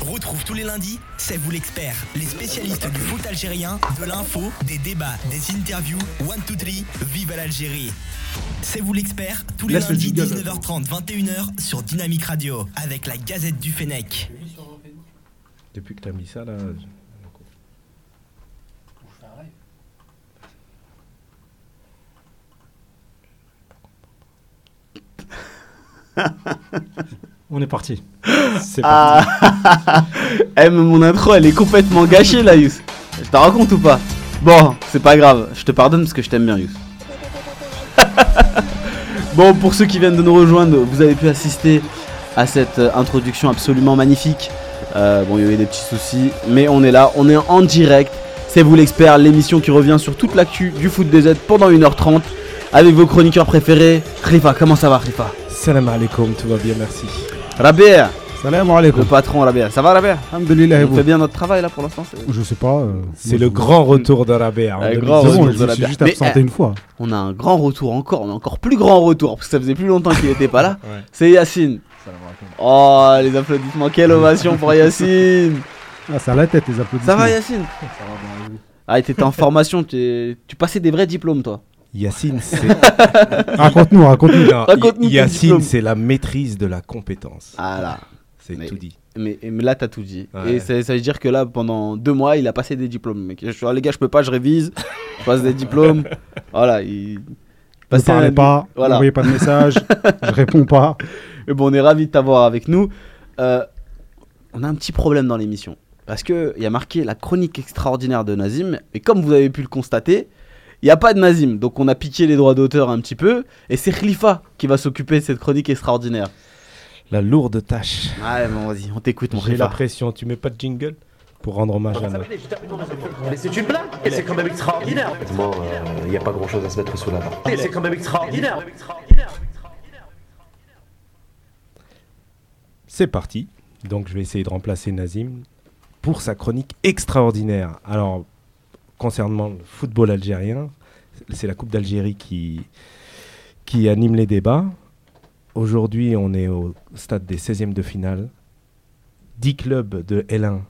Retrouve tous les lundis, c'est vous l'expert, les spécialistes du foot algérien, de l'info, des débats, des interviews. One, two, three, vive l'Algérie. C'est vous l'expert, tous les Laisse lundis jingle. 19h30, 21h sur Dynamique Radio, avec la Gazette du Fennec. Depuis que t'as mis ça là. On est parti. C'est parti. Ah Eh, mais mon intro, elle est complètement gâchée là, Yous. Je te raconte ou pas? Bon, c'est pas grave, je te pardonne parce que je t'aime bien, Yous. bon, pour ceux qui viennent de nous rejoindre, vous avez pu assister à cette euh, introduction absolument magnifique. Euh, bon, il y avait des petits soucis, mais on est là, on est en direct. C'est vous l'expert, l'émission qui revient sur toute l'actu du foot des Z pendant 1h30 avec vos chroniqueurs préférés. Khalifa, comment ça va, Khalifa Salam alaikum, tout va bien, merci. Rabia, Salam le alaikum. patron Rabia. Ça va, Rabia? Alhamdulillah, On fait bien notre travail là pour l'instant Je sais pas. euh, C'est le je- grand retour d'Arabia. en Ouais, 2019. grand C'est bon, retour je de la suis bière. juste Mais, absenté eh, une fois. On a un grand retour encore, mais encore plus grand retour, parce que ça faisait plus longtemps qu'il était pas là. Ouais. C'est Yacine. Oh, les applaudissements, quelle ovation pour Yacine. Ah, c'est à la tête, les applaudissements. Ça va Yacine? Ah, t'étais en formation, tu tu passais des vrais diplômes toi. Yacine, c'est. Raconte-nous, raconte-nous. Yacine, c'est la maîtrise de la compétence. Ah là, C'est tout dit. mais, mais là t'as tout dit. Ouais. Et ça, ça veut dire que là, pendant deux mois, il a passé des diplômes. Mec. Je suis ah, les gars, je peux pas, je révise, je passe des diplômes. Voilà, il... Ne parlez un- pas, Voilà. n'envoyez pas de message, je réponds pas. Mais bon, on est ravis de t'avoir avec nous. Euh, on a un petit problème dans l'émission. Parce qu'il y a marqué la chronique extraordinaire de Nazim. Et comme vous avez pu le constater, il n'y a pas de Nazim. Donc on a piqué les droits d'auteur un petit peu. Et c'est Khalifa qui va s'occuper de cette chronique extraordinaire. La lourde tâche. Ouais, bon, vas-y, on t'écoute, mon J'ai la pression. Tu mets pas de jingle pour rendre hommage à notre. Mais c'est une blague Et c'est quand même extraordinaire Honnêtement, il n'y a pas grand chose à se mettre sous la dent. Et c'est quand même extraordinaire C'est parti. Donc je vais essayer de remplacer Nazim pour sa chronique extraordinaire. Alors, concernant le football algérien, c'est la Coupe d'Algérie qui, qui anime les débats. Aujourd'hui, on est au stade des 16e de finale. 10 clubs de L1.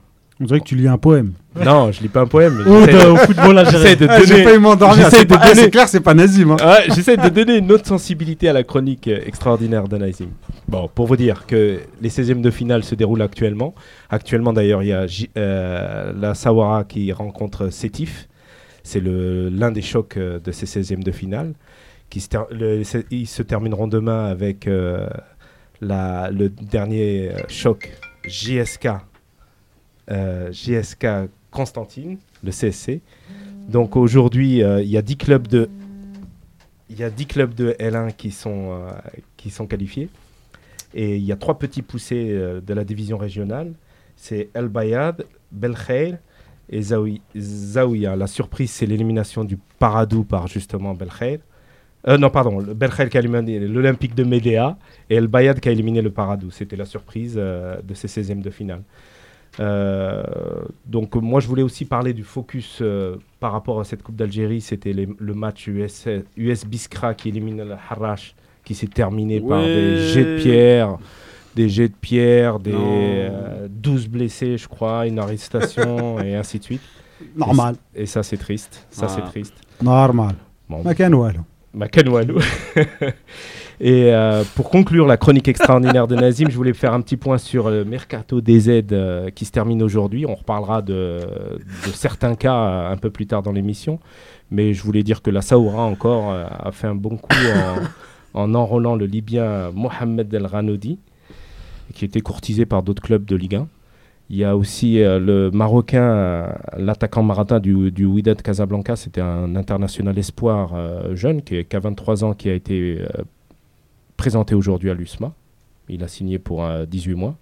On dirait que tu lis un poème. Non, je lis pas un poème. de- au football algérien. J'essaie de Ah, J'ai donner- failli m'endormir. j'essaie C'est de pas- ah, donner- c'est clair, c'est pas Nazim. hein. J'essaie de donner une autre sensibilité à la chronique euh, extraordinaire de Nazim. Bon, pour vous dire que les 16e de finale se déroulent actuellement. Actuellement, d'ailleurs, il y a J- euh, la Sawara qui rencontre Sétif. C'est l'un des chocs euh, de ces 16e de finale. Qui se ils se termineront demain avec euh, la- le dernier euh, choc JSK, JSK Constantine, le CSC. Donc aujourd'hui, il y a 10 clubs de y a 10 clubs de L1 qui sont, qui sont qualifiés. Et il y a trois petits poussés de la division régionale. C'est El Bayad, Belkhair et Zawi- Zawiya. La surprise, c'est l'élimination du Paradou par justement Belkhair. Euh, non, pardon, Belkhair qui a éliminé l'Olympique de Médéa et El Bayad qui a éliminé le Paradou. C'était la surprise euh, de ces 16e de finale. Euh, donc moi je voulais aussi parler du focus par rapport à cette Coupe d'Algérie. C'était le match US, US Biskra qui élimine le Harash, qui s'est terminé par des jets de pierre, des jets de pierre, des euh, 12 blessés, je crois, une arrestation et ainsi de suite. Normal. Et, ça, c'est triste. Ça, ah. c'est triste. Normal. Bon. Et euh, pour conclure la chronique extraordinaire de Nazim, je voulais faire un petit point sur le mercato des aides euh, qui se termine aujourd'hui. On reparlera de, certains cas euh, un peu plus tard dans l'émission. Mais je voulais dire que la Saoura encore a fait un bon coup en, en enrôlant le Libyen Mohamed El Ranoudi qui était courtisé par d'autres clubs de Ligue 1. Il y a aussi euh, le Marocain, euh, l'attaquant maratin du, du Wydad Casablanca, c'était un international espoir euh, jeune qui, qui a 23 ans, qui a été euh, présenté aujourd'hui à l'USMA. Il a signé pour euh, 18 mois.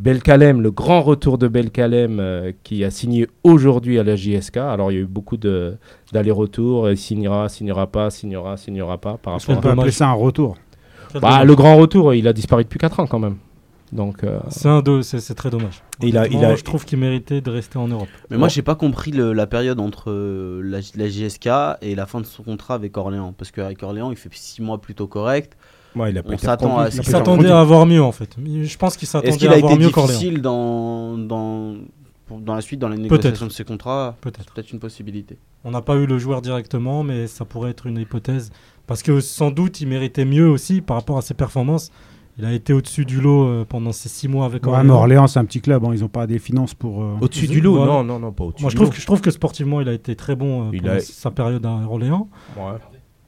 Belkalem, le grand retour de Belkalem euh, qui a signé aujourd'hui à la JSK. Alors il y a eu beaucoup de- d'allers-retours. Il signera, signera pas, signera, signera pas par C'est On rapport peut à... appeler ça un retour? Bah, le grand retour, il a disparu depuis 4 ans quand même. Donc, euh, C'est un deux, c'est c'est très dommage. Et il a- a- Je trouve qu'il méritait de rester en Europe. Mais moi, j'ai pas compris le- la période entre euh, la, la JSK et la fin de son contrat avec Orléans. Parce qu'avec Orléans, il fait 6 mois plutôt correct. Ouais, il a pas On été s'attend reconduit. à- Il Il a Il pas s'attendait été à avoir mieux en fait. Je pense qu'il Est-ce s'attendait qu'il à a avoir été mieux qu'Orléans. difficile dans, dans, dans la suite, dans la négociation de ses contrats? Peut-être. C'est peut-être une possibilité. On n'a pas eu le joueur directement, mais ça pourrait être une hypothèse. Parce que sans doute, il méritait mieux aussi par rapport à ses performances. Il a été au-dessus du lot euh, pendant ces six mois avec Ouais, mais Orléans. Orléans, c'est un petit club. hein, Ils n'ont pas des finances pour. euh, Au-dessus du lot Voilà. Non, non, non, pas au-dessus Moi, je du trouve, lot. que, je trouve que sportivement, il a été très bon euh, pendant a- sa période à Orléans. Ouais.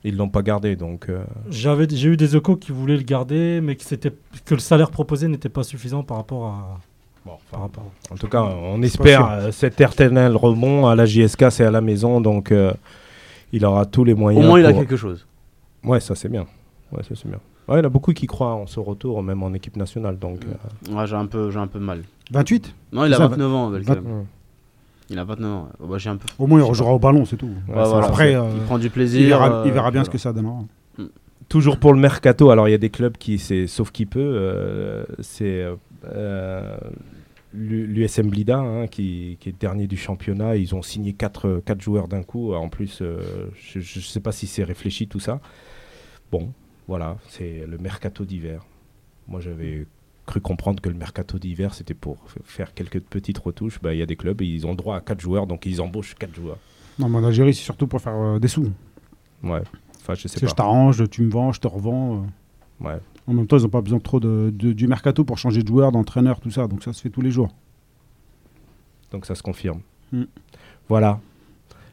Ils l'ont pas gardé, donc. euh, J'avais, j'ai eu des échos qui voulaient le garder, mais que, c'était, que le salaire proposé n'était pas suffisant par rapport à. bon, enfin, Par rapport En tout cas, on espère cet éternel rebond à la JSK, c'est à la maison, donc euh, il aura tous les Au moyens. moins, il a quelque chose. Ouais, ça c'est bien. Ouais, ça c'est bien. Ouais, il y en a beaucoup qui croient en ce retour, même en équipe nationale, donc. euh, Ouais, j'ai un peu, j'ai un peu mal. 28 Non, il a Ça, 29 ans. Il a 29 ans. ouais. Bah, j'ai un peu. Au moins, il rejouera au ballon, c'est tout. Ouais, Ouais, ça, voilà. ça, Après, c'est- euh, Il prend du il plaisir. verra, il euh, verra bien ce que ça donnera. Toujours pour le mercato, alors il y a des clubs qui, c'est sauf qui peut, euh, c'est euh, euh, l'U- l'USM Blida hein, qui, qui est dernier du championnat. Ils ont signé 4 quatre, joueurs d'un coup. En plus, euh, je ne sais pas si c'est réfléchi tout ça. Bon, voilà, c'est le mercato d'hiver. Moi, j'avais cru comprendre que le mercato d'hiver, c'était pour faire quelques petites retouches. Bah, Il y a des clubs, et ils ont droit à 4 joueurs, donc ils embauchent 4 joueurs. Non, mais en Algérie, c'est surtout pour faire euh, des sous. Ouais, enfin, je sais C'est je pas. t'arrange, tu me vends, je te revends. euh. Ouais. En même temps, ils n'ont pas besoin trop de, de- du mercato pour changer de joueur, d'entraîneur, tout ça. Donc ça se fait tous les jours. Donc ça se confirme. Mm. Voilà.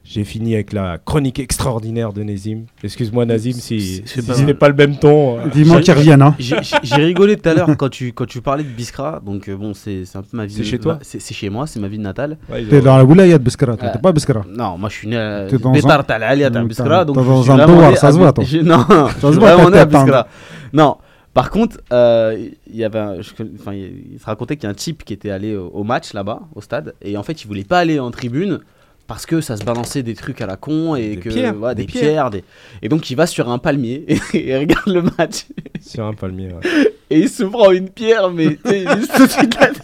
J'ai fini avec la chronique extraordinaire de Nazim. Excuse-moi Nazim si, pas ce n'est pas le même ton. euh, j'ai- qu'ils reviennent. Hein. J'ai rigolé tout à l'heure quand tu, quand tu parlais de Biskra. Donc, euh, bon, c'est c'est un peu ma vie. C'est chez toi C'est c'est chez moi, c'est ma ville natale. ouais, T'es dans la Boulaya de. Ouais. T'es pas Beskara. Non, moi je suis né à T'es dans Bétar un- Tal Alia, Tal T'es Biskra. Donc dans un tour, né ça à se voit, Bé- toi. je- Non, suis se voit, ta né à. Biskra. Non, par contre, euh, il y avait un- je connais- enfin, il il se racontait qu'il y a un type qui était allé au, au match là-bas, au stade, et en fait il voulait pas aller en tribune parce que ça se balançait des trucs à la con et Des que pierres, ouais, des des, pierres. pierres, des- et donc il va sur un palmier et, regarde le match Sur un palmier. ouais. et il se prend une pierre mais il se la tête.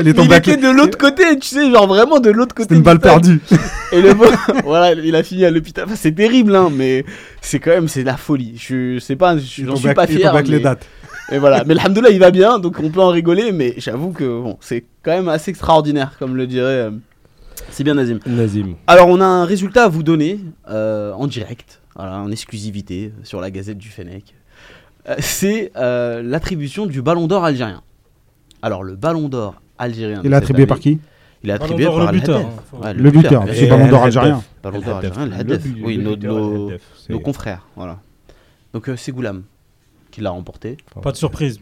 Il est Mais tombé il était de l'autre côté, tu sais, genre vraiment de l'autre côté. C'était une balle perdue. Et le voilà, il a fini à l'hôpital. Enfin, c'est terrible, hein, mais c'est quand même c'est la folie. Je sais pas, j'en suis pas fier. avec les mais- dates. Et voilà, mais alhamdoulilah, il va bien, donc on peut en rigoler, mais j'avoue que bon, c'est quand même assez extraordinaire, comme le dirait. euh, C'est bien Nazim. Nazim. Alors, on a un résultat à vous donner euh, en direct, voilà, en exclusivité sur la Gazette du Fennec. Euh, c'est euh, l'attribution du Ballon d'Or algérien. Alors, le Ballon d'or algérien. Il est attribué année, par qui Il est attribué par le buteur, hein, Ouais, Le buteur, c'est sûr. Ballon d'or algérien. Ballon d'or algérien, le Le Hadef. Oui, le nos, nos- confrères. Voilà. Donc, euh, c'est Goulam qui l'a remporté. Pas de surprise.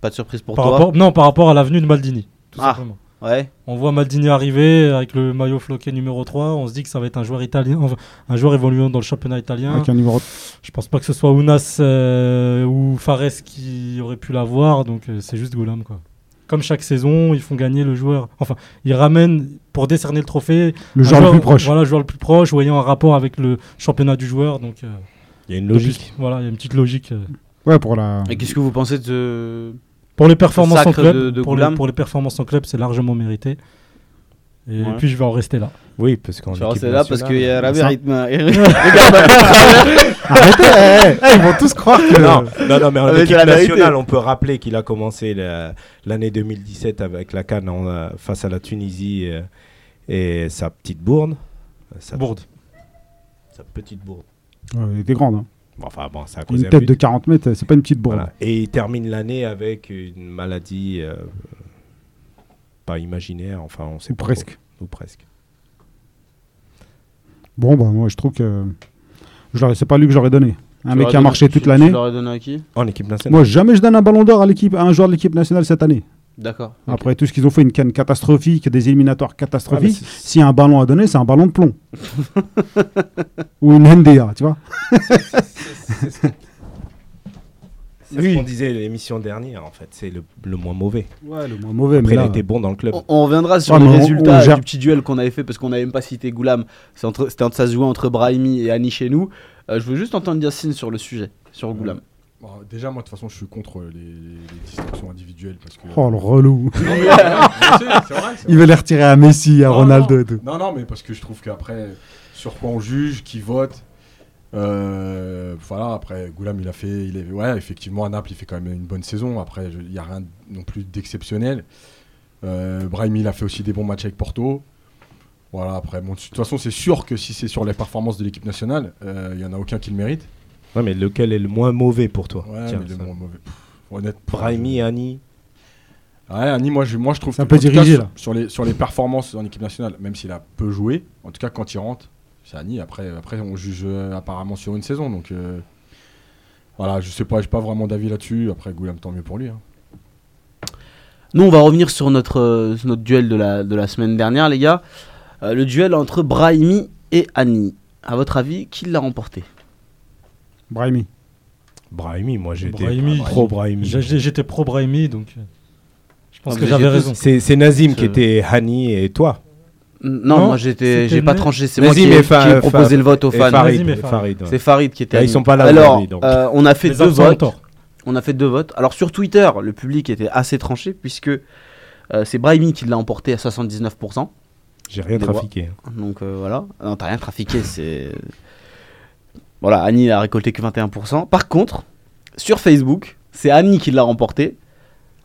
Pas de surprise pour Par toi. rapport, non, par rapport à l'avenue de Maldini. Tout Ah. simplement. Ouais. On voit Maldini arriver avec le maillot floqué numéro 3. On se dit que ça va être un joueur italien, un joueur évoluant dans le championnat italien. Avec un numéro. Je pense pas que ce soit Ounas euh, ou Fares qui aurait pu l'avoir. Donc euh, c'est juste Goulam quoi. Comme chaque saison, ils font gagner le joueur. Enfin, ils ramènent pour décerner le trophée. Le joueur le plus proche. Voilà, le joueur le plus proche ou ayant un rapport avec le championnat du joueur. Donc euh, Il y a une depuis- logique. voilà, il y a une petite logique. euh. Ouais, pour la. Et qu'est-ce que vous pensez de ce. Pour les performances en club, de- de pour, les, pour les performances en club, c'est largement mérité. Et Ouais. puis je vais en rester là. Oui, parce qu'en équipe c'est là parce qu'il y a Rabi ça. rythme. Arrêtez eh, eh, eh, Ils vont tous croire que. Non, non, non, mais en équipe nationale, on peut rappeler qu'il a commencé la- l'année 2017 avec la Cannes en, euh, face à la Tunisie euh, et sa petite bourde. Euh, Sa, Bourde. Sa petite bourde. Ouais, il était grande. hein. Bon, enfin bon, ça a causé Une un tête but. de 40 mètres, c'est pas une petite. Voilà. Et il termine l'année avec une maladie euh, pas imaginaire, enfin on sait Ou pas presque. trop. Ou presque. Bon, bah, moi, je trouve que. je l'aurais- C'est pas lui que j'aurais donné. Un Tu mec qui a marché tu- toute Tu l'année. l'aurais donné à qui? En équipe nationale. Moi, jamais je donne un ballon d'or à, l'équipe, à un joueur de l'équipe nationale cette année. D'accord. Après tout ce qu'ils ont fait, une canne catastrophique, des éliminatoires Ah, catastrophiques. c'est- S'il y a un ballon à donner, c'est un ballon de plomb. Ou une NDA, tu vois. c'est ce qu'on disait l'émission dernière en fait, c'est le, le moins mauvais. Ouais, le moins mauvais, Après, mais il a là, été bon dans le club. On, on reviendra sur les on- résultats on gère- du petit duel qu'on avait fait parce qu'on n'avait même pas cité Goulam. C'était entre ça se jouait entre Brahimi et Annie chez nous. Euh, je veux juste entendre Yacine sur le sujet, sur Goulam. Bon, déjà, moi, de toute façon, je suis contre les, les distinctions individuelles parce que. Oh, le relou. Non, mais, euh, sais, vrai, Il veut les retirer à Messi, à Non, Ronaldo non. et tout. Non, non, mais parce que je trouve qu'après, sur quoi on juge, qui vote, Euh, voilà, après, Goulam, il a fait. Il est, ouais, effectivement, à Naples, il fait quand même une bonne saison. Après, il n'y a rien non plus d'exceptionnel. Euh, Brahimi, il a fait aussi des bons matchs avec Porto. Voilà, après, bon, de toute façon, c'est sûr que si c'est sur les performances de l'équipe nationale, euh, il n'y en a aucun qui le mérite. Ouais, mais lequel est le moins mauvais pour toi Ouais, Tiens, mais le moins mauvais. Pff, honnête, Brahimi, Annie. Ouais, Annie, moi je, moi, je trouve C'est un que, peu cas, dirigé, sur, là. sur les, sur les performances en équipe nationale, même s'il a peu joué, en tout cas quand il rentre, c'est Annie. Après, après on juge euh, apparemment sur une saison. Donc euh, voilà, je sais pas, j'ai pas vraiment d'avis là-dessus. Après, Goulam, tant mieux pour lui. hein. Nous, on va revenir sur notre, euh, notre duel de la, de la semaine dernière, les gars. Euh, le duel entre Brahimi et Annie. À votre avis, qui l'a remporté? Brahimi. Brahimi, moi j'étais Brahimi. pro Brahimi. J'étais pro Brahimi, donc euh, je pense Ah, que j'avais raison. C'est c'est Nazim qui était Hani et toi. Non, Non, moi j'étais, j'ai pas tranché. C'est moi Nazim qui, et ai- Fa- qui ai Fa- proposé le vote aux fans. Farid, Nazim et et Farid. Farid, ouais. C'est Farid qui était. Là, ils sont pas là Alors, donc. euh, on a fait Les deux votes. On a fait deux votes. Alors sur Twitter, le public était assez tranché puisque euh, c'est Brahimi qui l'a emporté à 79%. J'ai rien trafiqué. hein. Donc euh, voilà. Non, t'as rien trafiqué. c'est voilà. Annie a récolté que 21%. Par contre, sur Facebook, c'est Annie qui l'a remporté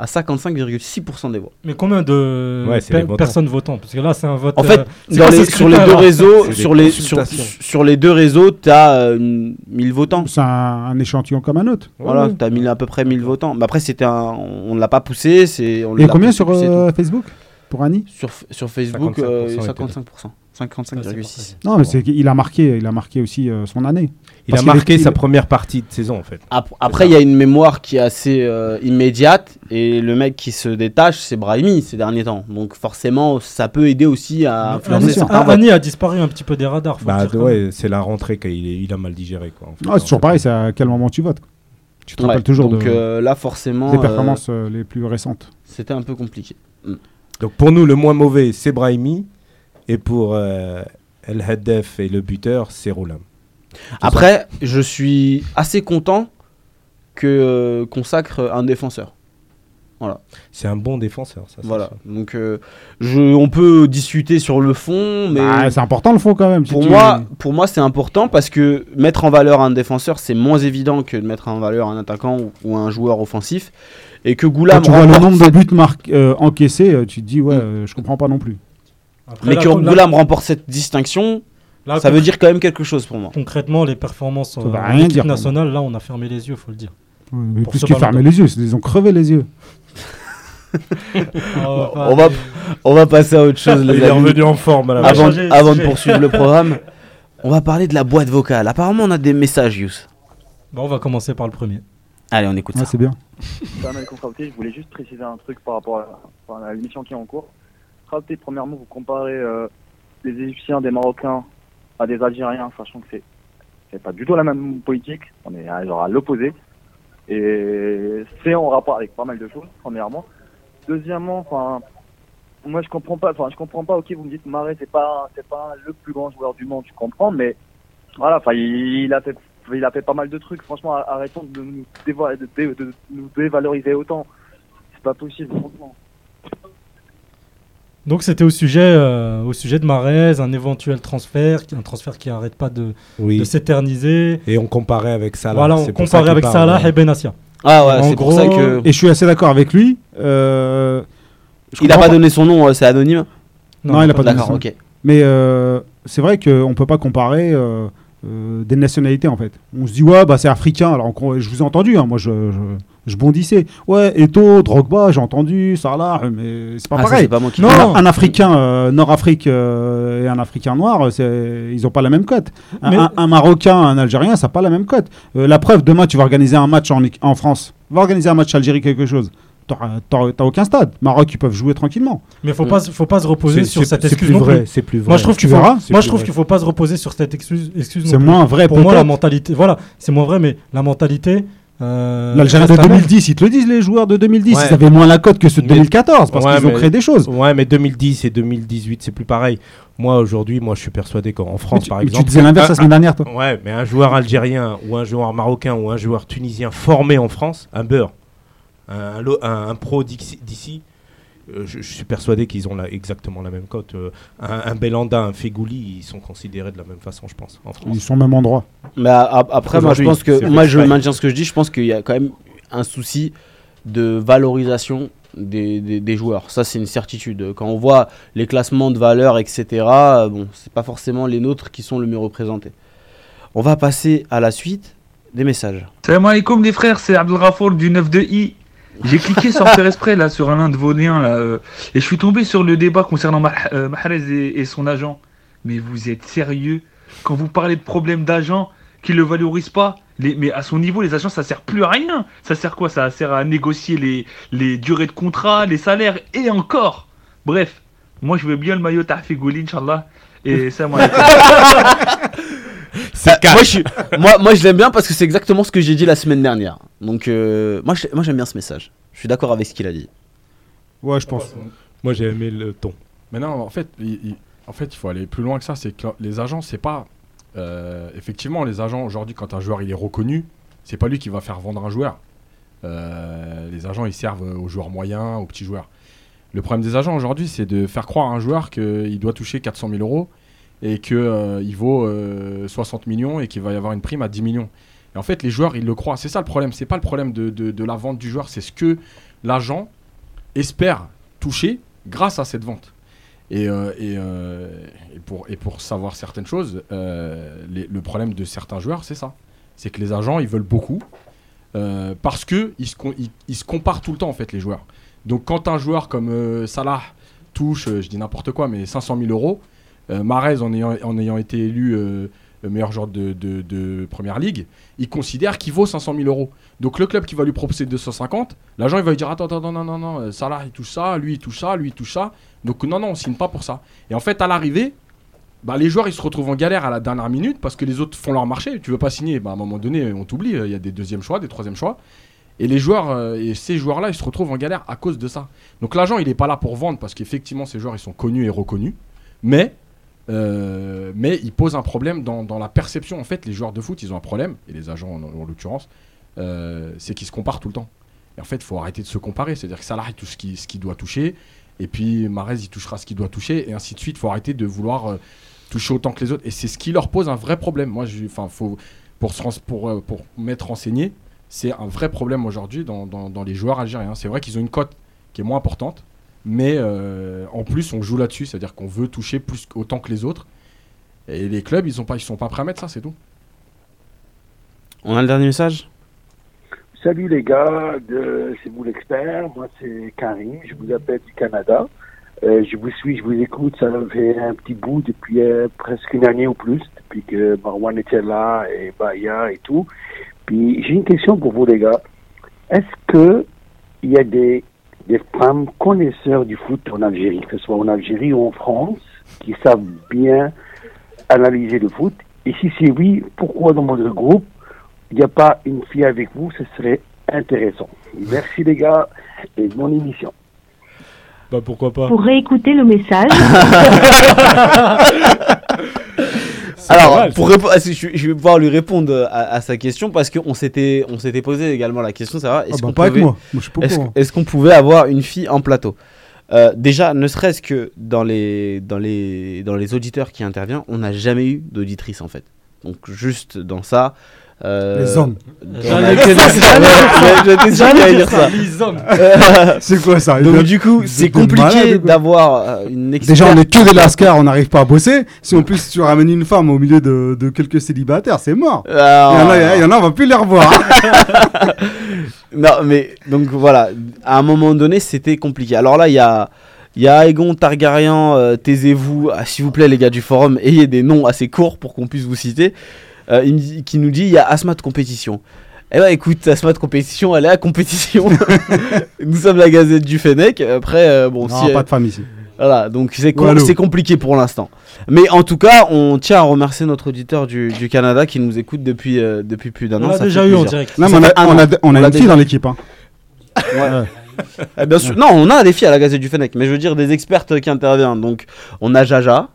à 55,6% des voix. Mais combien de Ouais, votants. personnes votant Parce que là, c'est un vote. En fait, euh, dans les- sur les deux réseaux, sur les sur, sur les deux réseaux, t'as euh, une- 1000 votants. C'est un, un échantillon comme un autre. Voilà, Ouais. t'as mis à peu près 1000 votants. Mais après, c'était un, on ne l'a pas poussé, on Et combien poussé, sur euh, Facebook? Pour Annie? Sur, sur Facebook, 55% euh, était 55%. 55,6. Non, mais c'est qu'il a marqué, il a marqué aussi euh, son année. Il a Parce marqué est- sa il- première partie de saison en fait. Ap- Après, il y a une mémoire qui est assez euh, immédiate et le mec qui se détache, c'est Brahimi ces derniers temps. Donc forcément, ça peut aider aussi à influencer Ah, votes. Annie a disparu un petit peu des radars. Bah ouais, c'est la rentrée qu'il il a mal digéré quoi. en fait. Ah, c'est toujours pareil, c'est à quel moment tu votes. Tu te Ouais, rappelles toujours donc de, euh, là, forcément, des euh, performances euh, les plus récentes. c'était un peu compliqué. Donc pour nous le moins mauvais c'est Brahimi et pour euh, El Haddef et le buteur c'est Roulam. Après, je suis assez content que euh, consacre un défenseur. C'est un bon défenseur ça. Voilà. sûr. Donc, euh, je, on peut discuter sur le fond, mais Bah, c'est important le fond quand même. si pour tu- moi, pour moi, c'est important parce que mettre en valeur un défenseur, c'est moins évident que de mettre en valeur un attaquant ou, ou un joueur offensif. Et que quand Goulam tu vois le nombre de buts marqués, euh, encaissés, euh, tu te dis ouais, Mm. euh, je comprends pas non plus. Après, mais là, que là- Goulam remporte cette distinction, là, ça veut dire quand même quelque chose pour moi. Concrètement, les performances euh, rien dire, pour nationale, là, on a fermé les yeux, faut le dire. Ouais, mais plus que d'or. les yeux, ils ont crevé les yeux. on va- On va passer à autre chose, les Il est revenu en forme à la va Avant, changer, avant de poursuivre le programme, on va parler de la boîte vocale. Apparemment, on a des messages, Yous. Bon, on va commencer par le premier. Allez, on écoute Ouais, ça. c'est bien. Je voulais juste préciser un truc par rapport à, à l'émission qui est en cours. Premièrement, vous comparez euh, des Égyptiens, des Marocains à des Algériens, sachant que c'est c'est pas du tout la même politique, on est à, genre à l'opposé. Et c'est en rapport avec pas mal de choses, premièrement. Deuxièmement, enfin, moi je comprends pas, enfin je comprends pas, ok, vous me dites Marais c'est pas c'est pas le plus grand joueur du monde, je comprends, mais voilà, enfin il, a fait il a fait pas mal de trucs, franchement arrêtons de nous, de, dé- de nous dévaloriser autant. C'est pas possible, franchement. Donc, c'était au sujet, euh, au sujet de Marez, un éventuel transfert, un transfert qui arrête pas de, Oui. de s'éterniser. Et on comparait avec Salah. Voilà, on ça comparait avec parle, Salah ouais. et Benassia. Ah ouais, c'est pour ça que. Et je suis assez d'accord avec lui. euh, Il a comprends pas donné son nom, euh, c'est anonyme Non, il a pas donné D'accord, son nom. ok. Mais euh, c'est vrai qu'on ne peut pas comparer euh, euh, des nationalités en fait. On se dit ouais bah c'est africain. Alors on- je vous ai entendu, hein, moi je, je, je bondissais. Ouais, Eto, Drogba, j'ai entendu, Salah, mais c'est pas Ah, ça, pareil. c'est pas moi qui Non. Un, un Africain euh, Nord-Afrique euh, et un Africain noir, c'est- ils n'ont pas la même cote. Un, Mais- un- un Marocain, un Algérien, ça n'a pas la même cote. Euh, la preuve, demain tu vas organiser un match en, en France, va organiser un match Algérie quelque chose. T'as aucun stade. Maroc, ils peuvent jouer tranquillement. Mais faut pas, faut pas se reposer sur cette c'est excuse plus non vrai, plus. C'est plus vrai. Moi, je trouve Tu qu'il faut, moi, je trouve qu'il faut pas se reposer sur cette excuse. excuse C'est moins vrai Pour moi, la mentalité, voilà, c'est moins vrai, mais la mentalité. Euh, L'Algérie de reste la même. 2010, ils te le disent les joueurs de 2010, Ouais. ils avaient moins la cote que ceux de Mais- 2014 parce Ouais, qu'ils ont mais- créé des choses. Ouais, mais 2010 et 2018, c'est plus pareil. Moi, aujourd'hui, moi, je suis persuadé qu'en France, tu, par exemple. tu disais l'inverse la semaine dernière, toi. Ouais, mais un joueur algérien ou un joueur marocain ou un joueur tunisien formé en France, un beurre, un, un- un pro d'ici, je, je suis persuadé qu'ils ont la- exactement la même cote. Euh, un, un Belanda, un Fegouli, ils sont considérés de la même façon, je pense, en France. Ils sont même en droit. Mais après, moi je pense que moi je maintiens ce que je dis. Je pense qu'il y a quand même un souci de valorisation des, des- des joueurs. Ça, c'est une certitude. Quand on voit les classements de valeur, etc., euh, bon, c'est pas forcément les nôtres qui sont le mieux représentés. On va passer à la suite des messages. Salam alaikum les frères, c'est Abdelrafour du 9 de I. J'ai cliqué sans faire exprès là sur un de vos liens là euh, et je suis tombé sur le débat concernant Mah- euh, Mahrez et, et son agent. Mais vous êtes sérieux? Quand vous parlez de problème d'agent qui le valorise pas les, Mais à son niveau, les agents ça sert plus à rien. Ça sert quoi? Ça sert à négocier les, les durées de contrat, les salaires et encore. Bref, moi je veux bien le maillot Tahfigouli, Inch'Allah. Et ça, moi. Euh, moi, je suis- moi, moi, je l'aime bien parce que c'est exactement ce que j'ai dit la semaine dernière. Donc, euh, moi, je- moi, j'aime bien ce message. Je suis d'accord avec ce qu'il a dit. Ouais, je pense. Moi, j'ai aimé le ton. Mais non, en fait, il, il- en fait, il faut aller plus loin que ça. C'est que les agents, c'est pas. euh, effectivement, les agents, aujourd'hui, quand un joueur il est reconnu, c'est pas lui qui va faire vendre un joueur. Euh, les agents, ils servent aux joueurs moyens, aux petits joueurs. Le problème des agents aujourd'hui, c'est de faire croire à un joueur qu'il doit toucher 400 000 euros et qu'il vaut euh, 60 millions et qu'il va y avoir une prime à 10 millions. Et en fait, les joueurs, ils le croient. C'est ça le problème. C'est pas le problème de, la vente du joueur, c'est ce que l'agent espère toucher grâce à cette vente. Et, euh, euh, pour, savoir certaines choses, euh, le problème de certains joueurs, c'est ça. C'est que les agents, ils veulent beaucoup euh, parce que ils se, se comparent tout le temps, en fait, les joueurs. Donc, quand un joueur comme euh, Salah touche, euh, je dis n'importe quoi, mais 500 000 euros, euh, Mahrez, en ayant, été élu euh, le meilleur joueur de, de, Première Ligue, il considère qu'il vaut 500 000 euros. Donc, le club qui va lui proposer 250, l'agent, il va lui dire Attends, attends, non, non, non, euh, Salah, il touche ça, lui, il touche ça, lui, il touche ça. Donc, non, non, on signe pas pour ça. Et en fait, à l'arrivée, bah, les joueurs ils se retrouvent en galère à la dernière minute parce que les autres font leur marché. Tu veux pas signer, bah, à un moment donné, on t'oublie. Il y a des deuxièmes choix, des troisièmes choix. Et les joueurs, euh, et ces joueurs-là, ils se retrouvent en galère à cause de ça. Donc l'agent, il est pas là pour vendre parce qu'effectivement, ces joueurs, ils sont connus et reconnus. Mais, euh, mais il pose un problème dans, la perception. En fait, les joueurs de foot, ils ont un problème, et les agents en, en l'occurrence, euh, c'est qu'ils se comparent tout le temps. Et en fait, il faut arrêter de se comparer. C'est-à-dire que Salah, il touche ce qu'il doit toucher. Et puis Marez, il touchera ce qu'il doit toucher. Et ainsi de suite. Il faut arrêter de vouloir euh, toucher autant que les autres. Et c'est ce qui leur pose un vrai problème. Moi, faut, pour, m'être renseigné, c'est un vrai problème aujourd'hui dans les joueurs algériens. C'est vrai qu'ils ont une cote qui est moins importante. Mais euh, en plus, on joue là-dessus. C'est-à-dire qu'on veut toucher plus, autant que les autres. Et les clubs, ils sont pas, ils sont pas prêts à mettre ça, c'est tout. On a le dernier message? Salut les gars, de- c'est vous l'expert, moi c'est Karim, je vous appelle du Canada. Euh, je vous suis, je vous écoute, ça fait un petit bout depuis euh, presque une année ou plus, depuis que Marwan était là et Baya et tout. Puis j'ai une question pour vous les gars. Est-ce que il y a des, des femmes connaisseurs du foot en Algérie, que ce soit en Algérie ou en France, qui savent bien analyser le foot Et si c'est oui, pourquoi dans votre groupe il n'y a pas une fille avec vous, ce serait intéressant. Merci les gars et bonne émission. Bah pourquoi pas Pour réécouter le message, Alors, mal, pour répondre, ah, je, vais pouvoir lui répondre à, à sa question parce qu'on s'était, on s'était posé également la question, savoir est-ce Ah bah, qu'on pas avec pouvait, moi. Moi, je suis pas au est-ce, courant. est-ce qu'on pouvait avoir une fille en plateau? Euh, Déjà, ne serait-ce que dans les, dans les, dans les auditeurs qui interviennent, on n'a jamais eu d'auditrice en fait. Donc juste dans ça. Euh, Les hommes. J'allais dire ça. Les hommes. C'est quoi ça? Donc du coup, c'est compliqué d'avoir euh, une. Déjà, on est que des lascars, on n'arrive pas à bosser. Si en plus tu ramènes une femme au milieu de, de quelques célibataires, c'est mort. Il y, en a, il y en a, on va plus les revoir. non, mais donc voilà, à un moment donné, c'était compliqué. Alors là, il y a, il y a Aegon Targaryen, euh, taisez-vous, ah, s'il vous plaît, les gars du forum, ayez des noms assez courts pour qu'on puisse vous citer, euh, il dit- qui nous dit il y a Asma de compétition. Eh ben écoute, Asma de compétition, elle est à compétition. Nous sommes la Gazette du Fennec. Après, euh, bon, Non, si, pas euh, de femme ici. Voilà, donc c'est com- compliqué pour l'instant. Mais en tout cas, on tient à remercier notre auditeur du, du Canada qui nous écoute depuis, euh, depuis plus d'un On an. l'a ça déjà eu en direct. Non, on a, on a, on a l'a une fille dans l'équipe. Hein. Ouais. Eh bien sûr. Non, on a des filles à la Gazette du Fennec, mais je veux dire des expertes qui interviennent. Donc, on a Jaja,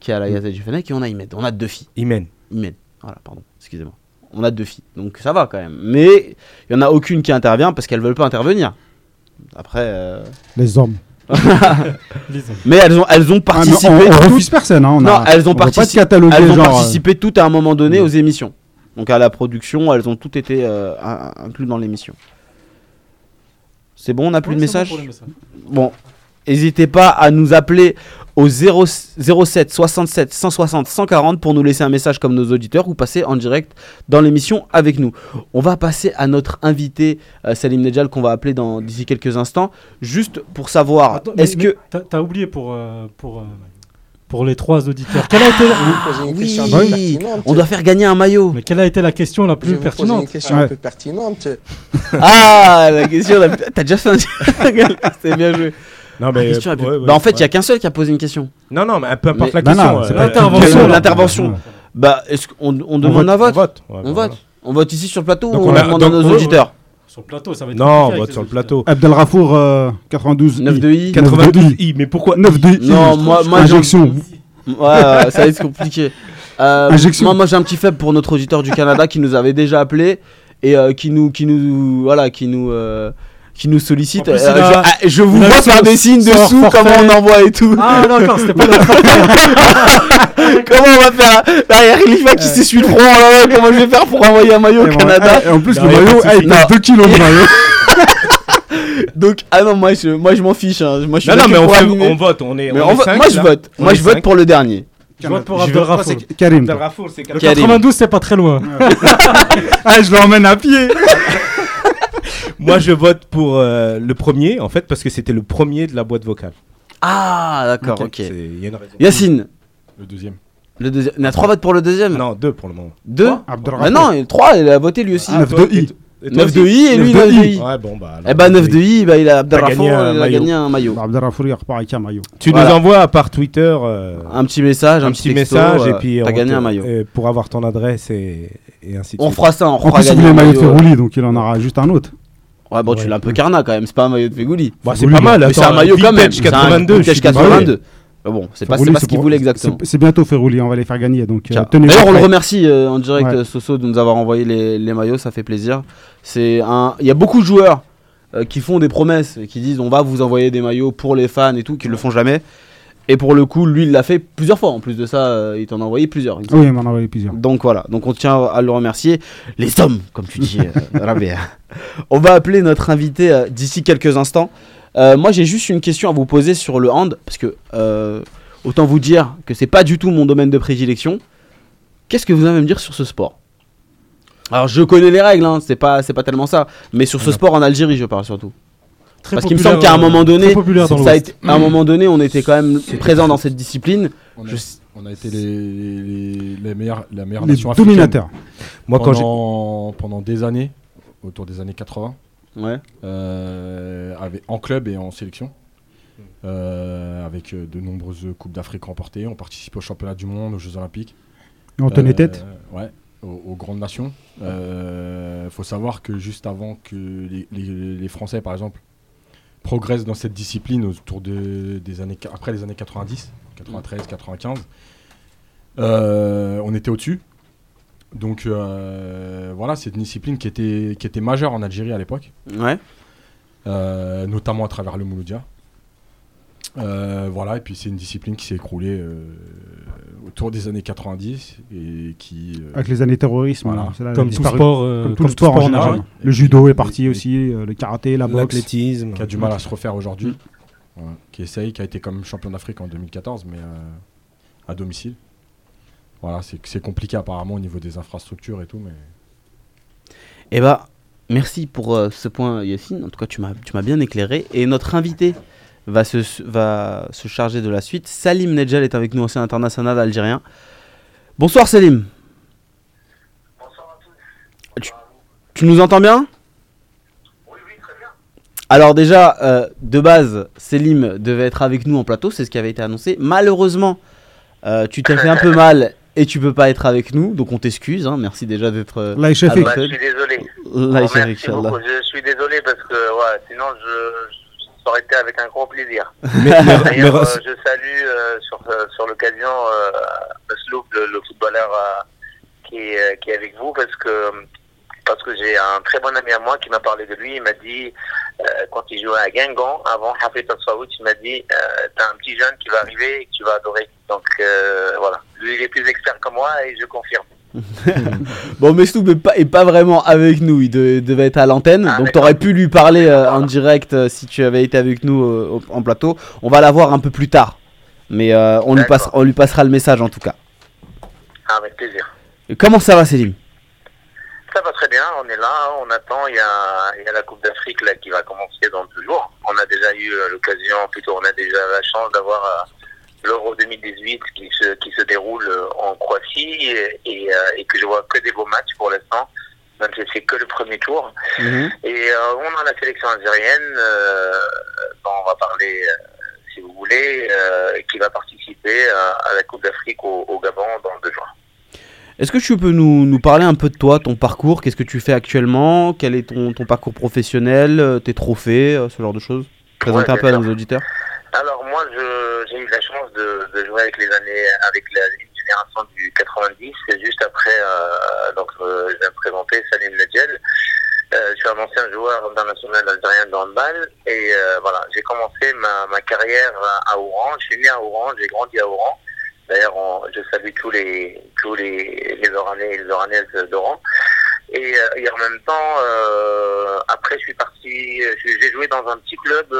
qui est à la Gazette du Fennec, et on a Imed. On a deux filles. Imen. Imed. Voilà, pardon, excusez-moi. On a deux filles, donc ça va quand même. Mais il y en a aucune qui intervient parce qu'elles veulent pas intervenir. Après, euh, Les hommes. mais elles ont, elles ont Ah, participé. on, on toutes- refuse personne. Hein, on non, a- elles ont, on partici- elles ont genre, euh, participé toutes à un moment donné aux émissions. Donc à la production, elles ont toutes été euh, in- incluses dans l'émission. C'est bon, on n'a plus Ouais, de bon messages. Bon, n'hésitez pas à nous appeler au 0 07 67 160 140 pour nous laisser un message comme nos auditeurs ou passer en direct dans l'émission avec nous. On va passer à notre invité euh, Salim Nedjal qu'on va appeler dans d'ici quelques instants, juste pour savoir est-ce que t'as- oublié pour, euh, pour, euh, pour les trois auditeurs. Quelle a été la... oui, on doit faire gagner un maillot. Mais quelle a été la question la plus Je vais vous poser pertinente une question un peu pertinente. Ah, la question. la- T'as déjà fait un. C'est bien joué. Non, mais, question plus- ouais, ouais, bah, en fait, il y a qu'un seul qui a posé une question. Non, non, mais peu importe Mais- la question. c'est euh, pas euh, l'intervention. euh, L'intervention. Bah, est-ce qu'on on demande vote, un vote on vote, ouais, On bah, vote. voilà. On vote ici sur le plateau Donc ou on, on a- demande à nos ouais, auditeurs Sur le plateau, ça va être Non, on vote sur le plateau. Abdelrafour euh, 92. 9 de I. 92 I, mais pourquoi 9 de I. Non, moi, Injection. Ouais, ça va être compliqué. Euh, Injection. moi, moi j'ai un petit faible pour notre auditeur du Canada qui nous avait déjà appelé et euh, qui nous, qui nous, voilà, qui nous, euh, qui nous sollicite. Plus, Euh, il a- je, ah, je vous vois faire des signes dessous, forfait. comment on envoie et tout. Ah, d'accord, c'était pas le comment on va faire Là, il y a Khalifa qui s'essuie le front. comment je vais faire pour envoyer un maillot au Canada et en plus, Non, le maillot, souci. il pèse Non. 2 kilos de maillot. Donc, ah non, moi je, moi, je m'en fiche. hein. Moi, je suis Non, non, mais on, fait- vote. On est, Mais on on est vote- cinq, moi je vote. On Moi je vote pour le dernier. Je vote pour Abdelrafour. C'est Karim. Abdelrafour, c'est Le Karim. 92, c'est pas très loin. Ah, je l'emmène à pied. Moi, je vote pour euh, le premier, en fait, parce que c'était le premier de la boîte vocale. Ah, d'accord, ok. C'est- il y a une raison. Yacine, Le deuxième. le deuxième. Il y a trois votes pour le deuxième Non, deux pour le moment. Deux. Bah non, il y a trois, il a voté lui aussi. Ah, 9 toi, de I. et toi 9 aussi de I et lui 9 de I. Ouais, bon, bah. alors, Eh bah 9 de I. Bah, il a gagné un il a maillot. gagné un maillot. Bah, Abdelrafour, il repart avec un maillot. Tu Voilà. nous envoies par Twitter euh, Un petit message, un, un petit texto, message euh, et puis t'as on gagné te- un maillot. pour avoir ton adresse et, et ainsi de On suite. fera ça, on En fera plus, il gagner voulait un le maillot de maillot. euh. Ferrouli, donc il en aura juste un autre. Ouais, bon, tu l'as un peu carnat quand même, c'est pas un maillot de Fegouli. Bah, c'est pas mal. C'est un maillot quand même. Vintage c'est un 82. Vintage je suis désolé. 82. Mais bon, c'est pas, pas ce qu'il voulait exactement. c'est- bientôt Ferrouli, on va les faire gagner. Donc, euh, D'ailleurs, on le remercie euh, en direct, Ouais. euh, Soso, de nous avoir envoyé les, les maillots, ça fait plaisir. C'est un, il y a beaucoup de joueurs euh, qui font des promesses, et qui disent on va vous envoyer des maillots pour les fans et tout, qui le font jamais. Et pour le coup, lui, il l'a fait plusieurs fois. En plus de ça, euh, il t'en a envoyé plusieurs. Oui, il m'en a envoyé plusieurs. Donc voilà, donc on tient à le remercier. Les hommes, comme tu dis, euh. On va appeler notre invité euh, d'ici quelques instants. Euh, moi, j'ai juste une question à vous poser sur le hand, parce que autant vous dire que c'est pas du tout mon domaine de prédilection. Qu'est-ce que vous avez à me dire sur ce sport? Alors, je connais les règles, hein, c'est pas, c'est pas tellement ça, mais sur ce sport en Algérie, je parle surtout. Très Parce qu'il me semble qu'à un euh, moment donné, très populaire dans ça a été- à un moment donné, on était quand même présent dans cette discipline. On a, Je- on a été les, les, les meilleurs, la meilleure Les nation africaine dominateurs. Moi, quand j'ai. pendant, pendant des années, autour des années 80, Ouais. euh, avec, en club et en sélection. Euh, avec de nombreuses Coupes d'Afrique remportées. On participe aux championnats du monde, aux Jeux Olympiques. Et on tenait Euh, tête. Ouais, aux, grandes nations. Il faut savoir que juste avant que les, les- les Français, par exemple, progressent dans cette discipline autour de, des années, après les années 90, 93, 95, euh, on était au-dessus. Donc euh, voilà, c'est une discipline qui était, qui était majeure en Algérie à l'époque, Ouais. euh, notamment à travers le Mouloudia. Euh, voilà, et puis c'est une discipline qui s'est écroulée euh, autour des années 90 et qui. euh, Avec les années terrorisme. Voilà. là, Comme tout sport, euh, Comme tout comme le sport en en général. Le judo est parti Et- aussi, le karaté, la boxe. L'athlétisme. qui a du mal à se refaire aujourd'hui, Mm. Qui essaye, qui a été comme champion d'Afrique en 2014, mais euh, à domicile. Voilà, c'est c'est compliqué apparemment au niveau des infrastructures et tout, mais Eh bah, merci pour euh, ce point, Yacine. En tout cas, tu m'as tu m'as bien éclairé. Et notre invité va se, va se charger de la suite. Salim Nedjal est avec nous, ancien international algérien. Bonsoir, Salim. Tu, tu nous entends bien? Alors déjà, euh, de base, Selim devait être avec nous en plateau, c'est ce qui avait été annoncé. Malheureusement, euh, tu t'es fait un peu mal et tu peux pas être avec nous, donc on t'excuse. hein. Merci déjà d'être. euh, Là, chef, avec Ah Bah, je suis désolé. Là, Bon, merci beaucoup. Je suis désolé parce que ouais, sinon je, ça aurait été avec un grand plaisir. Mais- mais- D'ailleurs, mais- euh, je salue euh, sur, euh, sur l'occasion Mesloub, le, le footballeur qui, est, qui est avec vous parce que parce que j'ai un très bon ami à moi qui m'a parlé de lui. Il m'a dit, quand il jouait à Guingamp, avant il m'a dit, t'as un petit jeune qui va arriver et que tu vas adorer. Donc voilà, lui il est plus expert que moi et je confirme. Bon, Mestoub est pas, est pas vraiment avec nous, il, de- devait être à l'antenne, Ah, donc t'aurais pu lui parler euh, en direct euh, si tu avais été avec nous euh, en plateau. On va la voir un peu plus tard, mais on, lui D'accord. passe, on lui passera le message en tout cas. Ah, avec plaisir. Comment ça va, Célim Ça va très bien, on est là, on attend, il y a, il y a la Coupe d'Afrique là qui va commencer dans deux jours. On a déjà eu l'occasion, plutôt on a déjà la chance d'avoir l'Euro 2018 qui se, qui se déroule euh, en Croatie et, et, euh, et que je vois que des beaux matchs pour l'instant, même si c'est que le premier tour. Mhm. Et euh, on a la sélection algérienne, euh, dont on va parler si vous voulez, euh, qui va participer à, à la Coupe d'Afrique au, au Gabon dans deux jours. Est-ce que tu peux nous, nous parler un peu de toi, ton parcours? Qu'est-ce que tu fais actuellement? Quel est ton, ton parcours professionnel, tes trophées, ce genre de choses? Présenter un bien peu à nos auditeurs. Alors moi, j'ai eu la de, jouer avec les années, avec la génération du 90, et juste après, euh, donc euh, je viens de présenter Salim Nedjel. Euh, je suis un ancien joueur international algérien de handball et voilà, j'ai commencé ma, carrière à, Oran. Je suis né à Oran, j'ai grandi à Oran. D'ailleurs, je salue tous les tous les les Oranais et les Oranaises d'Oran. Et, et en même temps, après, je suis parti, j'ai joué dans un petit club.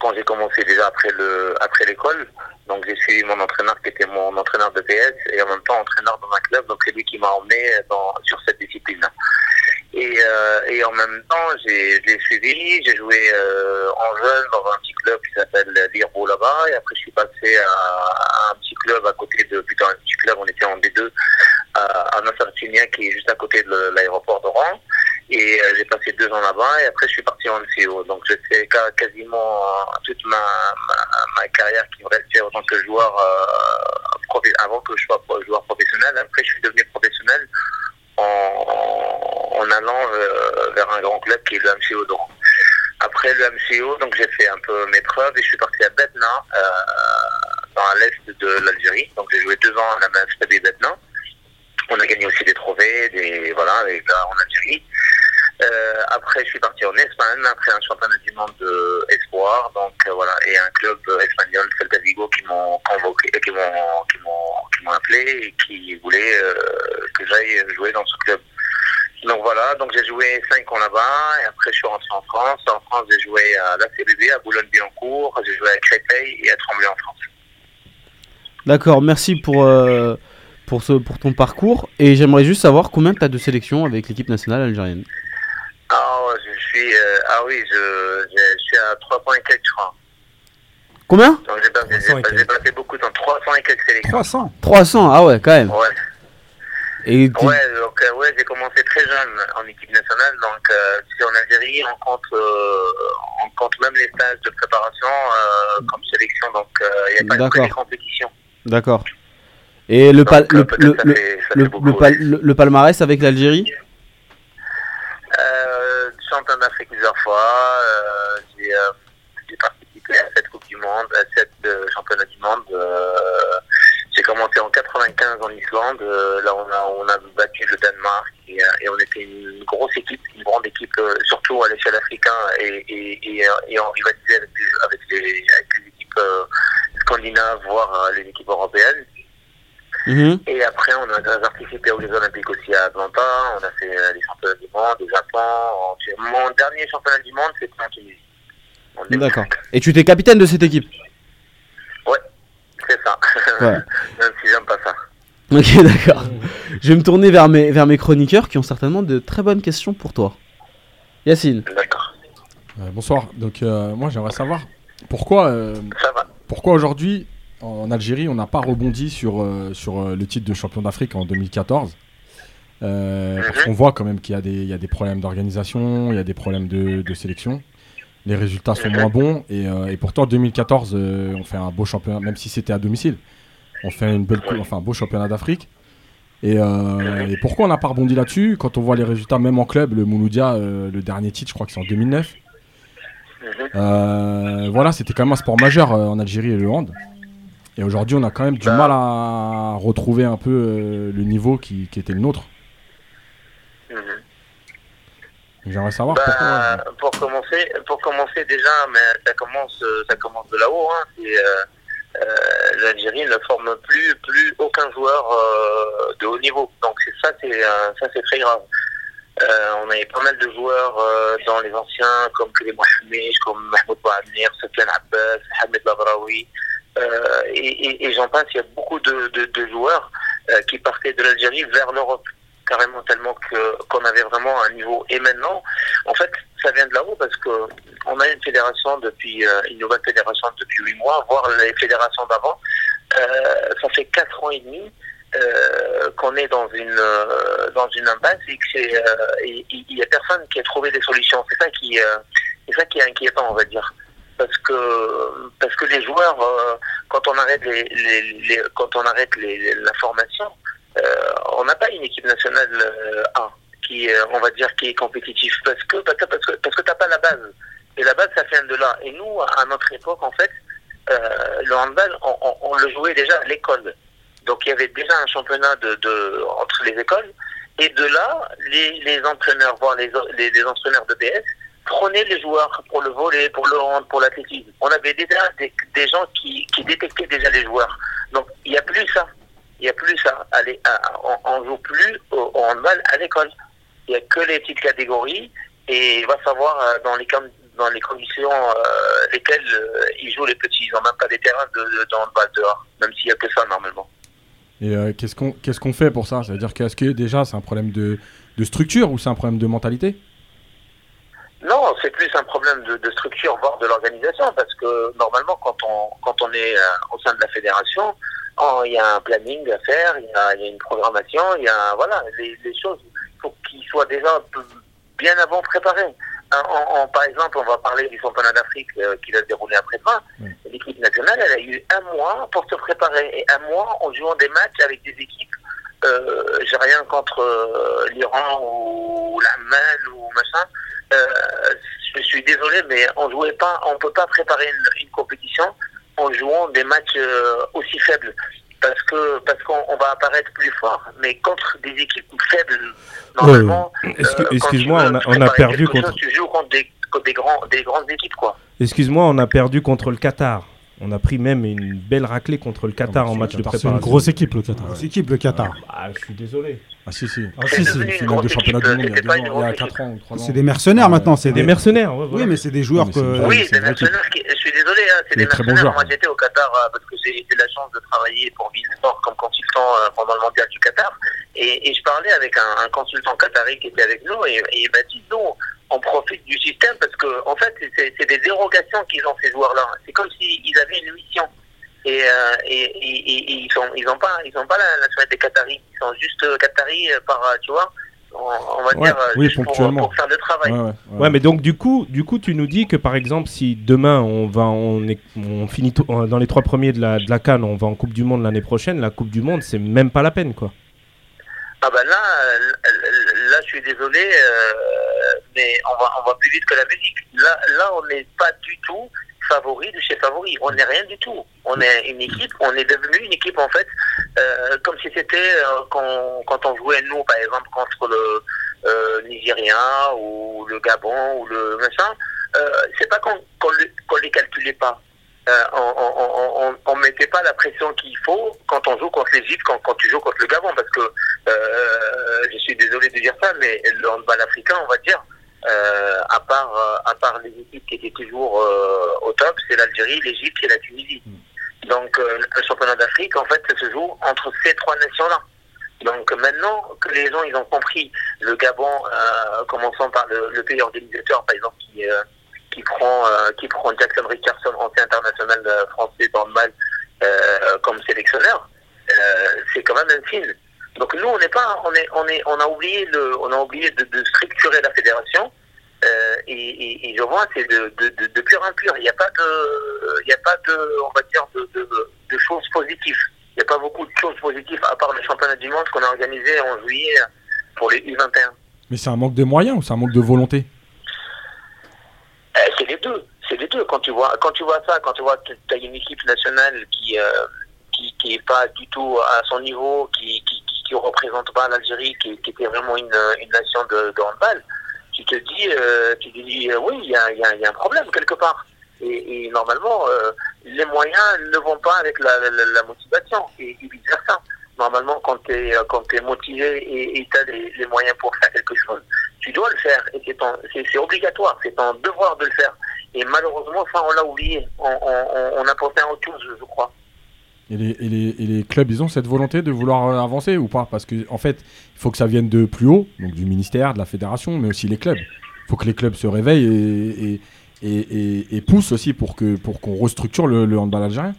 Quand j'ai commencé déjà après le après l'école. Donc j'ai suivi mon entraîneur qui était mon entraîneur de PS et en même temps entraîneur dans un club. Donc c'est lui qui m'a emmené sur cette discipline-là. Et, euh, et en même temps, j'ai suivi, j'ai joué euh, en jeune dans un petit club qui s'appelle l'Irbo là-bas. Et après, je suis passé à, un petit club à côté de, plutôt un petit club, on était en D2, à, à qui est juste à côté de l'aéroport d'Oran. Et euh, j'ai passé deux ans là-bas et après je suis parti en MCO. Donc fait ca- quasiment euh, toute ma, ma, ma carrière qui me restait en tant que joueur euh, avant que je sois joueur professionnel. Après je suis devenu professionnel en, en allant vers un grand club qui est le MCO d'Oran. Après le MCO, donc j'ai fait un peu mes preuves et je suis parti à Betna, euh, dans l'est de l'Algérie. Donc j'ai joué deux ans à la MFB Betna. On a gagné aussi des trophées, des voilà, avec, là, en Algérie. Euh, après, je suis parti en Espagne, après un championnat du monde de espoir, donc euh, voilà, et un club espagnol, Celta Vigo, qui m'ont convoqué, euh, qui m'ont, qui m'ont, appelé et qui voulaient euh, que j'aille jouer dans ce club. Donc voilà, donc j'ai joué 5 ans là-bas, et après je suis rentré en France. En France, j'ai joué à la CBB, à Boulogne-Billancourt, j'ai joué à Créteil et à Tremblay en France. D'accord, merci pour, pour, ce, pour ton parcours. Et j'aimerais juste savoir combien tu as de sélections avec l'équipe nationale algérienne. Ah, ouais, je suis, euh, ah oui, je, suis à 3 points et quelques, je crois. Combien? Donc j'ai passé, beaucoup de temps, 300 et quelques sélections. 300 300, ah ouais, quand même. Ouais. Et tu- Ouais, donc euh, ouais, j'ai commencé très jeune en équipe nationale, donc euh, si en Algérie on compte, euh, on compte même les stages de préparation euh, comme sélection, donc euh, il n'y a pas des compétitions. D'accord. Et le, pal- Donc, le, fait- pal- palmarès avec l'Algérie? Euh, champion d'Afrique plusieurs fois, euh, j'ai euh, j'ai participé à cette Coupe du Monde, à cette euh, championnat du monde. euh, j'ai commencé en 95 en Islande, là on a, on a battu le Danemark et, et on était une grosse équipe, une grande équipe, surtout à l'échelle africaine et, et, et, on rivalisait avec les, avec les, avec les équipes scandinaves, voire les équipes européennes. Mhm. Et après, on a participé aux Jeux Olympiques aussi à Atlanta. On a fait euh, les championnats du monde au Japon. Mon dernier championnat du monde, c'était en Tunisie. En 2005. D'accord. Et tu étais capitaine de cette équipe Ouais, c'est ça. Ouais. Même si j'aime pas ça. Ok, d'accord. Je vais me tourner vers mes, vers mes chroniqueurs qui ont certainement de très bonnes questions pour toi. Yacine. D'accord. Euh, bonsoir. Donc euh, moi j'aimerais savoir pourquoi euh, pourquoi aujourd'hui en Algérie on n'a pas rebondi sur, euh, sur euh, le titre de champion d'Afrique en 2014. Euh, parce qu'on voit quand même qu'il y, a des- il y a des problèmes d'organisation, il y a des problèmes de, de sélection. Les résultats sont moins bons et, euh, et pourtant 2014 euh, on fait un beau championnat, même si c'était à domicile. On fait une belle, enfin, un beau championnat d'Afrique. Et, et pourquoi on n'a pas rebondi là-dessus? Quand on voit les résultats, même en club, le Mouloudia, le dernier titre, je crois que c'est en 2009. Euh, voilà, c'était quand même un sport majeur en Algérie et le hand. Et aujourd'hui, on a quand même du mal à retrouver un peu euh, le niveau qui, qui était le nôtre. J'aimerais savoir Bah, pourquoi. pour commencer, pour commencer déjà, mais ça commence, euh, ça commence de là-haut. Hein, c'est, euh, euh, L'Algérie ne forme plus, plus aucun joueur euh, de haut niveau. Donc c'est ça, c'est ça, c'est très grave. On avait pas mal de joueurs dans les anciens, comme Karim Mohamed, comme Mahmoud Bouhamir, Sofiane Abbas, Hamed Babraoui, et, et, j'en passe. Il y a beaucoup de, joueurs euh, qui partaient de l'Algérie vers l'Europe carrément tellement qu'on avait vraiment un niveau. Et maintenant, en fait, ça vient de là-haut parce que on a une fédération depuis euh, une nouvelle fédération depuis huit mois, voire les fédérations d'avant. Euh, ça fait quatre ans et demi euh, qu'on est dans une euh, dans une impasse et que euh, il y a personne qui a trouvé des solutions. C'est ça qui euh, c'est ça qui est inquiétant, on va dire. Parce que parce que les joueurs, euh, quand on arrête les, quand on arrête la formation, euh, on n'a pas une équipe nationale euh, A qui, on va dire, qui est compétitive parce que parce que parce que parce que t'as pas la base et la base ça vient de là. Et nous, à notre époque, en fait, le handball, on, le jouait déjà à l'école. Donc il y avait déjà un championnat de, entre les écoles et de là, les, entraîneurs, voire les, les entraîneurs de BS prenaient les joueurs pour le volet, pour le hand, pour l'athlétisme. On avait déjà des, gens qui, qui détectaient déjà les joueurs. Donc il n'y a plus ça. Il n'y a plus ça. Allez, on, on joue plus au, handball à l'école. Il n'y a que les petites catégories et il va savoir euh, dans les dans les conditions euh, lesquelles euh, ils jouent les petits. Ils n'ont même pas des terrains de, de handball dehors, même s'il n'y a que ça normalement. Et qu'est-ce qu'on qu'est-ce fait pour ça? C'est-à-dire qu'est-ce que déjà c'est un problème de structure ou c'est un problème de mentalité? Non, c'est plus un problème de, de structure, voire de l'organisation, parce que normalement, quand on, quand on est euh, au sein de la fédération, il y a un planning à faire, il y a, il y a une programmation, il y a voilà, les, les choses, il faut qu'ils soient déjà un peu bien avant préparés. En- en- par exemple, on va parler du championnat d'Afrique euh, qui va se dérouler après-demain. L'équipe nationale, elle a eu un mois pour se préparer, et un mois en jouant des matchs avec des équipes. Euh, J'ai rien contre euh, l'Iran ou l'Allemagne ou machin. Euh, je suis désolé, mais on jouait pas, on peut pas préparer une, une compétition en jouant des matchs euh, aussi faibles, parce que parce qu'on on va apparaître plus fort, mais contre des équipes faibles. Normalement, que- euh, excuse-moi, on a- on a préparer perdu chose, contre- tu joues contre des, contre des grands, des grandes équipes, quoi. Excuse-moi, on a perdu contre le Qatar. On a pris même une belle raclée contre le Qatar en match de C'est préparation. une grosse équipe le Qatar. Grosse équipe, le Qatar. Ah, je suis désolé. Ah si si. Ah, si, si. C'est finale de championnat du monde il y a, deux ans, il y a 4 ans ou 3 ans. C'est des mercenaires maintenant. C'est Des mercenaires, ouais, voilà. Oui, mais c'est des joueurs Non, c'est que. Oui, c'est des mercenaires, qui, je suis désolé, hein, c'est Des des très bons mercenaires. joueurs. Moi j'étais au Qatar euh, parce que j'ai eu la chance de travailler pour Sport comme consultant euh, pendant le mondial du Qatar. Et, et je parlais avec un, un consultant qatari qui était avec nous et, et il m'a dit nous, on profite du système parce que en fait c'est des dérogations qu'ils ont ces joueurs-là. C'est comme s'ils avaient une mission. Et, euh, et, et- et- et ils sont ils ont pas ils ont pas la nationalité qatari. Ils sont juste euh, qataris euh, par tu vois. On, on va Ouais, dire oui, juste pour, ponctuellement. pour faire le travail. Ouais, ouais, ouais. Ouais, mais donc du coup, du coup, tu nous dis que par exemple, si demain on va, on, est, on finit dans les trois premiers de la, de la Cannes, on va en Coupe du Monde l'année prochaine. La Coupe du Monde, c'est même pas la peine, quoi. Ah ben là, euh, là, je suis désolé, euh, mais on va, on va plus vite que la musique. Là, là, on n'est pas du tout favori de chez favori. On n'est rien du tout. On est une équipe. On est devenu une équipe en fait, euh, comme si c'était euh, quand, quand on jouait nous, par exemple, contre le euh, Nigeria ou le Gabon ou le machin. Euh, c'est pas qu'on le- qu'on les calculait pas. Euh, on, on mettait pas la pression qu'il faut quand on joue contre l'Égypte, quand, tu joues contre le Gabon, parce que euh, je suis désolé de dire ça, mais le handball africain, on va dire, euh, à part à part les équipes qui étaient toujours au top, c'est l'Algérie, l'Égypte et la Tunisie. Donc le championnat d'Afrique, en fait, ça se joue entre ces trois nations-là. Donc maintenant que les gens ils ont compris, le Gabon, commençant par le, le pays organisateur, par exemple, qui qui prend euh, qui prend Jackson Richardson, ancien international euh, français dans le mal, euh, comme sélectionneur, c'est quand même un signe. Donc nous on n'est pas on est on est on a oublié le on a oublié de, structurer la fédération et, et, et je vois c'est de, de, de, de pur en pur. Il n'y a pas de il y a pas de on va dire de, de, choses positives. Il n'y a pas beaucoup de choses positives à part le championnat du monde qu'on a organisé en juillet pour les U21. Mais c'est un manque de moyens ou c'est un manque de volonté? C'est les deux. Quand tu vois, quand tu vois ça, quand tu vois que tu as une équipe nationale qui, euh, qui est pas du tout à son niveau, qui qui, représente pas l'Algérie, qui, était vraiment une, nation de, handball, tu te dis, euh, tu te dis euh, oui, il y a, un problème quelque part. Et, normalement, euh, les moyens ne vont pas avec la, la- la- la motivation et, et vice versa. Normalement, quand tu es, es motivé et tu as les, moyens pour faire quelque chose, tu dois le faire. Et c'est obligatoire, c'est ton devoir de le faire. Et malheureusement, on l'a oublié. On, a pensé à autre chose, je crois. Et les, et, les, clubs, ils ont cette volonté de vouloir euh, avancer ou pas? Parce qu'en en fait, il faut que ça vienne de plus haut, donc du ministère, de la fédération, mais aussi les clubs. Il faut que les clubs se réveillent et, poussent aussi pour que pour qu'on restructure le, le handball algérien.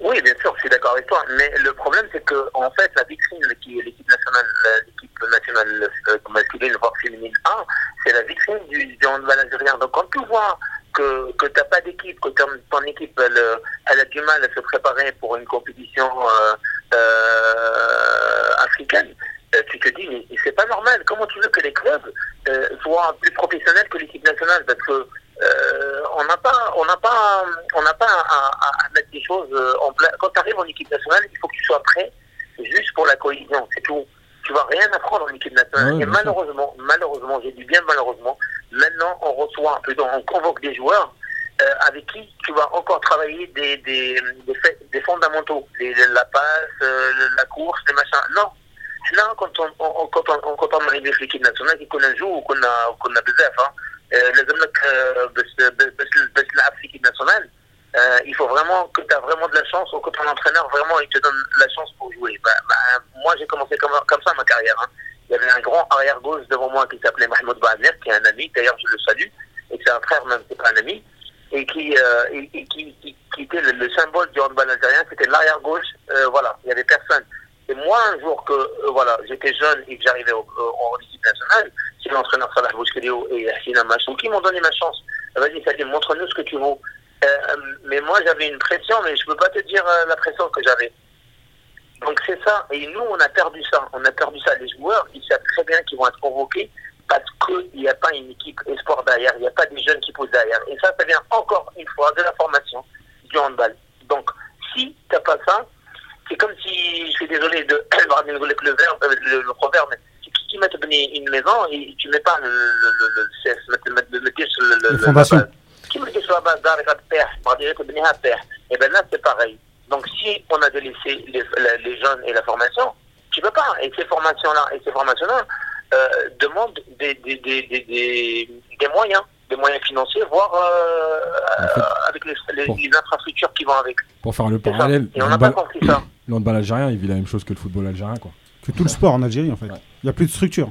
Oui, bien sûr, je suis d'accord avec toi. Mais le problème, c'est que en fait, la vitrine qui l'équipe nationale, la- l'équipe nationale euh, masculine, voire féminine 1, c'est la vitrine du, du handball. Donc, quand tu vois que, que tu n'as pas d'équipe, que ton, ton équipe elle, euh, elle a du mal à se préparer pour une compétition euh, euh, africaine, euh, tu te dis, mais c'est pas normal. Comment tu veux que les clubs euh, soient plus professionnels que l'équipe nationale? Parce que euh, on n'a pas, on n'a pas, on n'a pas à, à- à mettre des choses euh, en place. Quand tu arrives en équipe nationale, il faut que tu sois prêt juste pour la cohésion, c'est tout. Tu vas rien apprendre en équipe nationale. Ouais, Et malheureusement, malheureusement, j'ai dit bien malheureusement, maintenant on reçoit, plutôt on convoque des joueurs euh, avec qui tu vas encore travailler des, des, des, faits- des fondamentaux, les, la passe, euh, la course, les machins. Non. Là, quand on, on- quand on, quand on arrive avec l'équipe nationale, connaît le jeu ou qu'on a, qu'on a besoin, hein, لازم لك euh, بس بس بس بس تلعب في l'équipe nationale, euh, il faut vraiment que tu as vraiment de la chance ou que ton entraîneur vraiment il te donne la chance pour jouer. Bah, bah, moi j'ai commencé comme, comme ça ma carrière. hein. Il y avait un grand arrière gauche devant moi qui s'appelait Mahmoud Bahaner, qui est un ami, d'ailleurs je le salue, et c'est un frère même, c'est pas un ami, et qui, euh, et- et qui, qui, qui était le, le symbole du handball algérien, c'était l'arrière gauche, euh, voilà, il y avait personne. Et moi, un jour que euh, voilà, j'étais jeune et que j'arrivais au- en équipe nationale, c'est l'entraîneur Salah Bouskelio et Hassina Machou qui m'ont donné ma chance. Vas-y, Salim, montre-nous ce que tu vaux. Euh, euh, mais moi, j'avais une pression, mais je peux pas te dire euh, la pression que j'avais. Donc c'est ça. Et nous, on a perdu ça. On a perdu ça. Les joueurs, ils savent très bien qu'ils vont être convoqués parce qu'il n'y a pas une équipe espoir derrière. Il n'y a pas des jeunes qui posent derrière. Et ça, ça vient encore une fois de la formation du handball. Donc, si tu n'as pas ça, c'est comme si, je suis désolé de avec le, verbe, euh, le, le proverbe, mais si tu mets une maison et tu mets pas le, le, le, le. Qui met sur la base d'arrêt de par dire à terre. Et bien là, c'est pareil. Donc, si on a délaissé les, les, jeunes et la formation, tu peux pas. Et ces formations-là, et ces formations-là euh, demandent des, des, des, des, des moyens, des moyens financiers, voire euh, fait, avec les, les, pour- les infrastructures qui vont avec. Pour faire le parallèle, Et on le n'a pas handball- compris ça. le handball algérien, il vit la même chose que le football algérien. Quoi. Que tout le sport en Algérie, en fait. Il n'y a plus de structure.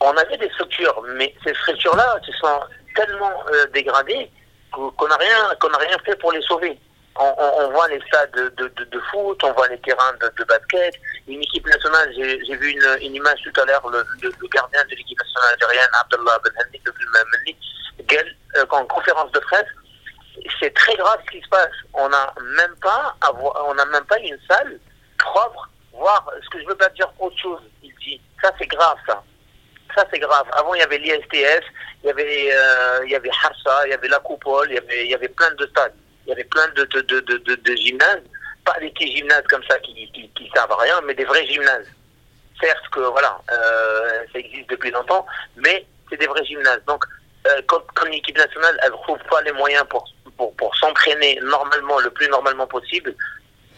on avait des structures, mais ces structures-là se sont tellement euh, dégradées qu'o- qu'on n'a rien, qu'on n'a rien fait pour les sauver. On, voit les stades de, de, de- de foot, on voit les terrains de, de basket. Une équipe nationale, j'ai vu une, image tout à l'heure, le, le- gardien de l'équipe nationale algérienne, Abdallah Ben Hamid Ben Guel, euh, en conférence de presse, c'est très grave ce qui se passe. On n'a même pas on même pas une salle propre, voire ce que je veux pas dire autre chose. Il dit, ça c'est grave ça. Ça c'est grave. Avant il y avait l'ISTS, il y avait euh, il y avait il y avait la Coupole, il y avait il y avait plein de stades, il y avait plein de de, de, de, gymnases, pas des petits gymnases comme ça qui, qui, qui servent à rien, mais des vrais gymnases. Certes que voilà, euh, ça existe depuis longtemps, mais c'est des vrais gymnases. Donc euh, quand, quand une équipe nationale elle trouve pas les moyens pour pour, pour s'entraîner normalement, le plus normalement possible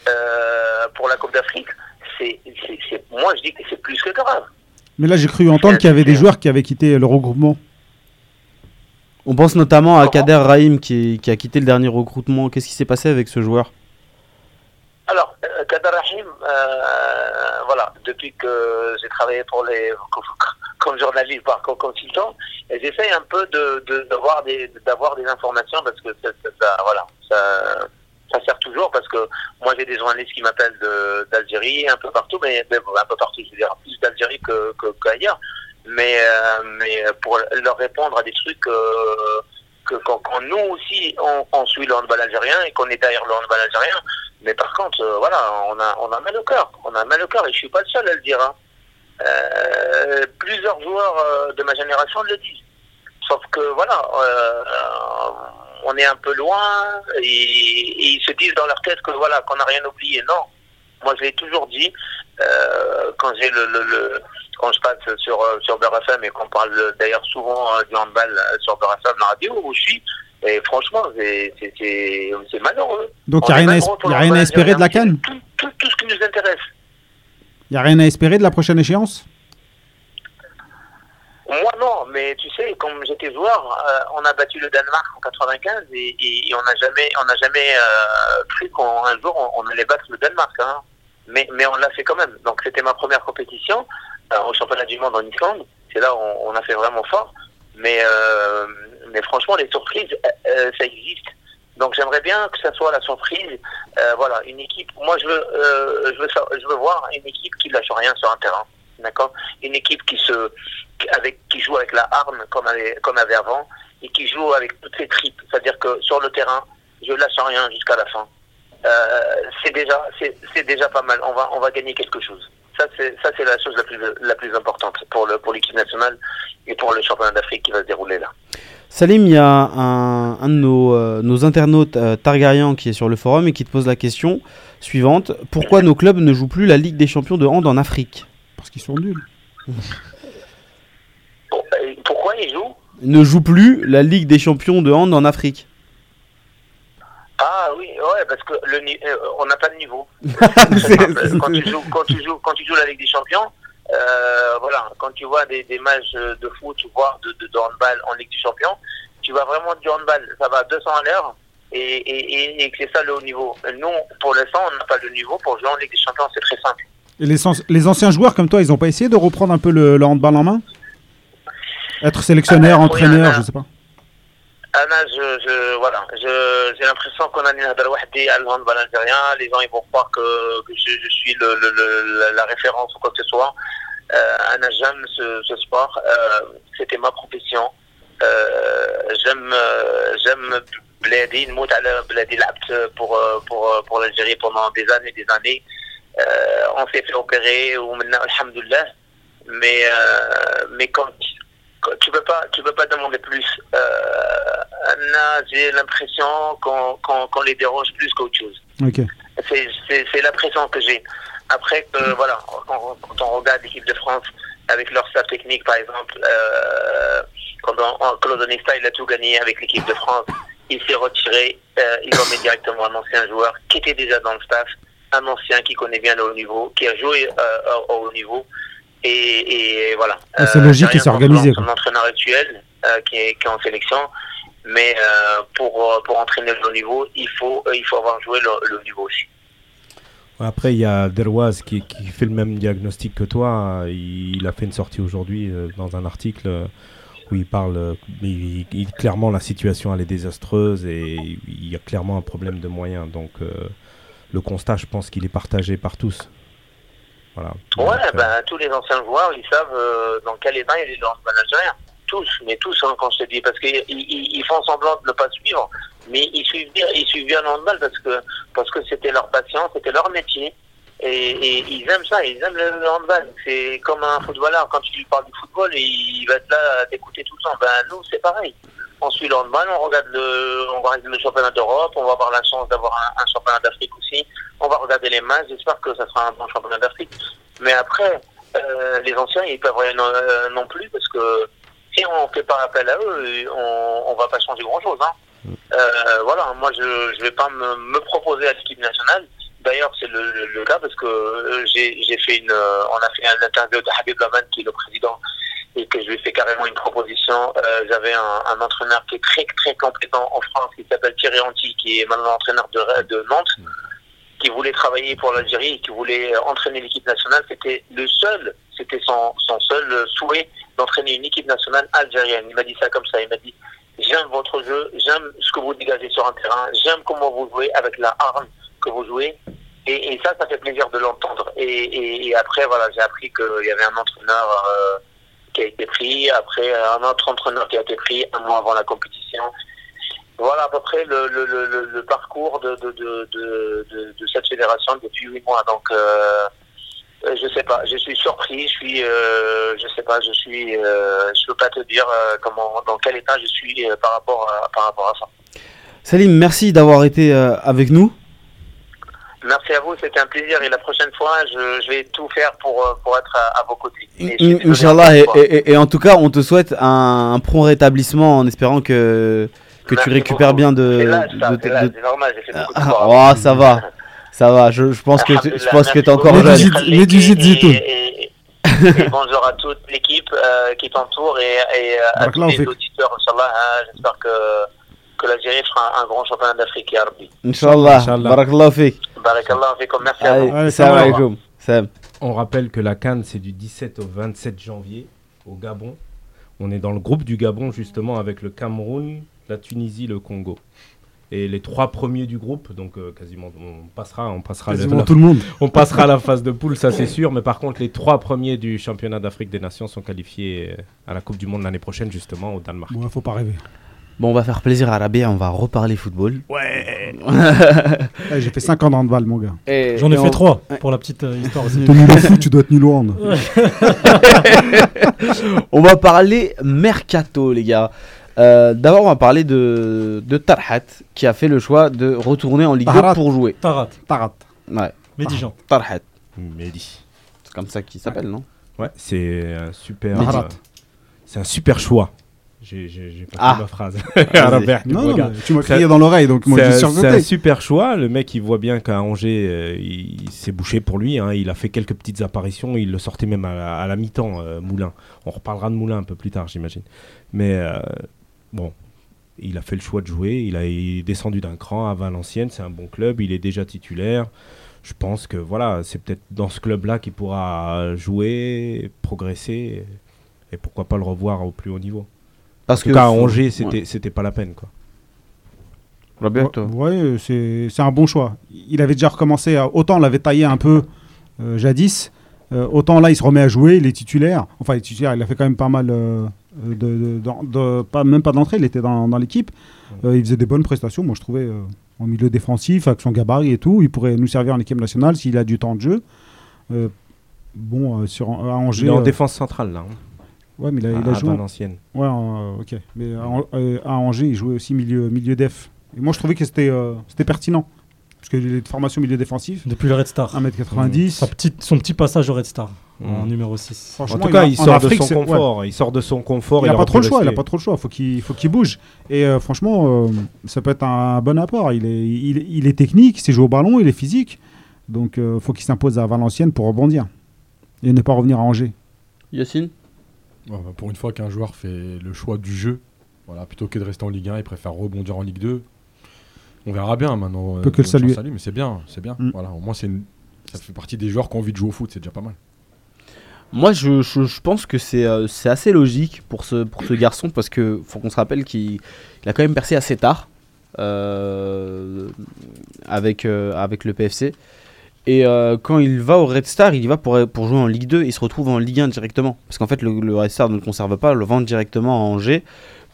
euh, pour la Coupe d'Afrique, c'est- moi je dis que c'est plus que grave. Mais là, j'ai cru entendre qu'il y avait des joueurs qui avaient quitté le regroupement. On pense notamment à Kader Rahim qui, qui a quitté le dernier recrutement. Qu'est-ce qui s'est passé avec ce joueur? Alors, euh, Kader Rahim, euh, voilà, depuis que j'ai travaillé pour les, comme journaliste, voire comme consultant, j'essaye un peu de, de, d'avoir des, d'avoir des informations parce que ça, ça- ça- voilà, ça, ça sert toujours parce que moi j'ai des journalistes qui m'appellent de- d'Algérie, un peu partout, mais, un peu partout, je veux dire, plus d'Algérie que, que, qu'ailleurs, mais, euh, mais pour leur répondre à des trucs euh, que quand, nous aussi on, on suit le handball algérien et qu'on est derrière le handball algérien, mais par contre, euh, voilà, on a, on a mal au cœur. On a mal au cœur et je suis pas le seul à le dire. hein. Euh, plusieurs joueurs euh, de ma génération le disent. Sauf que voilà, euh, euh, on est un peu loin et, et ils se disent dans leur tête que voilà qu'on n'a rien oublié. Non, Moi, je l'ai toujours dit euh, quand j'ai le, le, le- quand je passe sur euh, sur Beurre FM et qu'on parle d'ailleurs souvent euh, du handball euh, sur Beurre FM, la radio où je suis. Et franchement, c'est malheureux. Donc, On il n'y a, rien à a rien espérer de la. Cannes Tout, tout ce qui nous intéresse. Il n'y a rien à espérer de la prochaine échéance? Moi non, mais tu sais, comme j'étais joueur, euh, on a battu le Danemark en 95 et, et- et on n'a jamais, on n'a jamais euh, cru qu'un jour on, on allait battre le Danemark. Hein. Mais, mais on l'a fait quand même. Donc c'était ma première compétition au championnat du monde en Islande. C'est là où on, a fait vraiment fort. Mais, euh, mais franchement, les surprises, euh, euh, ça existe. Donc j'aimerais bien que ça soit la surprise. Euh, voilà, une équipe. Moi, je veux, euh, je veux, je veux voir une équipe qui lâche rien sur un terrain. D'accord? Une équipe qui se, avec, qui joue avec la arme comme avait, comme avait avant et qui joue avec toutes ses tripes. C'est-à-dire que sur le terrain, je lâche rien jusqu'à la fin. Euh, c'est déjà, c'est déjà pas mal. On va, on va gagner quelque chose. Ça, c'est, ça, c'est la chose la plus, la plus importante pour le, pour l'équipe nationale et pour le championnat d'Afrique qui va se dérouler là. Salim, il y a un, un de nos, euh, nos internautes, euh, Targaryen, qui est sur le forum et qui te pose la question suivante. Pourquoi nos clubs ne jouent plus la Ligue des champions de hand en Afrique? Parce qu'ils sont nuls. Euh, pourquoi ils jouent? Ne jouent plus la Ligue des champions de hand en Afrique Ah oui, ouais, parce que le, euh, on n'a pas de niveau. Quand tu joues, quand tu joues, quand tu joues la Ligue des Champions, euh, voilà, quand tu vois des, des matchs de foot, voire de, de, de handball en Ligue des Champions, tu vois vraiment du handball, ça va à 200 à l'heure, et, et, et, c'est ça le haut niveau. Nous, pour l'instant, on n'a pas le niveau pour jouer en Ligue des Champions, c'est très simple. Et les, les anciens joueurs comme toi, ils n'ont pas essayé de reprendre un peu le, le handball en main? Être sélectionneur, Ah, oui, entraîneur, Anna. je sais pas. Anna, je, je, voilà, je, j'ai l'impression qu'on a une wahdi à handball algérien. Les gens, ils vont croire que, je, suis le, le, le, la référence ou quoi que ce soit. Euh, Anna, j'aime ce, ce sport. Euh, c'était ma profession. Euh, j'aime, euh, j'aime Bladi, Mout Bladi Lapt pour, euh, pour, euh, pour l'Algérie pendant des années et des années. on s'est fait opérer, ou maintenant, alhamdoulilah. Mais, mais quand tu peux pas, tu peux pas demander plus. Euh, Anna, j'ai l'impression qu'on, qu'on, qu'on les dérange plus qu'autre chose. Ok. C'est, c'est, c'est l'impression que j'ai. Après, que, voilà, quand, quand on regarde l'équipe de France avec leur staff technique, par exemple, euh, quand on, on- Claude Onesta, il a tout gagné avec l'équipe de France, il s'est retiré, euh, ont mis directement un ancien joueur qui était déjà dans le staff, un ancien qui connaît bien le haut niveau, qui a joué euh, au haut niveau. Et, et voilà. Ah, c'est Euh, logique rien contre organisé, quoi. entraîneur actuel, euh, qui, est, qui est en sélection. Mais euh, pour, pour entraîner le haut niveau, il faut, il faut avoir joué le, le haut niveau aussi. Après, il y a Derouaz qui, qui fait le même diagnostic que toi. Il a fait une sortie aujourd'hui dans un article où il parle. il, il- clairement, la situation elle est désastreuse et il y a clairement un problème de moyens. Donc, euh, le constat, je pense qu'il est partagé par tous. Voilà. Ouais, euh, ben, tous les anciens joueurs, ils savent euh, dans quel état il est le handball algérien. Tous, mais tous, hein, quand je te dis, parce qu'ils ils, ils font semblant de ne pas suivre, mais ils suivent bien, ils suivent bien le handball parce que parce que c'était leur passion, c'était leur métier, et, et ils aiment ça, ils aiment le, le handball. C'est comme un footballeur, quand tu lui parles du football, il va être là à t'écouter tout le temps. Ben nous, c'est pareil. On suit le handball, on regarde le, on regarde le championnat d'Europe, on va avoir la chance d'avoir un, un championnat d'Afrique aussi. On va regarder les matchs, j'espère que ça sera un bon championnat d'Afrique. Mais après, euh, les anciens, ils peuvent rien euh, non plus parce que si on fait pas appel à eux, on, on va pas changer grand chose. Hein. Euh, voilà, moi je je vais pas me, me proposer à l'équipe nationale. D'ailleurs, c'est le, le, le cas parce que j'ai fait une, on a fait un interview de Habib Laman qui est le président et que je lui ai fait carrément une proposition. Euh, J'avais un, entraîneur qui est très très compétent en France qui s'appelle Thierry Anti, qui est maintenant entraîneur de, de Nantes qui voulait travailler pour l'Algérie, qui voulait entraîner l'équipe nationale, c'était le seul, c'était son, son seul souhait d'entraîner une équipe nationale algérienne. Il m'a dit ça comme ça, il m'a dit j'aime votre jeu, j'aime ce que vous dégagez sur un terrain, j'aime comment vous jouez avec la arme que vous jouez. Et, ça, ça fait plaisir de l'entendre. Et après, voilà, j'ai appris qu'il y avait un entraîneur euh, qui a été pris, après un autre entraîneur qui a été pris un mois avant la compétition. Voilà à peu près le, le, le, parcours de, de, de, cette fédération depuis huit mois. Donc, euh, euh, je sais pas, je suis surpris, je suis, euh, je sais pas, je suis, euh, je peux pas te dire euh, comment, dans quel état je suis euh, par rapport à, par rapport à ça. Salim, merci d'avoir été euh, avec nous. Merci à vous, c'était un plaisir et la prochaine fois, je, je vais tout faire pour, euh, pour être à, à vos côtés. Et Inch'Allah, et, et- et en tout cas, on te souhaite un, un prompt rétablissement en espérant que, que tu récupères beaucoup. bien de. C'est normal, j'ai fait beaucoup de Ah, sport. oh, ça va, ça va. Je, je pense que tu- je pense que t'es encore jeune. mais du. Et, et bonjour à toute l'équipe euh, qui t'entoure et, et euh, à tous les fik. auditeurs, Inch'Allah. hein, J'espère que, que l'Algérie fera un, un grand championnat d'Afrique, Ya Rabbi. Inch'Allah, Inch'Allah. barakallahu. Barakallah, fikum. merci à vous. Allez, salam alaikum. Salam. On rappelle que la Cannes, c'est du 17 au 27 janvier au Gabon. On est dans le groupe du Gabon, justement, avec le Cameroun, la Tunisie, le Congo. Et les trois premiers du groupe, donc euh, quasiment, on passera, on passera Quasiment la- tout le monde. On passera la phase de poule, ça c'est sûr. Mais par contre, les trois premiers du championnat d'Afrique des Nations sont qualifiés euh, à la Coupe du Monde l'année prochaine, justement, au Danemark. Bon, faut pas rêver. Bon, on va faire plaisir à Rabia, on va reparler football. Ouais. Eh, J'ai fait 5 ans de handball, mon gars. J'en ai et on- fait trois pour la petite euh, histoire foot, tu dois être nul au hand. on va parler mercato, les gars. Euh, D'abord, on va parler de, de Tarhat qui a fait le choix de retourner en Ligue 2 Tarhat. pour jouer. Tarat, Tarat. Ouais. Médijan. Tarhat. Mehdi. C'est comme ça qu'il s'appelle, non? Ouais, c'est un super. Euh, c'est un super choix. J'ai pas Ah. fait ma phrase. Robert, Non, me non, tu m'as C'est- crié dans l'oreille, donc moi C'est j'ai un- c'est un super choix. Le mec, il voit bien qu'à Angers, euh, il, il s'est bouché pour lui. hein. Il a fait quelques petites apparitions. Il le sortait même à, la- à la mi-temps, euh, Moulin. On reparlera de Moulin un peu plus tard, j'imagine. Mais euh, bon, il a fait le choix de jouer. Il a il est descendu d'un cran à Valenciennes. C'est un bon club. Il est déjà titulaire. Je pense que voilà, c'est peut-être dans ce club-là qu'il pourra jouer, progresser. Et pourquoi pas le revoir au plus haut niveau. Parce En tout cas, à Angers, c'était ouais. c'était pas la peine. Quoi. Ouais, c'est c'est un bon choix. Il avait déjà recommencé, à- autant on l'avait taillé un peu euh, jadis, euh, autant là il se remet à jouer, il est titulaire. Enfin, il est titulaire, il a fait quand même pas mal euh, de, de- dans- de- pas, même pas d'entrée, il était dans, dans l'équipe. Euh, il faisait des bonnes prestations, moi je trouvais, euh, en milieu défensif, avec son gabarit et tout. Il pourrait nous servir en équipe nationale s'il a du temps de jeu. Euh, bon, euh, sur, à Angers. Il est en euh, défense centrale là. hein. Ouais, mais il a, il a à joué. en- Valenciennes. Ouais, en- ok. Mais à, An- euh, à Angers, il jouait aussi milieu, milieu def. Et moi, je trouvais que c'était euh, c'était pertinent. Parce que les formations milieu défensif, Depuis le Red Star. 1m90. Sa petite, son petit passage au Red Star en Mm. numéro 6. En tout cas, a- il en sort Afrique, de son confort. Il sort de son confort. Il n'a pas trop le choix, il a pas trop le choix, faut qu'il faut qu'il bouge. Et euh, franchement, euh, ça peut être un bon apport. Il est, il, il est technique, il sait jouer au ballon, il est physique. Donc il faut qu'il s'impose à Valenciennes pour rebondir. Et ne pas revenir à Angers. Yacine? Pour une fois qu'un joueur fait le choix du jeu, voilà, plutôt que de rester en Ligue 1, il préfère rebondir en Ligue 2. On verra bien maintenant. Peut que le saluer. mais c'est bien, c'est bien. Mm. Voilà, au moins c'est une- ça fait partie des joueurs qui ont envie de jouer au foot, c'est déjà pas mal. Moi, je, je- je pense que c'est euh, c'est assez logique pour ce, pour ce garçon parce que faut qu'on se rappelle qu'il il a quand même percé assez tard euh, avec, euh, avec le PFC. Et euh, quand il va au Red Star, il y va pour, pour jouer en Ligue 2 et il se retrouve en Ligue 1 directement. Parce qu'en fait, le, le Red Star ne le conserve pas, le vend directement à Angers.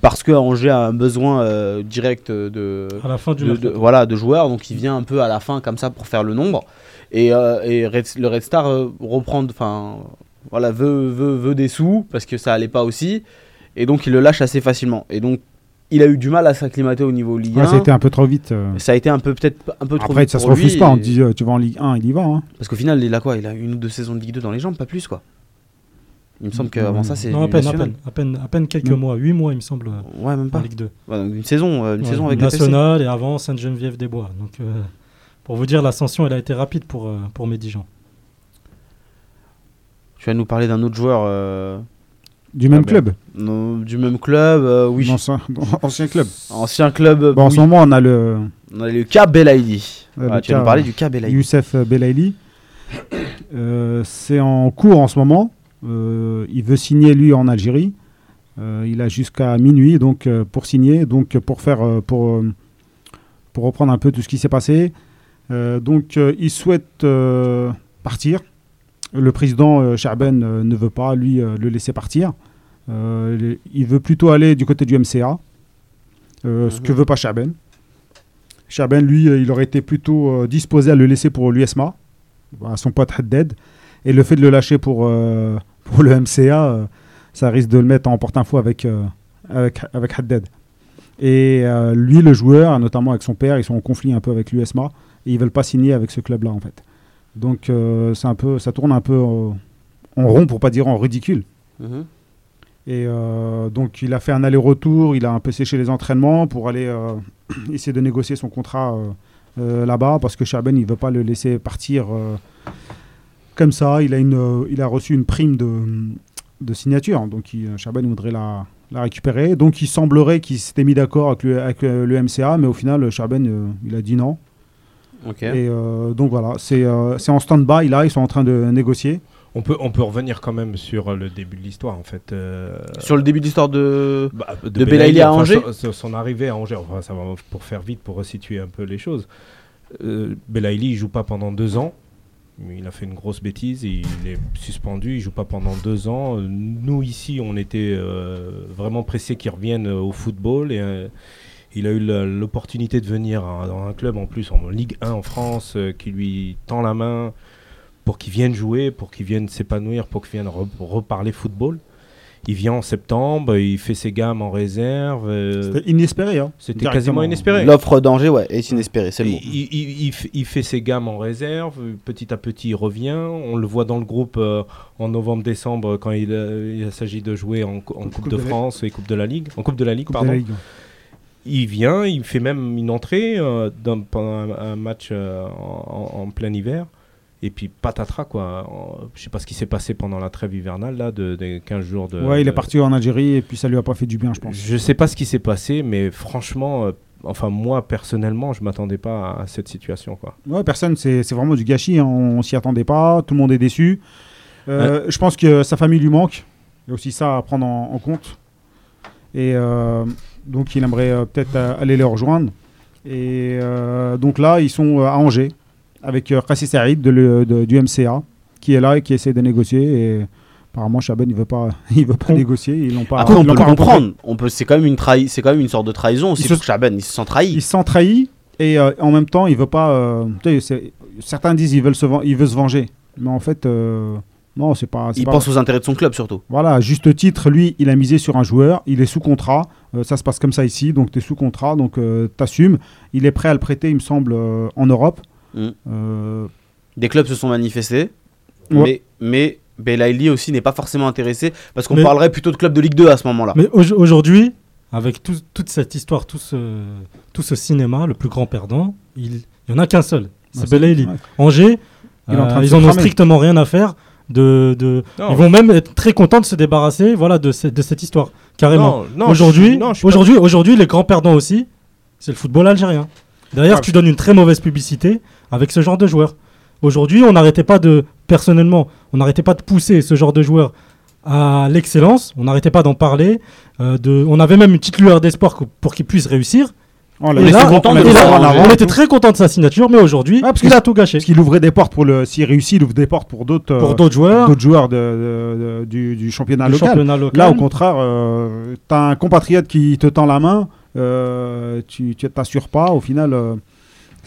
Parce que Angers a un besoin euh, direct de, À la fin du de, mercato. de- voilà, de joueurs, donc il vient un peu à la fin comme ça pour faire le nombre. Et, euh, et Red- le Red Star reprend, enfin, voilà, veut, veut, veut des sous parce que ça allait pas aussi, et donc il le lâche assez facilement. Et donc il a eu du mal à s'acclimater au niveau Ligue 1. Ouais, ça a été un peu trop vite. euh. Ça a été un peu peut-être un peu trop Après, vite ça se pour refuse pas. On dit euh, tu vas en Ligue 1, il y va. hein. Parce qu'au final, il a quoi? Il a une ou deux saisons de Ligue 2 dans les jambes, pas plus quoi. Il me semble qu'avant ça, c'est Non, à peine, à peine, à peine, à peine quelques Mm. mois, 8 mois, il me semble, euh, Ouais, même pas. en Ligue 2. Ouais, donc une saison, euh, une Ouais, saison avec. National et avant Sainte-Geneviève-des-Bois. Donc, euh, pour vous dire, l'ascension, elle a été rapide pour, euh, pour Médijan. Tu vas nous parler d'un autre joueur euh, Du même ah ben, club. non, du même club, euh, oui. Ancien, ancien club. Ancien club. euh, Bon, en ce moment, on a le. On a le cas Belaïli. Euh, le tu vas nous parler euh, du cas Belaïli. Youssef Belaïli. Euh, c'est en cours en ce moment. Euh, il veut signer lui en Algérie. Euh, il a jusqu'à minuit donc euh, pour signer, donc pour faire euh, pour euh, pour reprendre un peu tout ce qui s'est passé. Euh, donc euh, il souhaite euh, partir. Le président euh, euh, ne veut pas lui euh, le laisser partir. Euh, il veut plutôt aller du côté du MCA. euh, Ce que veut pas Chaben. Chaben, lui, euh, il aurait été plutôt disposé à le laisser pour l'USMA, à son pote Haddad. Et le fait de le lâcher pour, euh, pour le MCA, euh, ça risque de le mettre en porte-info avec, euh, avec, avec Haddad. Et lui, le joueur, notamment avec son père, ils sont en conflit un peu avec l'USMA et ils veulent pas signer avec ce club-là en fait. Donc c'est un peu, ça tourne un peu en rond pour pas dire en ridicule. Mhm. Et euh, donc il a fait un aller-retour, il a un peu séché les entraînements pour aller euh, essayer de négocier son contrat euh, là-bas parce que Chaben il veut pas le laisser partir comme ça. Il a, une, il a reçu une prime de, de signature, donc il, Chaben voudrait la, la récupérer. Donc il semblerait qu'il s'était mis d'accord avec le, avec, le MCA, mais au final Chaben il a dit non. Et donc voilà, c'est en stand-by là, ils sont en train de négocier. On peut, on peut revenir quand même sur le début de l'histoire en fait. euh, Sur le début de l'histoire de, bah, de, Belaïli à Angers son- son, son arrivée à Angers, enfin, ça va pour faire vite, pour resituer un peu les choses. Euh, Belaïli, il joue pas pendant deux ans. Il a fait une grosse bêtise, il est suspendu, il joue pas pendant deux ans. Nous ici, on était euh, vraiment pressés qu'il revienne au football et il a eu l'opportunité de venir dans un club en plus en Ligue 1 en France qui lui tend la main pour qu'il vienne jouer, pour qu'il vienne s'épanouir, pour qu'il vienne re- reparler football. Il vient en septembre, il fait ses gammes en réserve. euh, C'était inespéré. Hein, C'était quasiment inespéré. L'offre d'Angers, ouais, est inespérée, c'est le mot. Il, il- il f- il fait ses gammes en réserve, petit à petit il revient. On le voit dans le groupe euh, en novembre-décembre quand il, euh, il s'agit de jouer en, cou- en Coupe, Coupe de, France et Coupe de la Ligue. En Coupe de la Ligue, Coupe pardon. la Ligue. Il vient, il fait même une entrée euh, dans- pendant un, un match euh, en, en- en plein hiver. Et puis patatras quoi. Je sais pas ce qui s'est passé pendant la trêve hivernale là, de, des 15 jours de. ouais, il de- est parti en Algérie et puis ça lui a pas fait du bien, je pense. je sais pas ce qui s'est passé, mais franchement, euh, enfin moi personnellement, je m'attendais pas à, à cette situation quoi. Ouais, personne, c'est vraiment du gâchis. hein, On, s'y attendait pas. Tout le monde est déçu. Euh, Je pense que sa famille lui manque. Il y a aussi ça à prendre en, en compte. Et euh, donc, il aimerait peut-être aller les rejoindre. Et donc là, ils sont à Angers avec euh, Kassi Saïd de du MCA qui est là et qui essaie de négocier. Et apparemment, Chaben, il veut pas, il veut pas négocier. Ils l'ont pas. Après, on ils peut pas comprendre. On peut, c'est quand même une trahi, c'est quand même une sorte de trahison aussi Il se- pour Chaben. Il se sent trahi. Il se sent trahi et euh, en même temps, il veut pas. euh, certains disent il veut se, ven- il veut se venger, mais en fait, euh, non, c'est pas. Il pas- pense aux intérêts de son club surtout. Voilà, à juste titre, lui, il a misé sur un joueur, il est sous contrat, euh, ça se passe comme ça ici, donc tu es sous contrat, donc tu t'assumes. Il est prêt à le prêter, il me semble, euh, en Europe. Mm. Euh, Des clubs se sont manifestés, Ouais. mais mais Belaïli aussi n'est pas forcément intéressé parce qu'on Mais- parlerait plutôt de club de Ligue 2 à ce moment-là. Mais au- aujourd'hui, avec tout- toute cette histoire, tout ce, tout ce cinéma, le plus grand perdant, il n'y en a qu'un seul. C'est c'est- Belaïli. ouais. Angers, Il euh, ils se en ont strictement rien à faire. De, de- Non. Ils vont même être très contents de se débarrasser voilà, de, ce- de cette histoire. Carrément. Aujourd'hui, aujourd'hui, aujourd'hui, les grands perdants aussi, c'est le football algérien. D'ailleurs, Ah, tu donnes une très mauvaise publicité avec ce genre de joueurs. Aujourd'hui, on n'arrêtait pas de, personnellement, on n'arrêtait pas de pousser ce genre de joueurs à l'excellence. On n'arrêtait pas d'en parler. euh, de, on avait même une petite lueur d'espoir pour qu'il puisse réussir. on là, là, était très content de sa signature, mais aujourd'hui, parce il a tout gâché. Parce qu'il ouvrait des portes pour le. S'il réussit, il ouvre des portes pour d'autres. euh, Pour d'autres joueurs, d'autres joueurs de- de- de- du, du championnat du local. championnat local. Là, au contraire, euh, t'as un compatriote qui te tend la main, euh, tu tu t'assures pas, au final, euh,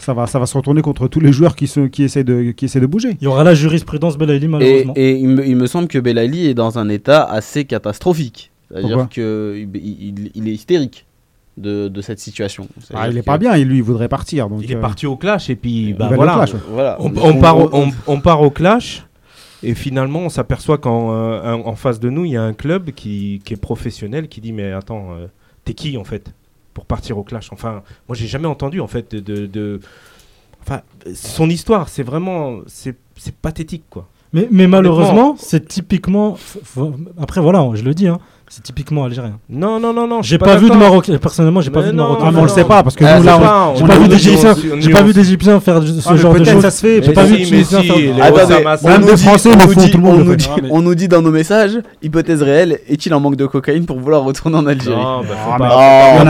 ça, va, ça va se retourner contre tous les joueurs qui, se, qui, essaient, de, qui essaient de bouger. il y aura la jurisprudence Belaïli, Et, malheureusement. et il, me, il me semble que Belaïli est dans un état assez catastrophique. C'est-à-dire qu'il il, il est hystérique de, de cette situation. Ah, il est que- pas bien, et lui, il voudrait partir. Donc, Il est euh, parti au clash et puis bah, voilà. clash, ouais. Voilà. On, on part au, on, on part au clash et finalement on s'aperçoit qu'en euh, en face de nous il y a un club qui, qui est professionnel qui dit mais attends euh, t'es qui en fait? Pour partir au clash enfin moi j'ai jamais entendu en fait de, de- de- enfin son histoire c'est vraiment c'est pathétique quoi Mais, mais malheureusement, c'est typiquement. Après, voilà, je le dis, hein, c'est typiquement algérien. non non non non je J'ai pas, vu de d'accord. Marocain. Personnellement, j'ai pas vu de non, Marocain. Ah, on le sait pas, parce que Ah, nous, là, pas- J'ai pas vu d'Égyptiens. J'ai pas vu d'Égyptiens faire ce Ah, genre de peut-être choses. ça se fait. Mais peut-être si, que mais Égyptiens si, faire- Même nous des dit- Français on le nous font, dit- tout le monde on le nous fait. dit- Ah, On nous dit dans nos messages, hypothèse réelle, est-il en manque de cocaïne pour vouloir retourner en Algérie pas- Il y en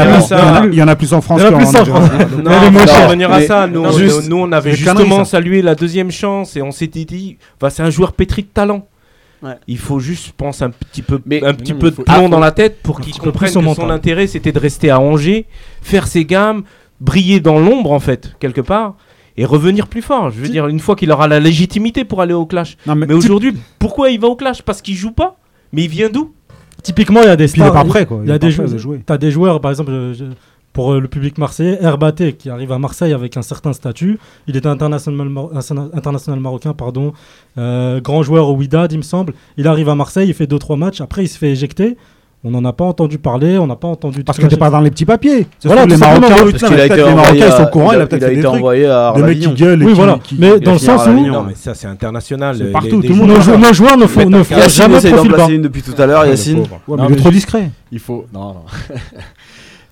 a pas plus- en France Il y en a qu'en plus en Algérie. France. Non, revenir à ça. Nous, on- juste- nous, on avait justement salué la deuxième chance et on s'était dit, bah, c'est un joueur pétri de talent. Ouais. Il faut juste, je pense, un petit peu, Mais- un petit Non, peu de plomb dans la tête pour un qu'il petit peu comprenne plus au que son intérêt, c'était de rester à Angers, faire ses gammes, briller dans l'ombre, en fait, quelque part, et revenir plus fort. Je veux dire, une fois qu'il aura la légitimité pour aller au clash. Non, mais Mais aujourd'hui, pourquoi il va au clash? Parce qu'il joue pas Mais il vient d'où? Typiquement, il y a des Puis il est stars. pas prêt, quoi. Il y a des joueurs. de jouer. T'as des joueurs, par exemple, je- je- pour euh, le public marseillais. Herbaté, qui arrive à Marseille avec un certain statut. Il est international, mar- international marocain, pardon. Euh, grand joueur au Wydad, il me semble. Il arrive à Marseille, il fait 2-3 matchs. Après, il se fait éjecter. On n'en a pas entendu parler, on n'a pas entendu. Parce que t'es pas dans les petits papiers. Voilà, les Marocains, les Marocains, ils sont au courant, il a peut-être fait des trucs. Le mec qui gueule et Oui, qui- voilà. qui- Mais dans le à sens où. Non, mais ça, c'est international. C'est Les- partout, les- tout le les monde Nos, joueurs- jou- nos joueurs ne font, ne feront Yacine jamais profil bas. placer une depuis tout à l'heure, Ah, Yacine. mais il est trop discret. Il faut. Non, non.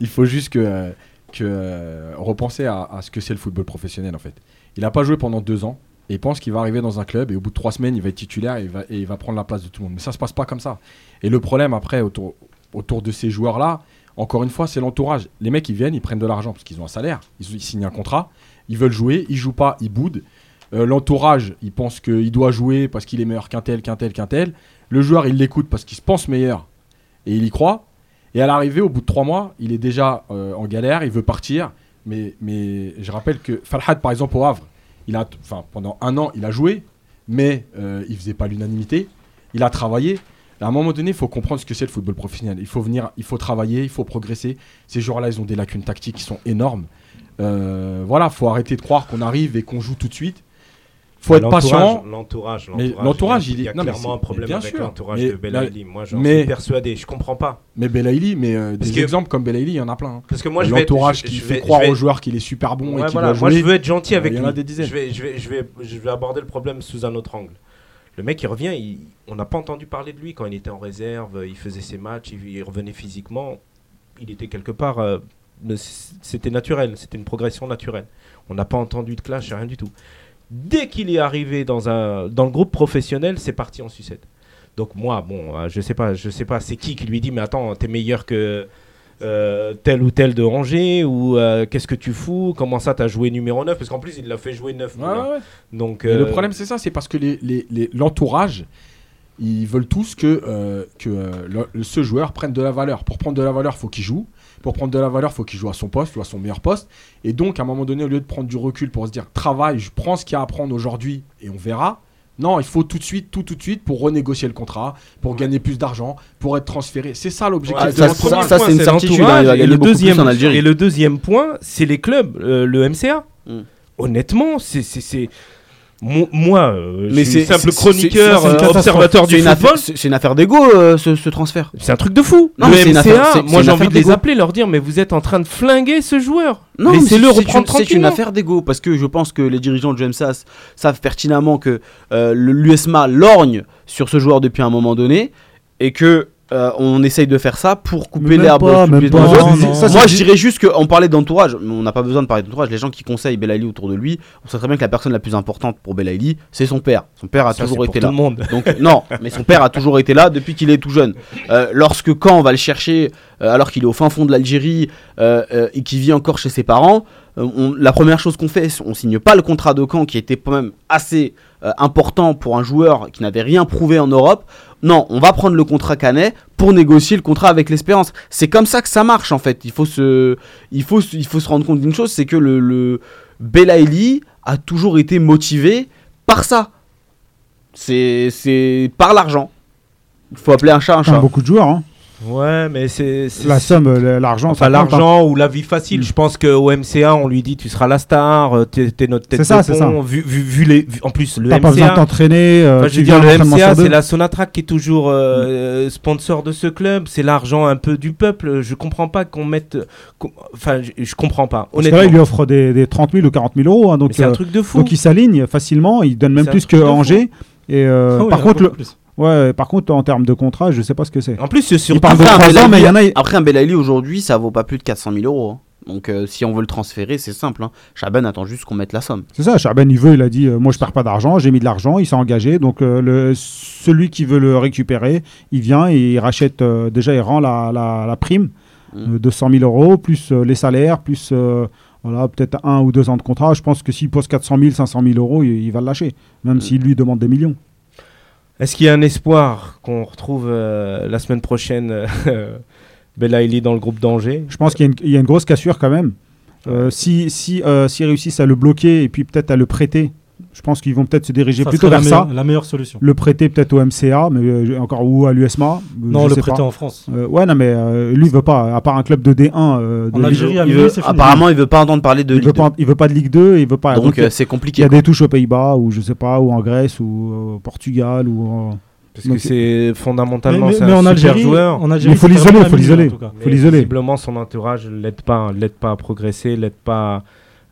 il faut juste que, euh, repenser à, ce que c'est le football professionnel en fait. Il n'a pas joué pendant deux ans et il pense qu'il va arriver dans un club et au bout de trois semaines il va être titulaire et il va, prendre la place de tout le monde. Mais ça se passe pas comme ça. Et le problème après autour, de ces joueurs là, encore une fois, c'est l'entourage. Les mecs ils viennent, ils prennent de l'argent parce qu'ils ont un salaire, ils, ils signent un contrat, ils veulent jouer, ils jouent pas, ils boudent. Euh, L'entourage, il pense qu'il doit jouer parce qu'il est meilleur qu'un tel, qu'un tel, qu'un tel. Le joueur, il l'écoute parce qu'il se pense meilleur et il y croit. Et à l'arrivée, au bout de trois mois, il est déjà euh, en galère, il veut partir. Mais, mais je rappelle que Farhad, par exemple, au Havre, il a, pendant un an, il a joué, mais euh, il faisait pas l'unanimité. Il a travaillé. À un moment donné, il faut comprendre ce que c'est le football professionnel. Il faut venir, il faut travailler, il faut progresser. Ces joueurs-là, ils ont des lacunes tactiques qui sont énormes. Euh, voilà, faut arrêter de croire qu'on arrive et qu'on joue tout de suite. Faut être patient. L'entourage, l'entourage, il y a, il est- il y a non, mais clairement un problème avec l'entourage de Belaïli. Moi, j'en suis persuadé. Je comprends pas. Mais Belaïli, mais euh, des que- exemples comme Belaïli, il y en a plein. hein. Parce que moi, l'entourage qui je fait vais- croire vais- aux joueurs qu'il est super bon et qu'il voilà. Moi, je veux être gentil Euh, avec Il y en lui. a des dizaines. Je vais, je, vais, je, vais, je vais aborder le problème sous un autre angle. Le mec, il revient, il- on n'a pas entendu parler de lui quand il était en réserve, il faisait ses matchs, il, il revenait physiquement. Il était quelque part. euh, c'était naturel, c'était une progression naturelle. On n'a pas entendu de clash, rien du tout. Dès qu'il est arrivé dans, un, dans le groupe professionnel, c'est parti en sucette. Donc moi, bon, euh, je sais pas, je sais pas, c'est qui qui lui dit, mais attends, t'es meilleur que euh, tel ou tel de Angers ou euh, qu'est-ce que tu fous Comment ça, t'as joué numéro 9 Parce qu'en plus, il l'a fait jouer 9. Ouais, ouais. Donc le problème, c'est ça, c'est parce que les- les- les- l'entourage, ils veulent tous que, que le- ce joueur prenne de la valeur. Pour prendre de la valeur, faut qu'il joue. Pour prendre de la valeur, faut qu'il joue à son poste ou à son meilleur poste. Et donc, à un moment donné, au lieu de prendre du recul pour se dire travail, je prends ce qu'il y a à prendre aujourd'hui et on verra. Non, il faut tout de suite, tout tout de suite pour renégocier le contrat, pour gagner plus d'argent, pour être transféré. C'est ça l'objectif. Ouais, ça, c'est une certitude. hein, il va gagner et, le beaucoup plus deuxième, en Algérie. et le deuxième point, c'est les clubs, euh, le MCA. Mm. Honnêtement, c'est. Moi, euh, Mais je suis simple chroniqueur, euh, observateur du football. C'est une affaire d'ego euh, ce, ce transfert. C'est un truc de fou. Non, le MCA, affaire- moi j'ai envie de les appeler, leur dire mais vous êtes en train de flinguer ce joueur. Non, mais c'est- reprendre c'est une- C'est une tranquillement. affaire d'ego parce que je pense que les dirigeants du MSAS savent pertinemment que le- l'USMA lorgne sur ce joueur depuis un moment donné et que euh, on essaye de faire ça pour couper l'herbe les. Ça, Moi, je dirais juste qu'on parlait d'entourage, mais on n'a pas besoin de parler d'entourage. Les gens qui conseillent Belaïli autour de lui, on sait très bien que la personne la plus importante pour Belaïli, c'est son père. Son père a Ça, toujours pour été tout là. le monde. Donc non, mais son père a toujours été là depuis qu'il est tout jeune. Euh, lorsque quand on va le chercher, euh, alors qu'il est au fin fond de l'Algérie euh, euh, et qu'il vit encore chez ses parents, euh, on- la première chose qu'on fait, on signe pas le contrat de Caen qui était quand même assez euh, important pour un joueur qui n'avait rien prouvé en Europe. Non, on va prendre le contrat Canet pour négocier le contrat avec l'Espérance. C'est comme ça que ça marche en fait. Il faut se, il faut, il faut se rendre compte d'une chose, c'est que le, le Belaïli a toujours été motivé par ça. C'est c'est par l'argent. Il faut appeler un chat un chat. beaucoup de joueurs. Hein. Ouais, mais c'est. La somme, euh, l'argent. Enfin, hein. l'argent ou la vie facile. Je pense qu'au MCA, on lui dit tu seras la star, euh, t'es t'es notre tête C'est ça, c'est ça. Vu, vu, vu les, vu- en plus, le T'as MCA. pas besoin de t'entraîner. euh, Enfin, je veux dire, le MCA, c'est la Sonatrach qui est toujours euh, sponsor de ce club. C'est l'argent un peu du peuple. Je comprends pas qu'on mette. Enfin, je, je comprends pas. Parce que Honnêtement. là, il lui offre des, des 30 000 ou 40 000 euros. hein, donc, c'est un truc de fou. Donc il s'aligne facilement. Il donne même plus que. Angers. Et euh, Ah oui, par contre, le. Ouais, par contre, en termes de contrat, je sais pas ce que c'est. En plus, c'est sur. Il parle de Après, un 3 ans, mais il y en a. Après un Belaïli aujourd'hui, ça vaut pas plus de 400 000 euros. hein. Donc euh, si on veut le transférer, c'est simple. Hein. Chaban attend juste qu'on mette la somme. C'est ça, Charben, il veut, il a dit euh, Moi, je perds pas d'argent, j'ai mis de l'argent, il s'est engagé. Donc, euh, le, celui qui veut le récupérer, il vient et il rachète. euh, déjà, il rend la, la, la prime Mm. euh, de 100 000 euros, plus euh, les salaires, plus euh, voilà, peut-être un ou deux ans de contrat. Je pense que s'il pose 400 000, 500 000 euros, il, il va le lâcher, même Mm. s'il lui demande des millions. Est-ce qu'il y a un espoir qu'on retrouve euh, la semaine prochaine euh, Belaïli dans le groupe d'Angers? Je pense qu'il y, a une- grosse cassure quand même. Euh, si si, s'ils réussissent à le bloquer et puis peut-être à le prêter je pense qu'ils vont peut-être se diriger plutôt vers la ça. La meilleure solution. Le prêter peut-être au MCA, mais euh, encore ou à l'USMA. Euh, non, le prêter en France. Euh, ouais, non, mais lui il veut pas. À part un club de D1. En Algérie, il veut, fini. apparemment, il veut pas entendre parler de. Il Ligue veut 2. pas. Il veut pas de Ligue 2. Il veut pas. Donc c'est compliqué. Il y a des touches aux Pays-Bas ou je sais pas, ou en Grèce ou au Portugal ou. Parce que c'est fondamentalement mais, mais, en Algérie, super joueur. En Algérie, il faut l'isoler, il faut l'isoler. Visiblement, son entourage l'aide pas, l'aide pas à progresser, l'aide pas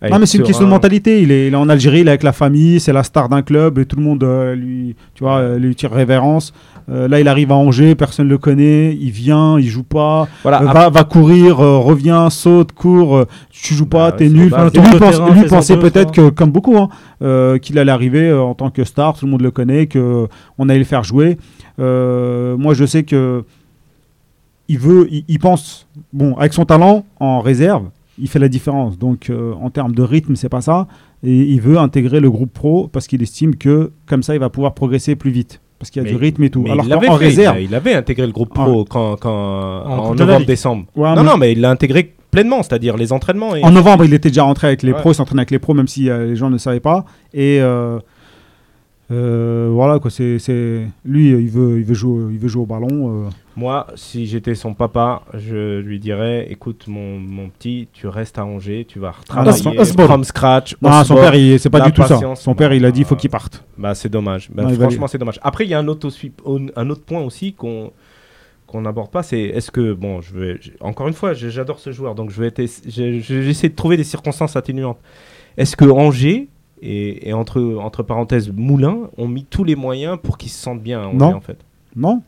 non, mais c'est une question de mentalité. Il est, il en Algérie, il est avec la famille, c'est la star d'un club et tout le monde euh, lui, tu vois, euh, lui tire révérence. Euh, là, il arrive à Angers, personne ne le connaît, il vient, il joue pas, voilà, va, courir, revient, saute, court, tu joues pas, bah, t'es nul. Enfin, lui, pensait peut-être que, comme beaucoup, hein, qu'il allait arriver en tant que star, tout le monde le connaît, qu'on allait le faire jouer. moi, je sais que il veut, il pense, bon, avec son talent en réserve, il fait la différence. Donc euh, en termes de rythme, c'est pas ça. Et il veut intégrer le groupe pro parce qu'il estime que comme ça, il va pouvoir progresser plus vite. Parce qu'il y a du rythme et tout. Alors il avait réserve. Il, avait intégré le groupe pro en, quand, en, en novembre-décembre. Non, non, mais il l'a intégré pleinement, c'est-à-dire les entraînements. Et... En novembre, il était déjà rentré avec les pros, il s'entraînait avec les pros, même si euh, les gens ne savaient pas. Et. Euh, euh, voilà quoi, c'est, lui, euh, il veut, il veut jouer, il veut jouer au ballon. Euh. Moi, si j'étais son papa, je lui dirais, écoute mon, mon, petit, tu restes à Angers, tu vas ah, retravailler from scratch. Non, son père, c'est pas du tout ça. Son père, il a dit, il faut qu'il parte. Bah c'est dommage. Bah, franchement, c'est dommage. Après, il y a un autre, un autre point aussi qu'on qu'on n'aborde pas, c'est est-ce que, bon, je vais, encore une fois, j'adore ce joueur, donc je vais j'essaie de trouver des circonstances atténuantes. Est-ce que Angers et, entre, entre parenthèses, Moulin ont mis tous les moyens pour qu'ils se sentent bien. Non. En fait. Non.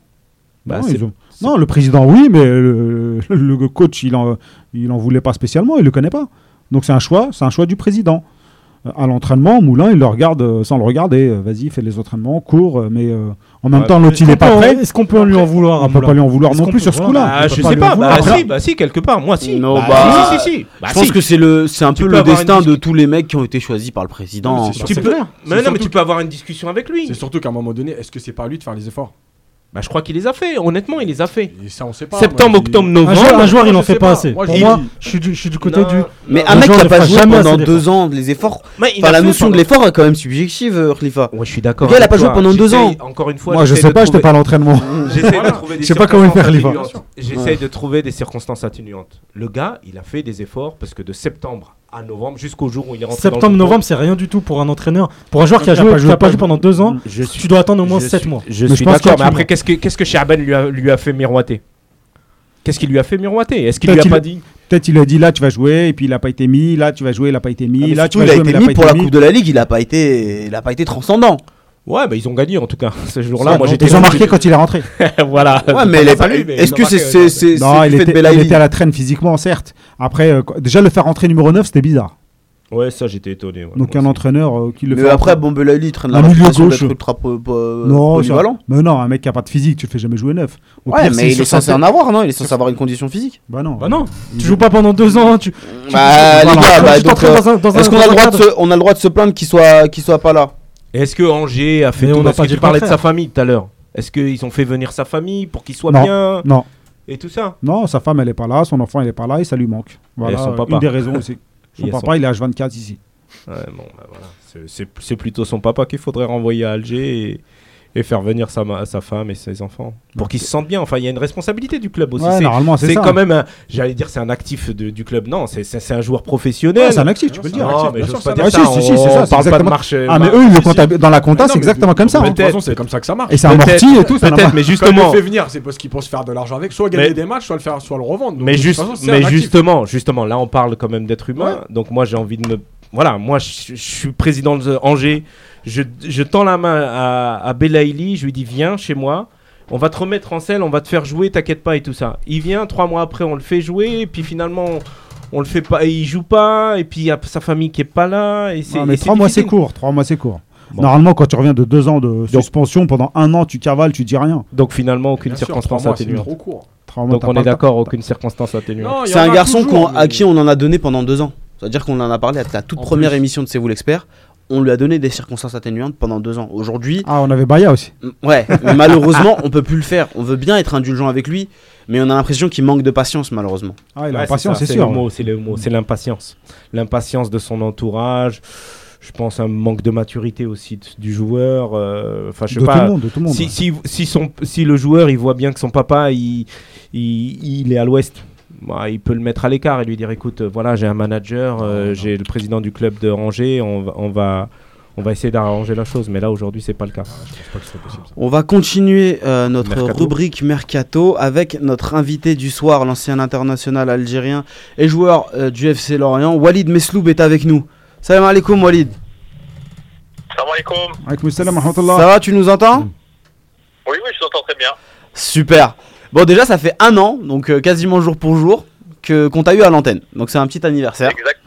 Bah, non, le président, oui, mais le, le coach, il en, il en voulait pas spécialement, il ne le connaît pas. Donc c'est un choix, c'est un choix du président à l'entraînement, Moulin, il le regarde euh, sans le regarder. Euh, vas-y, fais les entraînements, cours, euh, mais en même temps, l'autre, il n'est pas prêt? Est-ce qu'on peut lui en vouloir? On ne peut pas lui en vouloir non plus sur ce coup-là. Ah, je sais pas. Bah, si, bah, si, quelque part, moi, si. Bah, si, si, si, je pense que c'est le, c'est un peu le destin de tous les mecs qui ont été choisis par le président. Tu peux, mais, non, mais tu peux avoir une discussion avec lui. C'est surtout qu'à un moment donné, est-ce que c'est pas à lui de faire les efforts? bah, je crois qu'il les a fait, honnêtement, il les a fait. Ça, on sait pas, Septembre, octobre, novembre. Un joueur, un joueur il en fait pas, assez. Moi, je suis du, côté du. Mais un mec qui a pas joué pendant deux ans, les efforts. Bah, il enfin, la notion de l'effort est quand même subjective, euh, Khalifa. Ouais, je suis d'accord. Le gars, il a pas joué pendant deux ans. Encore une fois, moi, je sais pas, je te parle l'entraînement. Je sais pas comment il fait, Khalifa. J'essaye de trouver des circonstances atténuantes. Le gars, il a fait des efforts parce que de septembre à novembre jusqu'au jour où il. Septembre-novembre, c'est rien du tout pour un entraîneur. Pour un joueur qui a, joué, pas, joué, pas joué pendant deux ans, tu dois attendre au moins sept mois. Je mais suis d'accord, mais après, qu'est-ce que, qu'est-ce lui a, fait miroiter? Qu'est-ce qu'il lui a fait miroiter? Est-ce qu'il a pas dit? Peut-être il a dit là tu vas jouer et puis il n'a pas été mis, là tu vas jouer, il n'a pas été mis, ah, là tu vas il jouer, a été mis pour la Coupe de la Ligue, il n'a pas été il a pas été transcendant. Ouais, bah ils ont gagné en tout cas ce jour-là. Moi, ils ont marqué quand il est rentré. voilà. Ouais, mais, est pas lui, Est-ce que c'est c'est c'est Non, il était, il était à la traîne physiquement, certes. Après, euh, déjà le faire rentrer numéro 9, c'était bizarre. Ouais, ça j'étais étonné. Donc un entraîneur euh, qui le Mais après, bon, Belaïli, traîne la milieu gauche. non, mais non, un mec qui a pas de physique, tu le fais jamais jouer neuf. Ouais, mais il est censé en avoir, non? Il est censé avoir une condition physique. Bah non. Bah non, tu joues pas pendant deux ans. Tu... Bah, les gars, Est-ce qu'on a le droit de se- a le droit de se plaindre qu'il soit qu'il soit pas là? Est-ce que Angers a fait Mais tout on a de sa famille tout à l'heure. Est-ce qu'ils ont fait venir sa famille pour qu'il soit bien Non, et tout ça non, sa femme, elle est pas là, son enfant, il est pas là et ça lui manque. Voilà, une des raisons aussi. Son Et papa, son- il est H24 ici. Bon, bah voilà. C'est- plutôt son papa qu'il faudrait renvoyer à Alger et faire venir sa, sa femme et ses enfants pour qu'ils se sentent bien. Enfin, il y a une responsabilité du club aussi. Ouais, normalement, c'est, c'est quand hein. même, j'allais dire, c'est un actif du club. Non, c'est, un joueur professionnel. Ouais, c'est un actif, tu peux le dire. Non, mais je pas dire ça. Si, si, c'est ça. Parle pas de marché. Ah, mais eux, le dans la compta, c'est exactement comme ça. Hein. De toute façon, c'est comme ça que ça marche. Et c'est amorti et tout. Peut-être, mais justement. le fait venir, c'est parce qu'ils pensent faire de l'argent avec, soit gagner des matchs, soit le faire, soit le revendre. Mais justement, justement, là, on parle quand même d'être humain. Donc moi, j'ai envie de me voilà, moi je suis président de Angers, je, tends la main à, à Belaïli, je lui dis viens chez moi, on va te remettre en selle, on va te faire jouer, t'inquiète pas et tout ça. Il vient, trois mois après, on le fait jouer, et puis finalement, on, le fait pas, et il joue pas, et puis il y a sa famille qui est pas là. Et non, mais trois, mois, c'est court, trois mois c'est court. Normalement, quand tu reviens de deux ans de suspension, pendant un an, tu cavales, tu dis rien. Donc finalement, aucune circonstance atténuante. Donc on est d'accord, aucune circonstance atténuante. C'est un garçon à qui on en a donné pendant deux ans. C'est-à-dire qu'on en a parlé à la toute première émission de C'est vous l'expert on lui a donné des circonstances atténuantes pendant deux ans. Aujourd'hui. Ah, on avait Baya aussi. Ouais, malheureusement, on peut plus le faire. On veut bien être indulgent avec lui, mais on a l'impression qu'il manque de patience, malheureusement. Ah, il a ouais, c'est sûr. C'est le mot, c'est l'impatience. L'impatience de son entourage. Je pense un manque de maturité aussi du joueur. Euh, enfin, je sais de pas. Tout le monde, de tout le monde. Si, si, si, son, si le joueur, il voit bien que son papa, il, il, il est à l'ouest bah, il peut le mettre à l'écart et lui dire écoute, euh, voilà, j'ai un manager, euh, j'ai le président du club de Angers, on va, on va, on va essayer d'arranger la chose. Mais là, aujourd'hui, c'est pas le cas. On va continuer euh, notre Mercato. rubrique Mercato avec notre invité du soir, l'ancien international algérien et joueur euh, du FC Lorient. Walid Mesloub est avec nous. Salam alaikum Walid. Salam alaikum. Ça va, tu nous entends? Oui, oui, je t'entends très bien. Super. Bon, déjà, ça fait un an, donc euh, quasiment jour pour jour, que qu'on t'a eu à l'antenne. Donc c'est un petit anniversaire. Exact.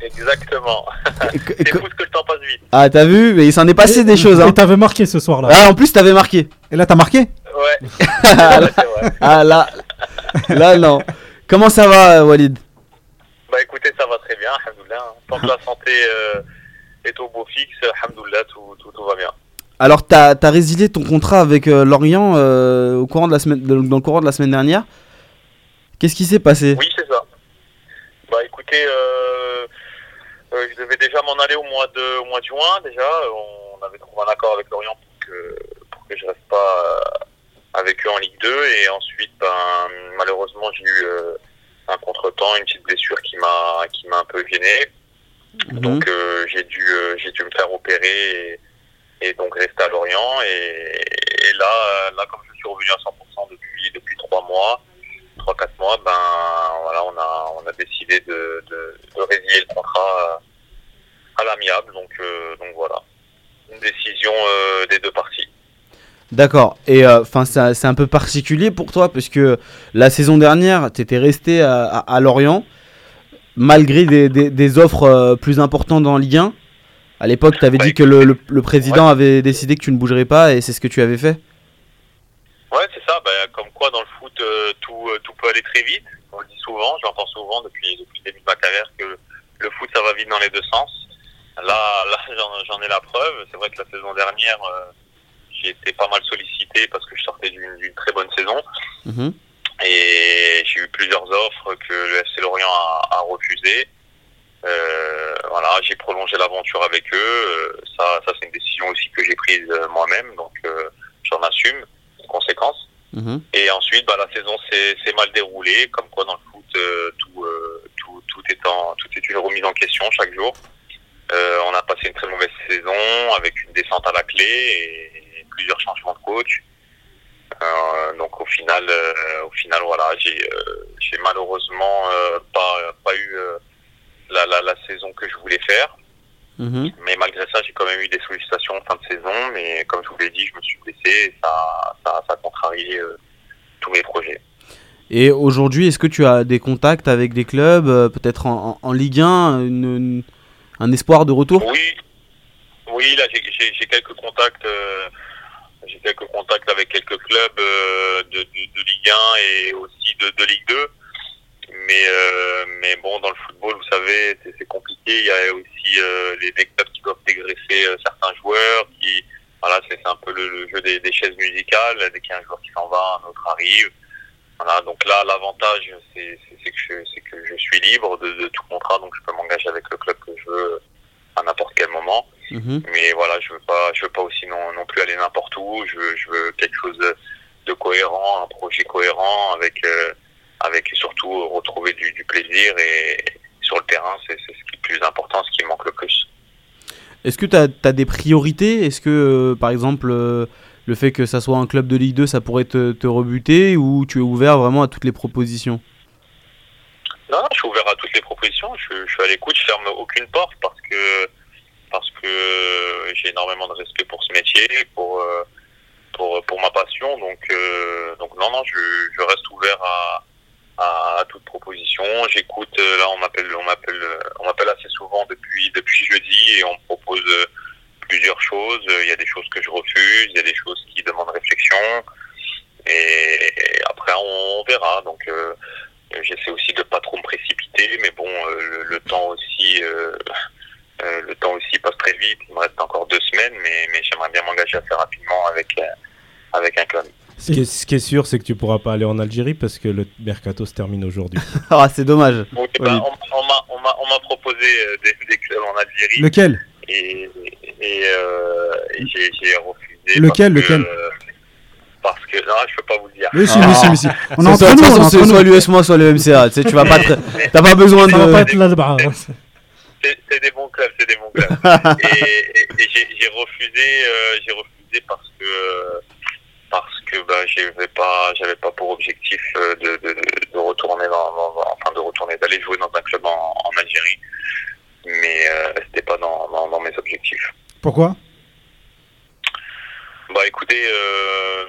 Exactement. C'est fou ce que le temps passe vite. Ah, t'as vu Mais il s'en est passé des choses. Hein. Et t'avais marqué ce soir-là. Ah, en plus, t'avais marqué. Et là, t'as marqué Ouais. ah, là, ah, là, là, non. Comment ça va, euh, Walid? Bah écoutez, ça va très bien, alhamdoulilah. Tant que la santé euh, est au beau fixe, alhamdoulilah, tout, tout, tout va bien. Alors, t'as as résilié ton contrat avec euh, Lorient euh, au courant de la semaine, dans le courant de la semaine dernière. Qu'est-ce qui s'est passé? Oui, c'est ça. Bah écoutez, euh, euh, je devais déjà m'en aller au mois de, au mois de juin déjà. On avait trouvé un accord avec Lorient pour que, pour que je reste pas avec eux en Ligue 2. Et ensuite, ben, malheureusement, j'ai eu euh, un contretemps, une petite blessure qui m'a qui m'a un peu gêné. Donc euh, j'ai dû j'ai dû me faire opérer et, et donc rester à Lorient. Et, là, euh, là, comme je suis revenu à 100% depuis depuis trois mois. 3-4 mois, ben voilà, on a, on a décidé de, de, résilier le contrat euh, à l'amiable. Donc, euh, donc voilà, une décision des deux parties. D'accord. Et enfin, c'est un peu particulier pour toi parce que la saison dernière, tu étais resté à, Lorient malgré des, des- offres plus importantes en Ligue 1. À l'époque, tu avais dit que le, le- le président avait décidé que tu ne bougerais pas et c'est ce que tu avais fait. Ouais, c'est ça. Ben, comme quoi, dans le foot, euh, tout, euh, tout peut aller très vite. On le dit souvent, j'entends souvent depuis, depuis le début de ma carrière que le foot, ça va vite dans les deux sens. Là, là j'en- ai la preuve. C'est vrai que la saison dernière, euh, j'ai été pas mal sollicité parce que je sortais d'une très bonne saison. Mhm. Et j'ai eu plusieurs offres que le FC Lorient a, a refusées. Euh, voilà, j'ai prolongé l'aventure avec eux. Euh, Ça, ça c'est une décision aussi que j'ai prise euh, moi-même, donc euh, j'en assume les conséquences. Mhm. Et ensuite, bah, la saison s'est mal déroulée, comme quoi dans le foot, euh, tout, euh, tout, tout, est en, tout est une remise en question chaque jour. Euh, on a passé une très mauvaise saison avec une descente à la clé et plusieurs changements de coach. Euh, donc au final, euh, au final voilà, j'ai euh, j'ai malheureusement euh, pas, pas eu euh, la, la, la saison que je voulais faire. Mhm. Mais malgré ça, j'ai quand même eu des sollicitations en fin de saison. Mais comme je vous l'ai dit, je me suis blessé et ça, ça, ça a contrarié euh, tous mes projets. Et aujourd'hui, est-ce que tu as des contacts avec des clubs, euh, peut-être en, en- en Ligue 1, une- une- un espoir de retour? Oui, oui, là j'ai- quelques contacts. euh, j'ai quelques contacts avec quelques clubs de, de, de Ligue 1 et aussi de, de Ligue 2. Mais, euh, mais bon, dans le football, vous savez, c'est compliqué. Il y a aussi euh, les, les clubs qui doivent dégraisser euh, certains joueurs. Qui, voilà, c'est un peu le, le jeu des, des chaises musicales. Dès qu'il y a un joueur qui s'en va, un autre arrive. Voilà, donc là, l'avantage, c'est que, je- c'est que je suis libre de, de tout contrat, donc je peux m'engager avec le club que je veux à n'importe quel moment. Mhm. Mais voilà, je veux pas, je veux pas aussi non, non plus aller n'importe où. Je veux, je veux quelque chose de, de cohérent, un projet cohérent, avec, euh, avec surtout retrouver du, du plaisir et sur le terrain, c'est ce qui est le plus important, ce qui manque le plus. Est-ce que tu as, des priorités? Est-ce que, euh, par exemple, euh, le fait que ça soit un club de Ligue 2, ça pourrait te, te rebuter Ou tu es ouvert vraiment à toutes les propositions? Non, non, je suis ouvert à toutes les propositions. Je, je suis à l'écoute. Je ferme aucune porte parce que parce que j'ai énormément de respect pour ce métier, pour euh, pour pour ma passion. Donc euh, donc non, non, je, je reste ouvert à à, à toute proposition. J'écoute. euh, Là, on m'appelle on m'appelle euh, on m'appelle assez souvent depuis depuis jeudi et on me propose euh, plusieurs choses. Il y a des choses que je refuse. Il y a des choses qui demandent réflexion. Et, après, on, verra. Donc euh, J'essaie aussi de pas trop me précipiter, mais bon, euh, le, temps aussi, euh, le temps aussi passe très vite. Il me reste encore deux semaines, mais, mais j'aimerais bien m'engager assez rapidement avec avec un club. Ce qui, est, ce qui est sûr, c'est que tu pourras pas aller en Algérie parce que le mercato se termine aujourd'hui. Ah, c'est dommage. Donc, eh ben, on, on m'a on m'a on m'a proposé euh, des, des clubs en Algérie. Lequel? Et, et, euh, et j'ai j'ai refusé. Lequel, parce que- lequel? Parce que non, je peux pas vous le dire. Mais si, mais si, mais si. On est C'est entre soit- nous, de on façon, entre soit l'US moi, soit le MCA. Tu sais, tu vas pas te- T'as pas besoin Ça va pas de. être là-bas. hein. C'est c'est des bons clubs, c'est des bons clubs. et et- et j'ai j'ai refusé, euh, j'ai refusé parce que parce que bah, j'avais pas, j'avais pas pour objectif euh, de, de, de retourner dans, dans- dans- enfin de retourner, d'aller jouer dans un club en, en Algérie, mais euh, c'était pas dans, dans, dans mes objectifs. Pourquoi? Bah écoutez, euh,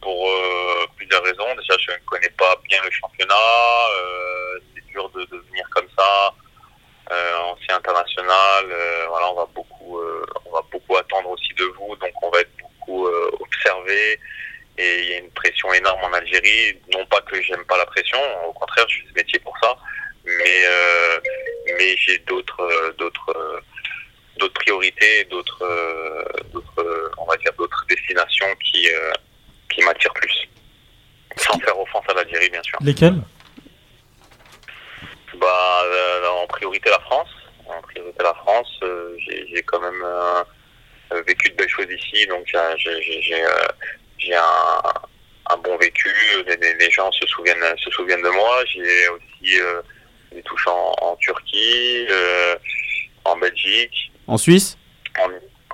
pour euh, plusieurs raisons. Déjà, je ne connais pas bien le championnat. c'est dur de, de venir comme ça. Ancien international, voilà, on va beaucoup, on va beaucoup attendre aussi de vous, donc on va être beaucoup observé. Et il y a une pression énorme en Algérie. Non pas que j'aime pas la pression, au contraire, je fais ce métier pour ça. Mais euh, mais j'ai d'autres euh, d'autres euh, d'autres priorités, d'autres d'autres on va dire d'autres destinations qui euh, qui m'attirent plus. Sans faire offense à l'Algérie, bien sûr. Lesquels Bah, euh, en priorité la France. En priorité la France. j'ai j'ai quand même vécu de belles choses ici, donc j'ai- j'ai j'ai- j'ai, un, un bon vécu. Les, gens se souviennent se souviennent de moi. J'ai aussi euh, des touches en, en Turquie, euh, en Belgique, En Suisse? En,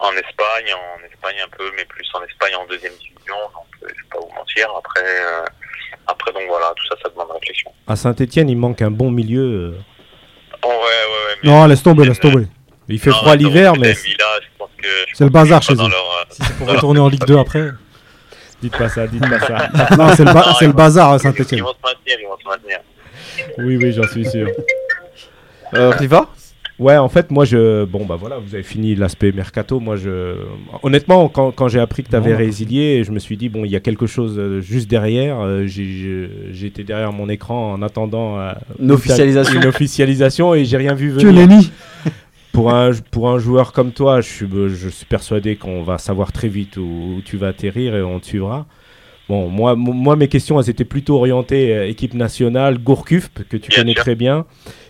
en Espagne, en Espagne un peu, mais plus en Espagne en deuxième division. Donc, euh, je vais pas vous mentir. Après, euh, après donc voilà, tout ça, ça demande réflexion. À Saint-Etienne, il manque un bon milieu. Oh, ouais, ouais, ouais. mais- Non, laisse tomber, laisse tomber. Il fait Non, froid l'hiver, mais. C'est le bazar chez eux. leur, euh, Si c'est pour retourner en Ligue 2 après. Dites pas ça, dites pas ça. Non, c'est le, ba- le ils bazar à Ils Saint-Etienne. vont se maintenir, ils vont se maintenir. Oui, oui, j'en suis sûr. Euh, Riva Ouais, en fait, moi, je. Bon, bah voilà, vous avez fini l'aspect mercato. Moi, je. Honnêtement, quand, quand j'ai appris que tu avais Non. résilié, je me suis dit, bon, il y a quelque chose euh, juste derrière. Euh, J'étais derrière mon écran en attendant. euh, Une officialisation. Une officialisation et j'ai rien vu Que venir. Lenny Pour un, pour un joueur comme toi, je suis, je suis persuadé qu'on va savoir très vite où, où tu vas atterrir et on te suivra. Bon, moi, mo- moi mes questions, elles étaient plutôt orientées euh, équipe nationale, Gourcuff, que tu Bien connais sûr. très bien.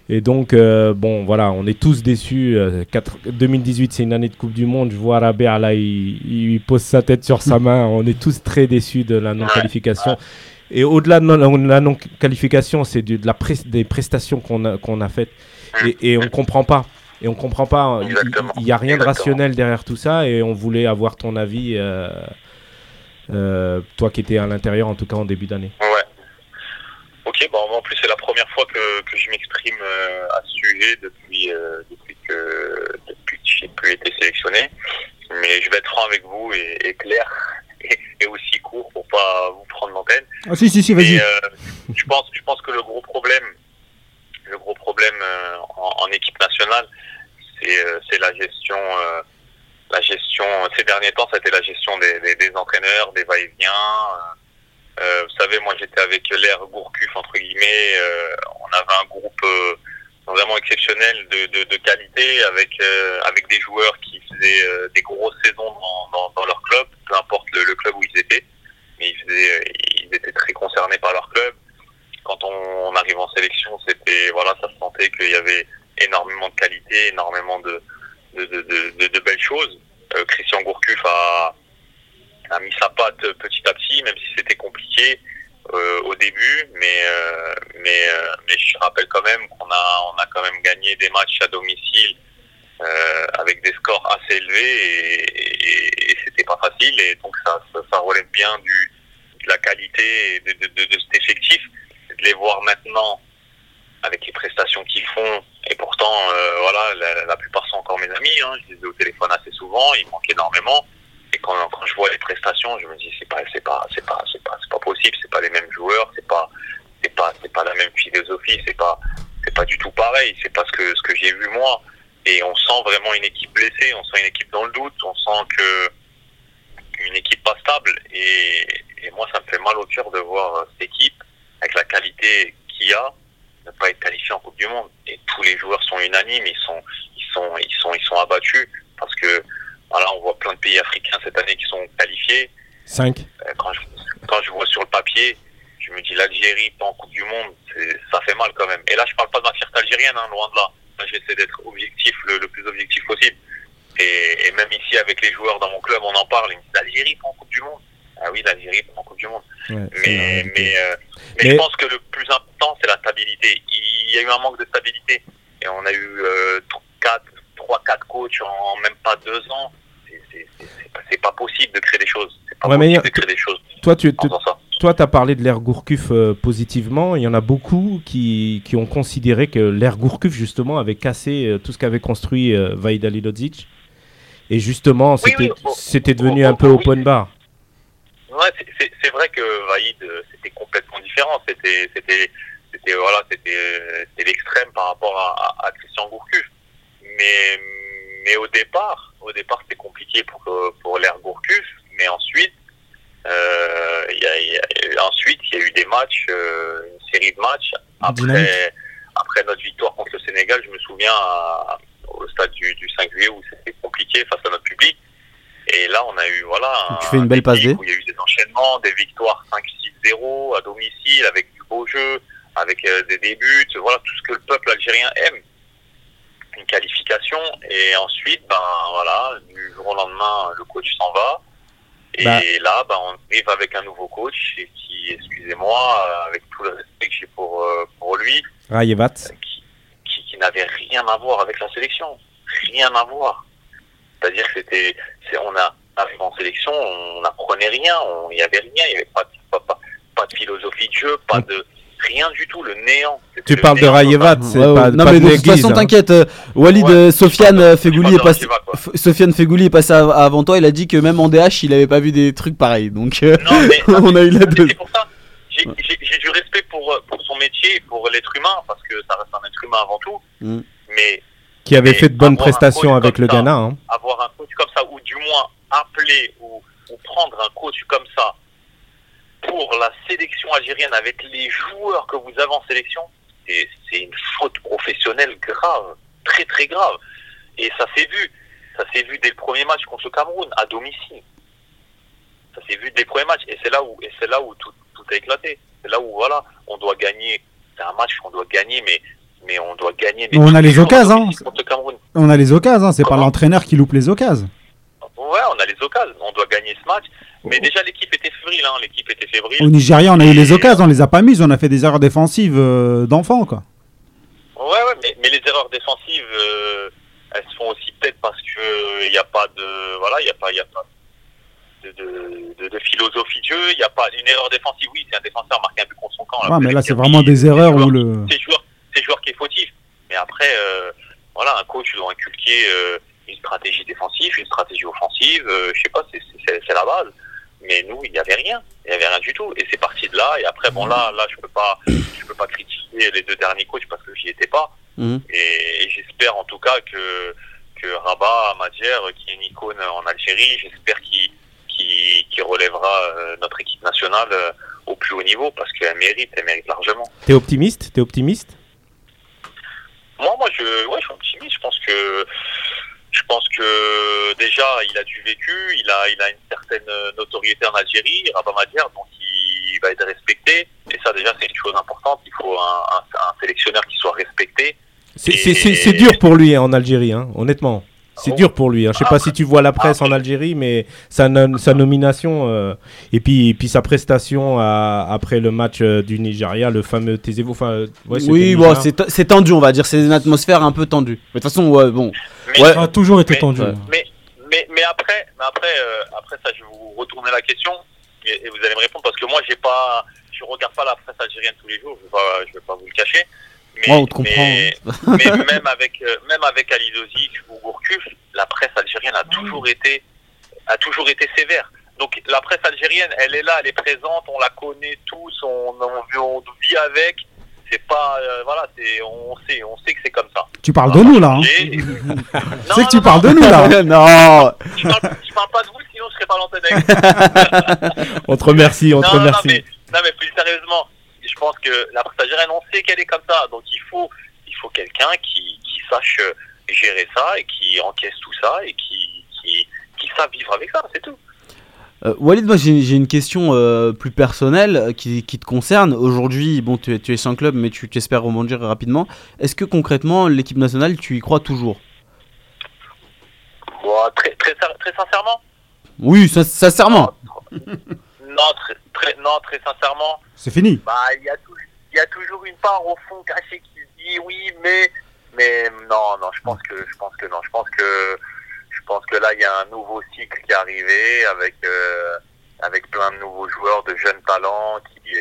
Et donc, euh, bon, voilà, on est tous déçus. euh, quatre- 2018, c'est une année de Coupe du Monde. Je vois Rabea, là, il, il pose sa tête sur sa main. On est tous très déçus de la non-qualification. Et au-delà de non- la non-qualification, c'est de la pres- des prestations qu'on a, qu'on a faites. Et, et on comprend pas. Et on comprend pas. Il- Exactement. Il n'y a rien de rationnel derrière tout ça. Et on voulait avoir ton avis, euh, euh, toi qui étais à l'intérieur, en tout cas en début d'année. Ouais. Ok, bon, en plus, c'est la première fois que, que je m'exprime euh, à ce sujet depuis, euh, depuis, que, depuis que j'ai pu été sélectionné. Mais je vais être franc avec vous et, et clair et, et aussi court pour pas vous prendre l'antenne. Ah si, si, si, vas-y. Euh, je pense, je pense que le gros problème, le gros problème euh, en, en équipe nationale, c'est, euh, c'est la gestion, euh, la gestion. Ces derniers temps, été la gestion des, des, entraîneurs, des va-et-vient. Euh, vous savez, moi, j'étais avec l'ère Gourcuff entre guillemets. on avait un groupe vraiment exceptionnel de, de, qualité, avec avec des joueurs qui faisaient des grosses saisons dans, dans, leur club, peu importe le, club où ils étaient mais ils étaient très concernés par leur club. Quand on, on arrive en sélection, c'était voilà, ça se sentait qu'il y avait énormément de qualité, énormément de de, belles choses. Euh, Christian Gourcuff a, a mis sa patte petit à petit, même si c'était compliqué euh, au début, mais euh, mais je rappelle quand même qu'on a on a quand même gagné des matchs à domicile avec des scores assez élevés et, et, et c'était pas facile et donc ça, ça, relève bien de la qualité de, de, de cet effectif de les voir maintenant avec les prestations qu'ils font. Et pourtant euh, voilà la, la plupart sont encore mes amis hein, je les ai au téléphone assez souvent ils manquent énormément. Et quand, quand je vois les prestations je me dis c'est pas c'est pas c'est pas c'est pas c'est pas possible c'est pas les mêmes joueurs c'est pas c'est pas c'est pas la même philosophie c'est pas c'est pas du tout pareil c'est pas ce que ce que j'ai vu moi. Et on sent vraiment une équipe blessée, on sent une équipe dans le doute, on sent que une équipe pas stable. Et, et moi ça me fait mal au cœur de voir cette équipe avec la qualité qu'il y a ne pas être qualifiée en Coupe du Monde et tous les joueurs sont unanimes, ils sont ils sont ils sont ils sont abattus parce que voilà, on voit plein de pays africains cette année qui sont qualifiés 5. euh, quand je, quand je vois sur le papier, je me dis l'Algérie pas en Coupe du Monde, ça fait mal quand même. Et là, je parle pas de ma fierté algérienne, hein, loin de là. Là, J'essaie d'être objectif, le, le plus objectif possible. Et, et même ici, avec les joueurs dans mon club, on en parle. Ils me disent, L'Algérie prend en Coupe du Monde. Ah oui, l'Algérie prend en Coupe du Monde. Ouais, Mais, mais, euh, mais Mais- je pense que le plus important, c'est la stabilité. Il y a eu un manque de stabilité. Et on a eu euh, 4, 3, 4 coachs en même pas deux ans. C'est- pas, possible de créer des choses. C'est pas Ouais, possible a- de créer des choses. Toi, tu toi, as parlé de l'ère Gourcuff euh, positivement. Il y en a beaucoup qui, qui ont considéré que l'ère Gourcuff, justement, avait cassé euh, tout ce qu'avait construit euh, Vaid Alilodzic. Et justement, c'était oui, oh, c'était devenu oh, un peu oh, oui. open bar. Ouais, c'est- vrai que Vaïd, euh, c'était complètement différent. C'était, c'était, c'était voilà, c'était, l'extrême par rapport à, à- à Christian Gourcuff. Mais, mais au départ, au départ, c'était compliqué pour euh, pour l'ère Gourcuff. Mais ensuite, euh, il y a, il y a- ensuite, il y a eu des matchs, euh, une série de matchs Dynamique. après, après notre victoire contre le Sénégal. Je me souviens à- au stade du, du 5 juillet où c'était compliqué face à notre public. Et là, on a eu voilà. Tu un- fais une belle passe il y a eu des enchaînements, des victoires 5-6-0 à domicile avec du beau jeu, avec euh, des débuts, voilà tout ce que le peuple algérien aime. Une qualification et ensuite, ben voilà, du jour au lendemain, le coach s'en va. Et Bah. là, ben, on arrive avec un nouveau coach et qui, excusez-moi, euh, avec tout le respect que j'ai pour, euh, pour lui, Rayevat. qui, qui n'avait rien à voir avec la sélection. Rien à voir. C'est-à-dire que c'était, c'est, on a, arrivé en sélection, on n'apprenait rien, on- il n'y avait rien, il n'y avait pas, de- pas, pas, pas de philosophie de jeu, pas de rien du tout, le néant. C'était Tu le parles de néant Rayevat, total. c'est Ouais, ouais. pas, non pas mais de, de toute façon hein. t'inquiète euh, Walid Ouais, euh, Sofiane de- euh, Fegouli est de. F- Sofiane Fegouli est passé av- avant toi il a dit que même en DH il avait pas vu des trucs pareils donc euh, Non, mais, non, on a eu la mais deux c'est pour ça. J'ai, j'ai- j'ai du respect pour, euh, pour son métier, pour l'être humain, parce que ça reste un être humain avant tout. Mm. Mais Qui avait fait de bonnes prestations avec le ça, Ghana. hein. avoir un coach comme ça, ou du moins appeler ou, ou prendre un coach comme ça pour la sélection algérienne avec les joueurs que vous avez en sélection, c'est c'est une faute professionnelle grave, très très grave. Et ça s'est vu, ça s'est vu dès le premier match contre le Cameroun à domicile. Ça s'est vu dès le premier match et c'est là où et c'est là où tout, tout a éclaté. C'est là où voilà, on doit gagner. C'est un match qu'on doit gagner, mais mais on doit gagner. mais Mais on a les occasions. On a les occasions, hein, c'est pas Comment l'entraîneur qui loupe les occasions. Ouais, on a les occasions, on doit gagner ce match. Mais déjà, l'équipe était fébrile, hein. l'équipe était fébrile. Au Nigeria, on a eu les occasions, on les a pas mises, on a fait des erreurs défensives euh, d'enfants, quoi. Ouais, ouais, mais, mais les erreurs défensives, euh, elles se font aussi peut-être parce que il n'y a pas de, voilà, il y a pas, y a pas de, de, de- de philosophie de jeu. Il n'y a pas une erreur défensive. Oui, c'est un défenseur marqué un but contre son camp. Ouais, mais là, c'est vraiment des erreurs où le. c'est le joueur, c'est le joueur qui est fautif. Mais après, euh, voilà, un coach doit inculquer euh, une stratégie défensive, une stratégie offensive. euh, je sais pas, c'est- c'est c'est la base. Mais nous, il n'y avait rien. Il n'y avait rien du tout. Et c'est parti de là. Et après, bon, là, là, je peux pas, je peux pas critiquer les deux derniers coachs parce que j'y étais pas. Mhm. Et, et j'espère en tout cas que que Rabat, Madjer, qui est une icône en Algérie, j'espère qu'il qu'il qu'il relèvera euh, notre équipe nationale au plus haut niveau parce qu'elle mérite, elle mérite largement. T'es optimiste? T'es optimiste? Moi, moi, je, ouais, je suis optimiste. Je pense que, je pense que déjà, il a du vécu, il a, il a une certaine notoriété en Algérie, Rabat donc il va être respecté. Et ça, déjà, c'est une chose importante. Il faut un, un- un sélectionneur qui soit respecté. C'est dur pour lui hein, en Algérie, hein, honnêtement. C'est dur pour lui. Hein. Je sais pas si tu vois la presse en Algérie, mais sa, no- sa nomination euh, et, puis, et puis sa prestation à- après le match euh, du Nigeria, le fameux euh, ouais, oui bon c'est tendu on va dire c'est une atmosphère un peu tendue mais de toute façon ouais bon Mais- ouais Ça a toujours été Mais- tendu. Mais, mais, mais après, mais après, euh, après ça, je vais vous retourner la question et, et vous allez me répondre parce que moi, j'ai pas, je regarde pas la presse algérienne tous les jours. Je vais pas, je vais pas vous le cacher. Mais, Ouais, on te comprend, mais, mais même avec, euh, même avec Ali Dozic ou Gourcuff, la presse algérienne a toujours été, a toujours été sévère. Donc la presse algérienne, elle est là, elle est présente, on la connaît tous, on, on, on vit avec. C'est pas, euh, voilà, c'est, on sait, on sait que c'est comme ça. Tu parles de nous, là. Hein. Et- C'est que tu parles de nous, là. non je parle, je parle pas de vous, sinon je serais pas l'antenne avec On te remercie, on te non, non, non, remercie. mais, non, mais plus sérieusement, pense que la presse algérienne, on sait qu'elle est comme ça. Donc il faut, il faut quelqu'un qui, qui sache gérer ça et qui encaisse tout ça et qui, qui, qui sache vivre avec ça, c'est tout. Euh, Walid, moi j'ai une question euh, plus personnelle euh, qui, qui te concerne. Aujourd'hui, bon, tu es, tu es sans club, mais tu, tu espères rebondir rapidement. Est-ce que concrètement, l'équipe nationale, tu y crois toujours? Ouais, très, très, très sincèrement? Oui, sincèrement. Non, très, très, non, très sincèrement. C'est fini. Bah, il y, a y a toujours une part au fond cachée qui se dit oui, mais, mais non, non, je pense que, je pense que non, je pense que, je pense que là, il y a un nouveau cycle qui est arrivé avec, euh, avec plein de nouveaux joueurs, de jeunes talents qui,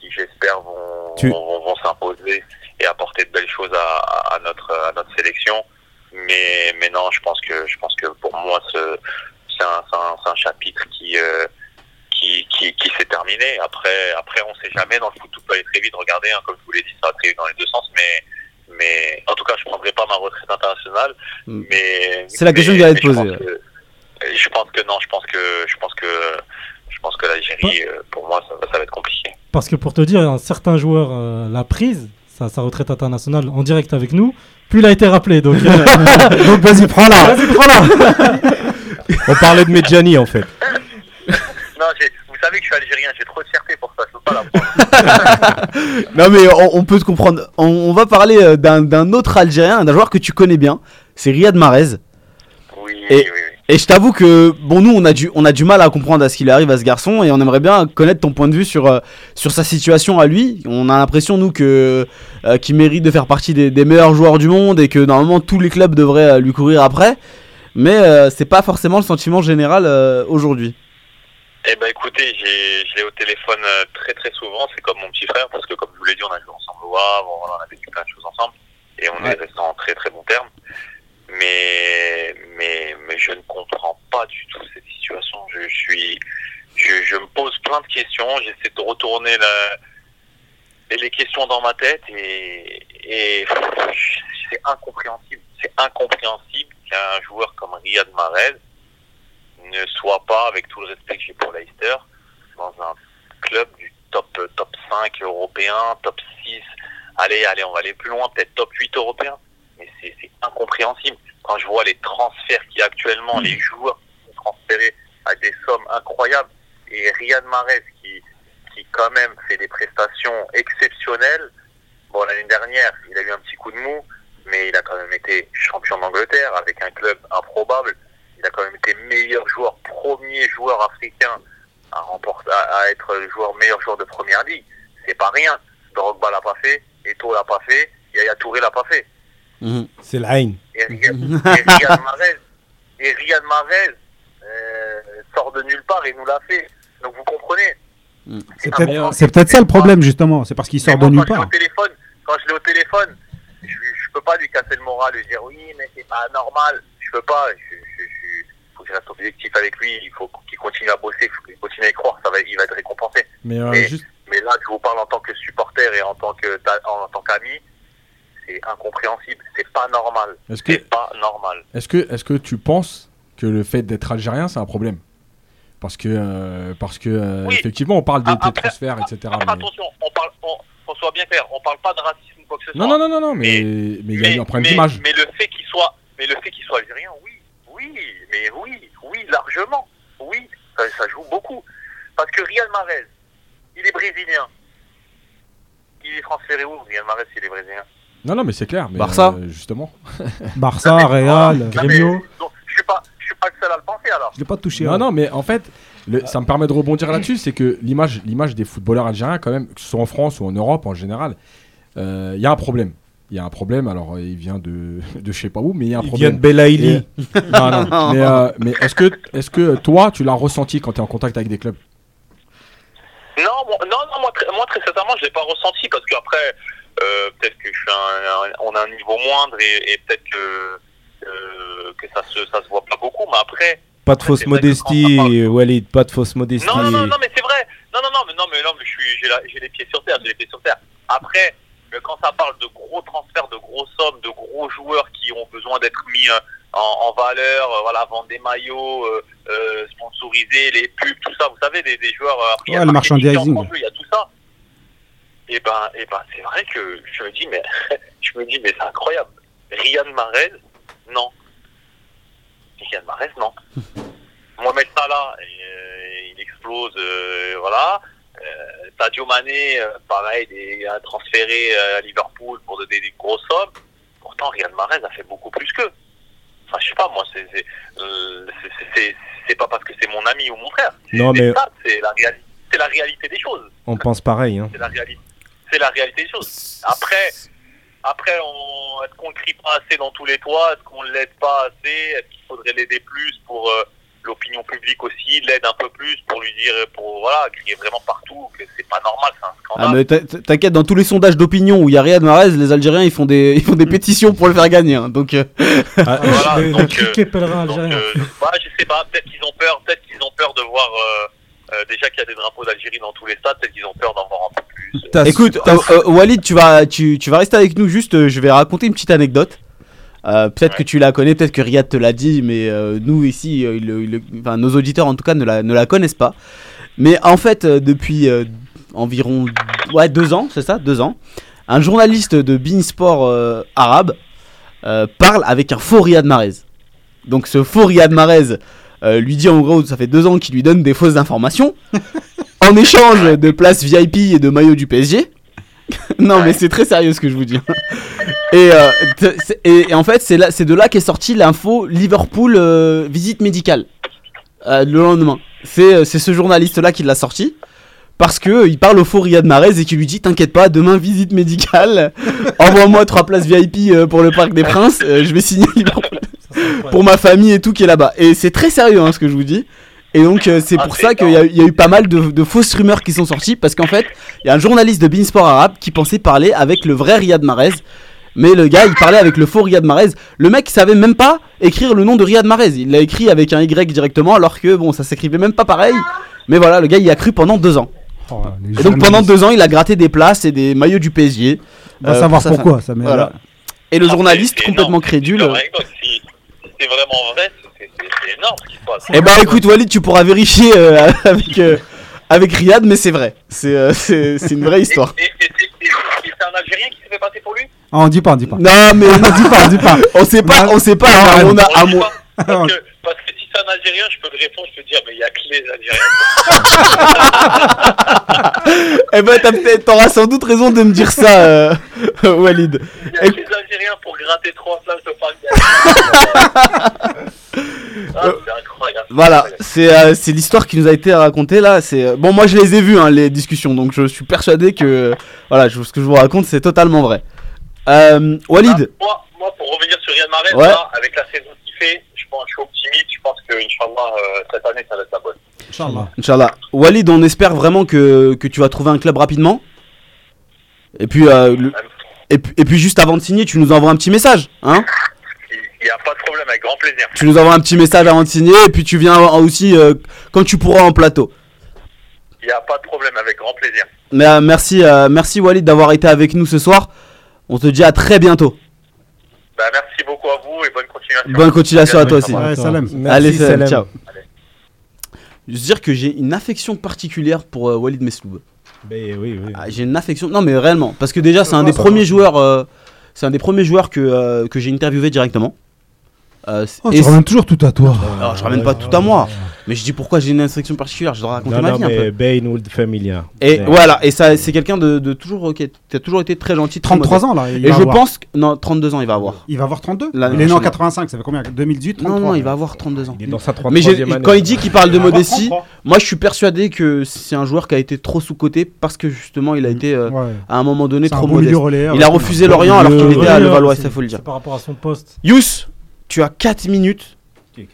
qui j'espère vont, Tu- vont, s'imposer et apporter de belles choses à, à notre, à notre sélection. Mais, mais non, je pense que, je pense que pour moi, ce, c'est un, un chapitre qui, euh, qui, qui, qui s'est terminé. Après, après, on sait jamais. Dans le foot, tout peut aller très vite. Regardez, hein, comme je vous l'ai dit, ça va très vite dans les deux sens. Mais, mais en tout cas, je prendrai pas ma retraite internationale. Mm. Mais C'est la question mais- qui allait mais te je poser, pense que- Je pense que non. Je pense que, je pense que, je pense que l'Algérie, euh, pour moi, ça, va- ça va être compliqué. Parce que pour te dire, un certain joueur euh, l'a prise, sa, sa retraite internationale, en direct avec nous, puis il a été rappelé. Donc, euh, Donc vas-y, prends-la. Vas-y, prends-la. On parlait de Medjani en fait. Non, vous savez que je suis algérien. J'ai trop de fierté pour ça. Je peux pas la. Non mais on, on peut te comprendre. On, on va parler euh, d'un autre Algérien, d'un joueur que tu connais bien. C'est Riyad Mahrez. et, et je t'avoue que bon nous on a du on a du mal à comprendre à ce qu'il arrive à ce garçon et on aimerait bien connaître ton point de vue sur euh, sur sa situation à lui. On a l'impression nous que euh, qu'il mérite de faire partie des, des meilleurs joueurs du monde et que normalement tous les clubs devraient euh, lui courir après. Mais c'est pas forcément le sentiment général aujourd'hui. Eh ben écoutez, j'ai, je l'ai au téléphone euh, très très souvent, c'est comme mon petit frère, parce que comme je vous l'ai dit, on a joué ensemble au Havre, on a vécu plein de choses ensemble, et on est resté en très très bon terme. Mais, mais, mais je ne comprends pas du tout cette situation. Je suis, je, je me pose plein de questions, j'essaie de retourner la, les questions dans ma tête, et, et c'est incompréhensible. C'est incompréhensible qu'un joueur comme Riyad Mahrez ne soit pas, avec tout le respect que j'ai pour Leicester, dans un club du top, euh, top 5 européen, top 6. Allez, allez, on va aller plus loin, peut-être top 8 européen. Mais c'est incompréhensible. Quand je vois les transferts qui actuellement, les joueurs qui sont transférés à des sommes incroyables, et Riyad Mahrez qui, qui quand même fait des prestations exceptionnelles. Bon, l'année dernière, il a eu un petit coup de mou, mais il a quand même été champion d'Angleterre avec un club improbable. Il a quand même été meilleur joueur, premier joueur africain à, remporter, à, à être le joueur, meilleur joueur de première ligue. C'est pas rien. Drogba l'a pas fait, Eto'o l'a pas fait, Yaya Touré l'a pas fait. C'est la haine. Et Riyad, et Riyad Mahrez, et Riyad Mahrez euh, sort de nulle part et nous l'a fait. Donc vous comprenez C'est peut-être c'est peut-être ça le problème justement. C'est parce qu'il sort de nulle part. au téléphone, quand je l'ai au téléphone, je, je peux pas lui casser le moral, lui dire oui, mais c'est pas normal. Je peux pas. Je, je reste objectif avec lui. Il faut qu'il continue à bosser, il faut qu'il continue à y croire. Ça va, il va être récompensé. Mais, euh, mais, juste- mais là, je vous parle en tant que supporter et en tant que en tant qu'ami. C'est incompréhensible. C'est pas normal. Est-ce que- C'est pas normal. Est-ce que, est que tu penses que le fait d'être algérien, c'est un problème? Parce que, euh, parce que euh, effectivement, on parle des, des transferts, etc. Après, mais- attention, on parle, on, soit bien clair, on parle pas de racisme ou quoi que ce soit. Non, non, non, non, non, mais mais il y a eu un problème mais, d'image. mais le fait qu'il soit, mais le fait qu'il soit algérien, oui, mais oui, oui, largement, oui, ça, ça joue beaucoup. Parce que Riyad Mahrez, il est brésilien. Il est transféré où Riyad Mahrez, il est brésilien? Non, non, mais c'est clair. Mais, Barça. euh, justement. Barça, Real, Grêmio. Donc, je suis pas, je suis pas le seul à le penser alors. Je l'ai pas touché. Non, ouais. non, mais en fait, le- ça me permet de rebondir là-dessus, c'est que l'image, l'image des footballeurs algériens, quand même, que ce soit en France ou en Europe en général, euh, il y a un problème. Il y a un problème, alors euh, il vient de, de je sais pas où, mais il y a un Il problème. vient de Belaïli. Et- Non, non, mais, euh, mais est-ce que, est que toi, tu l'as ressenti quand tu es en contact avec des clubs? Non, moi, non, non, moi, très, moi très sincèrement, je l'ai pas ressenti parce qu'après, euh, peut-être que je suis un, un- on a un niveau moindre et, et peut-être que euh, que ça se ça se voit pas beaucoup, mais après. Pas de fausse modestie, Walid, pas de fausse modestie. Non, non, non, non, mais c'est vrai. Non, non, non, mais non, mais non, mais j'ai les pieds sur terre, j'ai les pieds sur terre. Après, quand ça parle de gros transferts, de grosses sommes, de gros joueurs qui ont besoin d'être mis euh, en, en valeur, euh, voilà, vendre des maillots, euh, euh, sponsoriser les pubs, tout ça, vous savez, des, des joueurs. après, il y a Ouais, le jeu, Il y a tout ça. Et ben, et ben, c'est vrai que je me dis, mais je me dis, mais c'est incroyable. Riyad Mahrez, non. Riyad Mahrez, non. Mohamed Salah, il explose, voilà. Euh, Sadio Mané, euh, pareil, il transféré euh, à Liverpool pour des, des grosses sommes. Pourtant, Riyad Mahrez a fait beaucoup plus qu'eux. Enfin, je sais pas, moi, c'est c'est pas parce que c'est mon ami ou mon frère. Non, C'est mais c'est la, réali- c'est la réalité des choses. on pense pareil. Hein. C'est la la réalité des choses. Après, après, on, est-ce qu'on le crie pas assez dans tous les toits? Est-ce qu'on l'aide pas assez? Est-ce qu'il faudrait l'aider plus pour euh, l'opinion publique aussi L'aide un peu plus pour lui dire, pour voilà, crier vraiment partout que c'est pas normal, c'est un Ah, scandale. mais t'in- t'inquiète, dans tous les sondages d'opinion où il y a Riyad Mahrez, les Algériens ils font des, ils font des pétitions pour le faire gagner. hein, donc, euh, Voilà, le, le donc, criquet euh, pèlerin donc, algérien. euh, bah, je sais pas, peut-être qu'ils ont peur, peut-être qu'ils ont peur de voir euh, euh, déjà qu'il y a des drapeaux d'Algérie dans tous les stades, peut-être qu'ils ont peur d'en voir un peu plus. Écoute, euh, euh, Walid, tu vas, tu, tu vas rester avec nous juste. euh, je vais raconter une petite anecdote. Euh, peut-être que tu la connais, peut-être que Riyad te l'a dit, mais euh, nous ici, euh, enfin, nos auditeurs en tout cas ne la, ne la connaissent pas. Mais en fait, depuis euh, environ ouais, deux ans, c'est ça, deux ans, un journaliste de Beansport arabe parle avec un faux Riyad Mahrez. Donc ce faux Riyad Mahrez lui dit en gros, ça fait deux ans qu'il lui donne des fausses informations en échange de places VIP et de maillots du PSG. non, mais c'est très sérieux ce que je vous dis. et, euh, et, et en fait, c'est là- c'est de là qu'est sortie l'info Liverpool euh, visite médicale euh, le lendemain. C'est c'est ce journaliste-là qui l'a sorti. Parce que il parle au faux Riyad Mahrez et qui lui dit T'inquiète pas, demain visite médicale, envoie-moi trois places VIP pour le Parc des Princes, je vais signer Liverpool pour ma famille et tout qui est là-bas. Et c'est très sérieux hein, ce que je vous dis. Et donc euh, c'est Ah, pour ça qu'il y, a- il y a eu pas mal de, de fausses rumeurs qui sont sorties parce qu'en fait il y a un journaliste de Beansport Arabe qui pensait parler avec le vrai Riyad Mahrez. Mais le gars il parlait avec le faux Riyad Mahrez. Le mec savait même pas écrire le nom de Riyad Mahrez. Il l'a écrit avec un Y directement alors que bon ça s'écrivait même pas pareil. Mais voilà le gars il y a cru pendant deux ans. Oh, Et donc pendant deux ans il a gratté des places et des maillots du PSG. Va euh, savoir pour sa pourquoi, famille. ça, mais Voilà. là- Et le journaliste complètement crédule. si c'est vraiment vrai, c'est- énorme ce qui se passe. Eh bah écoute Walid, tu pourras vérifier euh, avec, euh, avec Riyad, mais c'est vrai. C'est euh, c'est c'est une vraie histoire. Et, et- et- et- et c'est un Algérien qui s'est fait passer pour lui? Ah, on dit pas, on dit pas. Non mais On dit pas, on dit pas. on sait pas, on sait pas. On a à moi. C'est un Algérien, je peux te répondre, je peux te dire, mais il y a que les Algériens. Eh ben t'as peut-être- t'auras sans doute raison de me dire ça, euh, Walid. Il y a que les Algériens pour gratter trois places au parc. Ah, c'est incroyable. Voilà, c'est euh, l'histoire qui nous a été racontée là. C'est euh, bon, moi je les ai vues hein, les discussions, donc je suis persuadé que voilà, je- ce que je vous raconte c'est totalement vrai. Euh, Walid, Moi, moi, pour revenir sur Riyad Mahrez, Ouais. avec la saison qu'il fait, je, pense, je suis optimiste. Je pense que, Inch'Allah, euh, cette année, ça va être la bonne. Inch'Allah. Inch'Allah. Walid, on espère vraiment que, que tu vas trouver un club rapidement. Et puis, euh, le- et, puis- et puis juste avant de signer, tu nous envoies un petit message, hein Il n'y a pas de problème, avec grand plaisir. Tu nous envoies un petit message avant de signer, et puis tu viens aussi euh, quand tu pourras en plateau. Il n'y a pas de problème, avec grand plaisir. Mais euh, merci, euh, merci Walid d'avoir été avec nous ce soir. On te dit à très bientôt. Bah, merci beaucoup à vous et bonne continuation. Bonne continuation à toi aussi. Ouais, salam. Allez, salam, Salam. ciao. Je veux dire que j'ai une affection particulière pour euh, Walid Mesloub. Ben oui, oui. Ah, j'ai une affection. Non, mais réellement. Parce que déjà, c'est un va, des premiers joueurs. euh, c'est un des premiers joueurs que, euh, que j'ai interviewé directement. Euh, Oh, et tu ramènes toujours tout à toi. Alors, je ramène pas tout à moi. Mais je dis pourquoi j'ai une affection particulière? Je dois raconter Non, ma non, vie un peu. mais Bain ou Familia. Et Ouais. voilà. Et ça, c'est quelqu'un de, de toujours qui a, toujours été très gentil. très 33 modeste. ans là. il Et va je avoir. pense que non, 32 ans, il va avoir. Il va avoir 32 L'année Il est né en prochaine. 85, ça fait combien? 2018 33 Non, non, il va avoir 32 ans. Il est dans sa Mais j'ai- 33e année. quand il dit qu'il parle de modestie, 33. moi je suis persuadé que c'est un joueur qui a été trop sous-coté parce que justement il a été euh, Ouais. à un moment donné trop modeste. Il a refusé Lorient alors qu'il était à Le- Levallois, ça faut le dire. Par rapport à son poste. Yous, tu as 4 minutes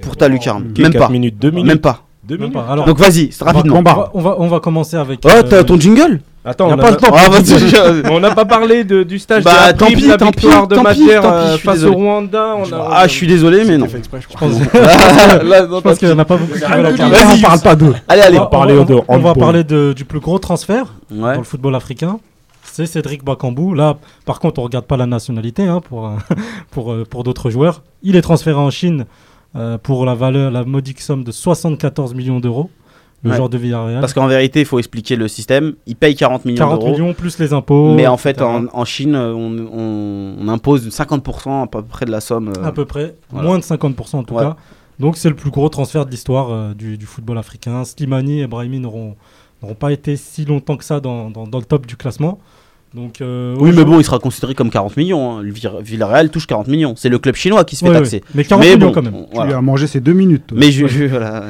pour ta lucarne. Même quatre pas. minutes, deux minutes? Même pas. Deux Même minutes? pas. Alors, Donc vas-y, rapidement. on va- on va, on va commencer avec. Oh, euh, t'as ton jingle? Attends, Y a on pas a le temps. Ah, vas-y. on n'a pas parlé de, du stage Bah, de la tant pis, tant pis, de tant pis, Madère tant pis, euh, face au. Rwanda. On a, Ah, je suis désolé, mais non. fait exprès, je crois. pense, je pense qu'il n'y en a pas beaucoup qui veulent la carte. on parle pas d'eux. Allez, allez. On va, parler on va- parler du plus gros transfert Ouais. dans le football africain. C'est Cédric Bakambou. Là, par contre, on regarde pas la nationalité hein, pour, euh, pour, euh, pour d'autres joueurs. Il est transféré en Chine euh, pour la valeur, la modique somme de 74 millions d'euros. Le Ouais. joueur de Villarreal. Parce qu'en vérité, il faut expliquer le système. Il paye 40 millions 40 d'euros. millions plus les impôts. Mais en fait, en, en Chine, on, on- on impose 50% à peu près de la somme. euh, à peu près, voilà. moins de 50% en tout Ouais. cas. Donc c'est le plus gros transfert de l'histoire euh, du, du football africain. Slimani et Brahimi n'auront n'auront pas été si longtemps que ça dans, dans- dans le top du classement. Donc, euh, Oui, mais bon, il sera considéré comme 40 millions. hein. Villarreal touche 40 millions. C'est le club chinois qui se fait Ouais, taxer. ouais. Mais 40 millions bon, quand même. Tu voilà. lui as mangé ses deux minutes. toi. Mais je, je- voilà.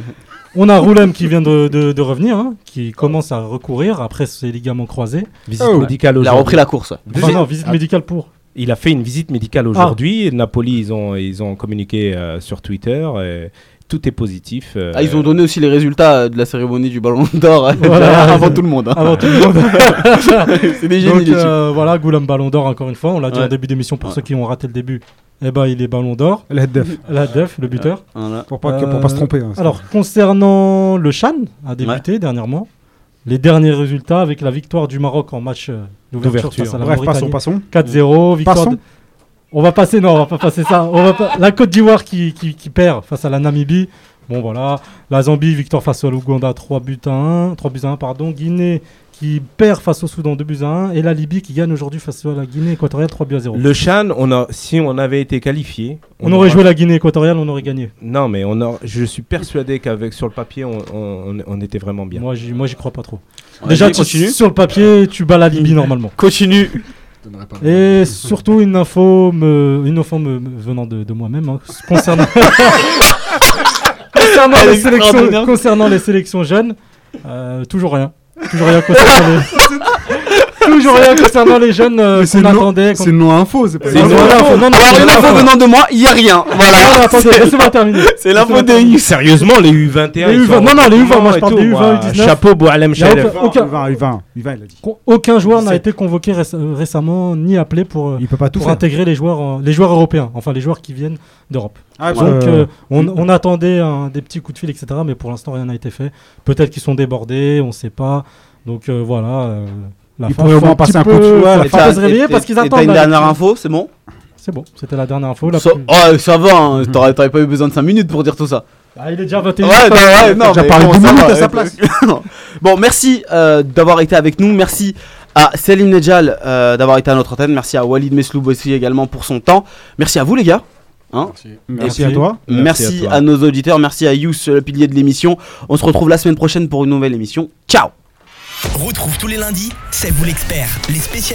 On a Roulem qui vient de, de- de revenir, hein, qui commence à recourir après ses ligaments croisés. Visite Ah ouais. médicale Il a repris la course. ouais. Enfin, non, visite Ah. médicale pour. Il a fait une visite médicale Ah. aujourd'hui. Napoli, ils ont, ils ont communiqué euh, sur Twitter. et tout est positif. euh, Ah, ils ont donné aussi les résultats euh, de la cérémonie du Ballon d'Or Voilà. avant tout le monde. hein. Avant tout le monde. C'est des génies, Donc euh, voilà, Goulam Ballon d'Or encore une fois. On l'a dit Ouais. en début d'émission pour Ouais. ceux qui ont raté le début. Eh ben, il est Ballon d'Or. Head def. La def, le buteur. Voilà. Pour pas, pour pas se tromper. hein, Alors, concernant le Chan, a débuté dernièrement. Les derniers résultats avec la victoire du Maroc en match d'ouverture D'ouverture. face à la Bref, passons, passons. 4-0, victoire. Passons. de- On va passer, non, on va pas passer ça. On va pas- La Côte d'Ivoire qui, qui, qui perd face à la Namibie. Bon, voilà. La Zambie, victoire face à l'Ouganda, 3 buts à 1. 3 buts à 1, pardon. Guinée qui perd face au Soudan, 2 buts à 1. Et la Libye qui gagne aujourd'hui face à la Guinée équatoriale, 3 buts à 0. Le Chan, on a, si on avait été qualifié, On aurait joué la Guinée équatoriale, on aurait gagné. Non, mais on a, je suis persuadé qu'avec sur le papier, on, on- on était vraiment bien. Moi, j'y moi, j'y crois pas trop. Déjà, tu- continue. sur le papier, tu bats la Libye normalement. Continue. Pas Et surtout une info, me, une info me, me- venant de, de moi-même hein, concernant, concernant, les sélections, concernant les sélections jeunes, euh, toujours rien. Toujours rien concernant les, toujours rien concernant les jeunes euh, c'est qu'on attendait. qu'on- C'est le nom info, c'est pas C'est une vraie info. Non, non, Alors, c'est une info info. venant de moi, il y a rien. Voilà. Non, non, attendez, laissez-moi terminer. C'est l'info des news. Sérieusement, les U21. Les ils U20, sont non, non, les U20, moi, je et parle tout, des U20, moi. U19. Chapeau, Boualem Il y a Chalef. aucun- aucun- Il a dit. Aucun joueur n'a 17. été convoqué réc- euh, récemment ni appelé pour, euh, Il peut pas tout pour faire. intégrer les joueurs, euh, les joueurs européens, enfin les joueurs qui viennent d'Europe. Ah, Donc euh, on, on attendait des petits coups de fil, etc. Mais pour l'instant rien n'a été fait. Peut-être qu'ils sont débordés, on ne sait pas. Donc euh, voilà. euh, la Ils pourraient au moins passer un coup de peu- fouet, t'as- se réveiller parce qu'ils attendent. T'as une dernière info, c'est bon C'est bon, c'était la dernière info. la Ça- plus- oh, ça va, hein, t'aurais pas eu besoin de 5 minutes pour dire tout ça. Ah, il est déjà 21 Ouais, non, ouais, non, déjà parlé bon, ça minutes va, à sa place. bon, merci euh, d'avoir été avec nous. Merci à Selim Nedjal euh, d'avoir été à notre antenne. Merci à Walid Mesloub aussi également pour son temps. Merci à vous les gars. Hein Merci. À toi. Merci, Merci à à, nos auditeurs. Merci à Yous, le pilier de l'émission. On se retrouve la semaine prochaine pour une nouvelle émission. Ciao Retrouve tous les lundis, c'est vous l'expert, les spécialistes.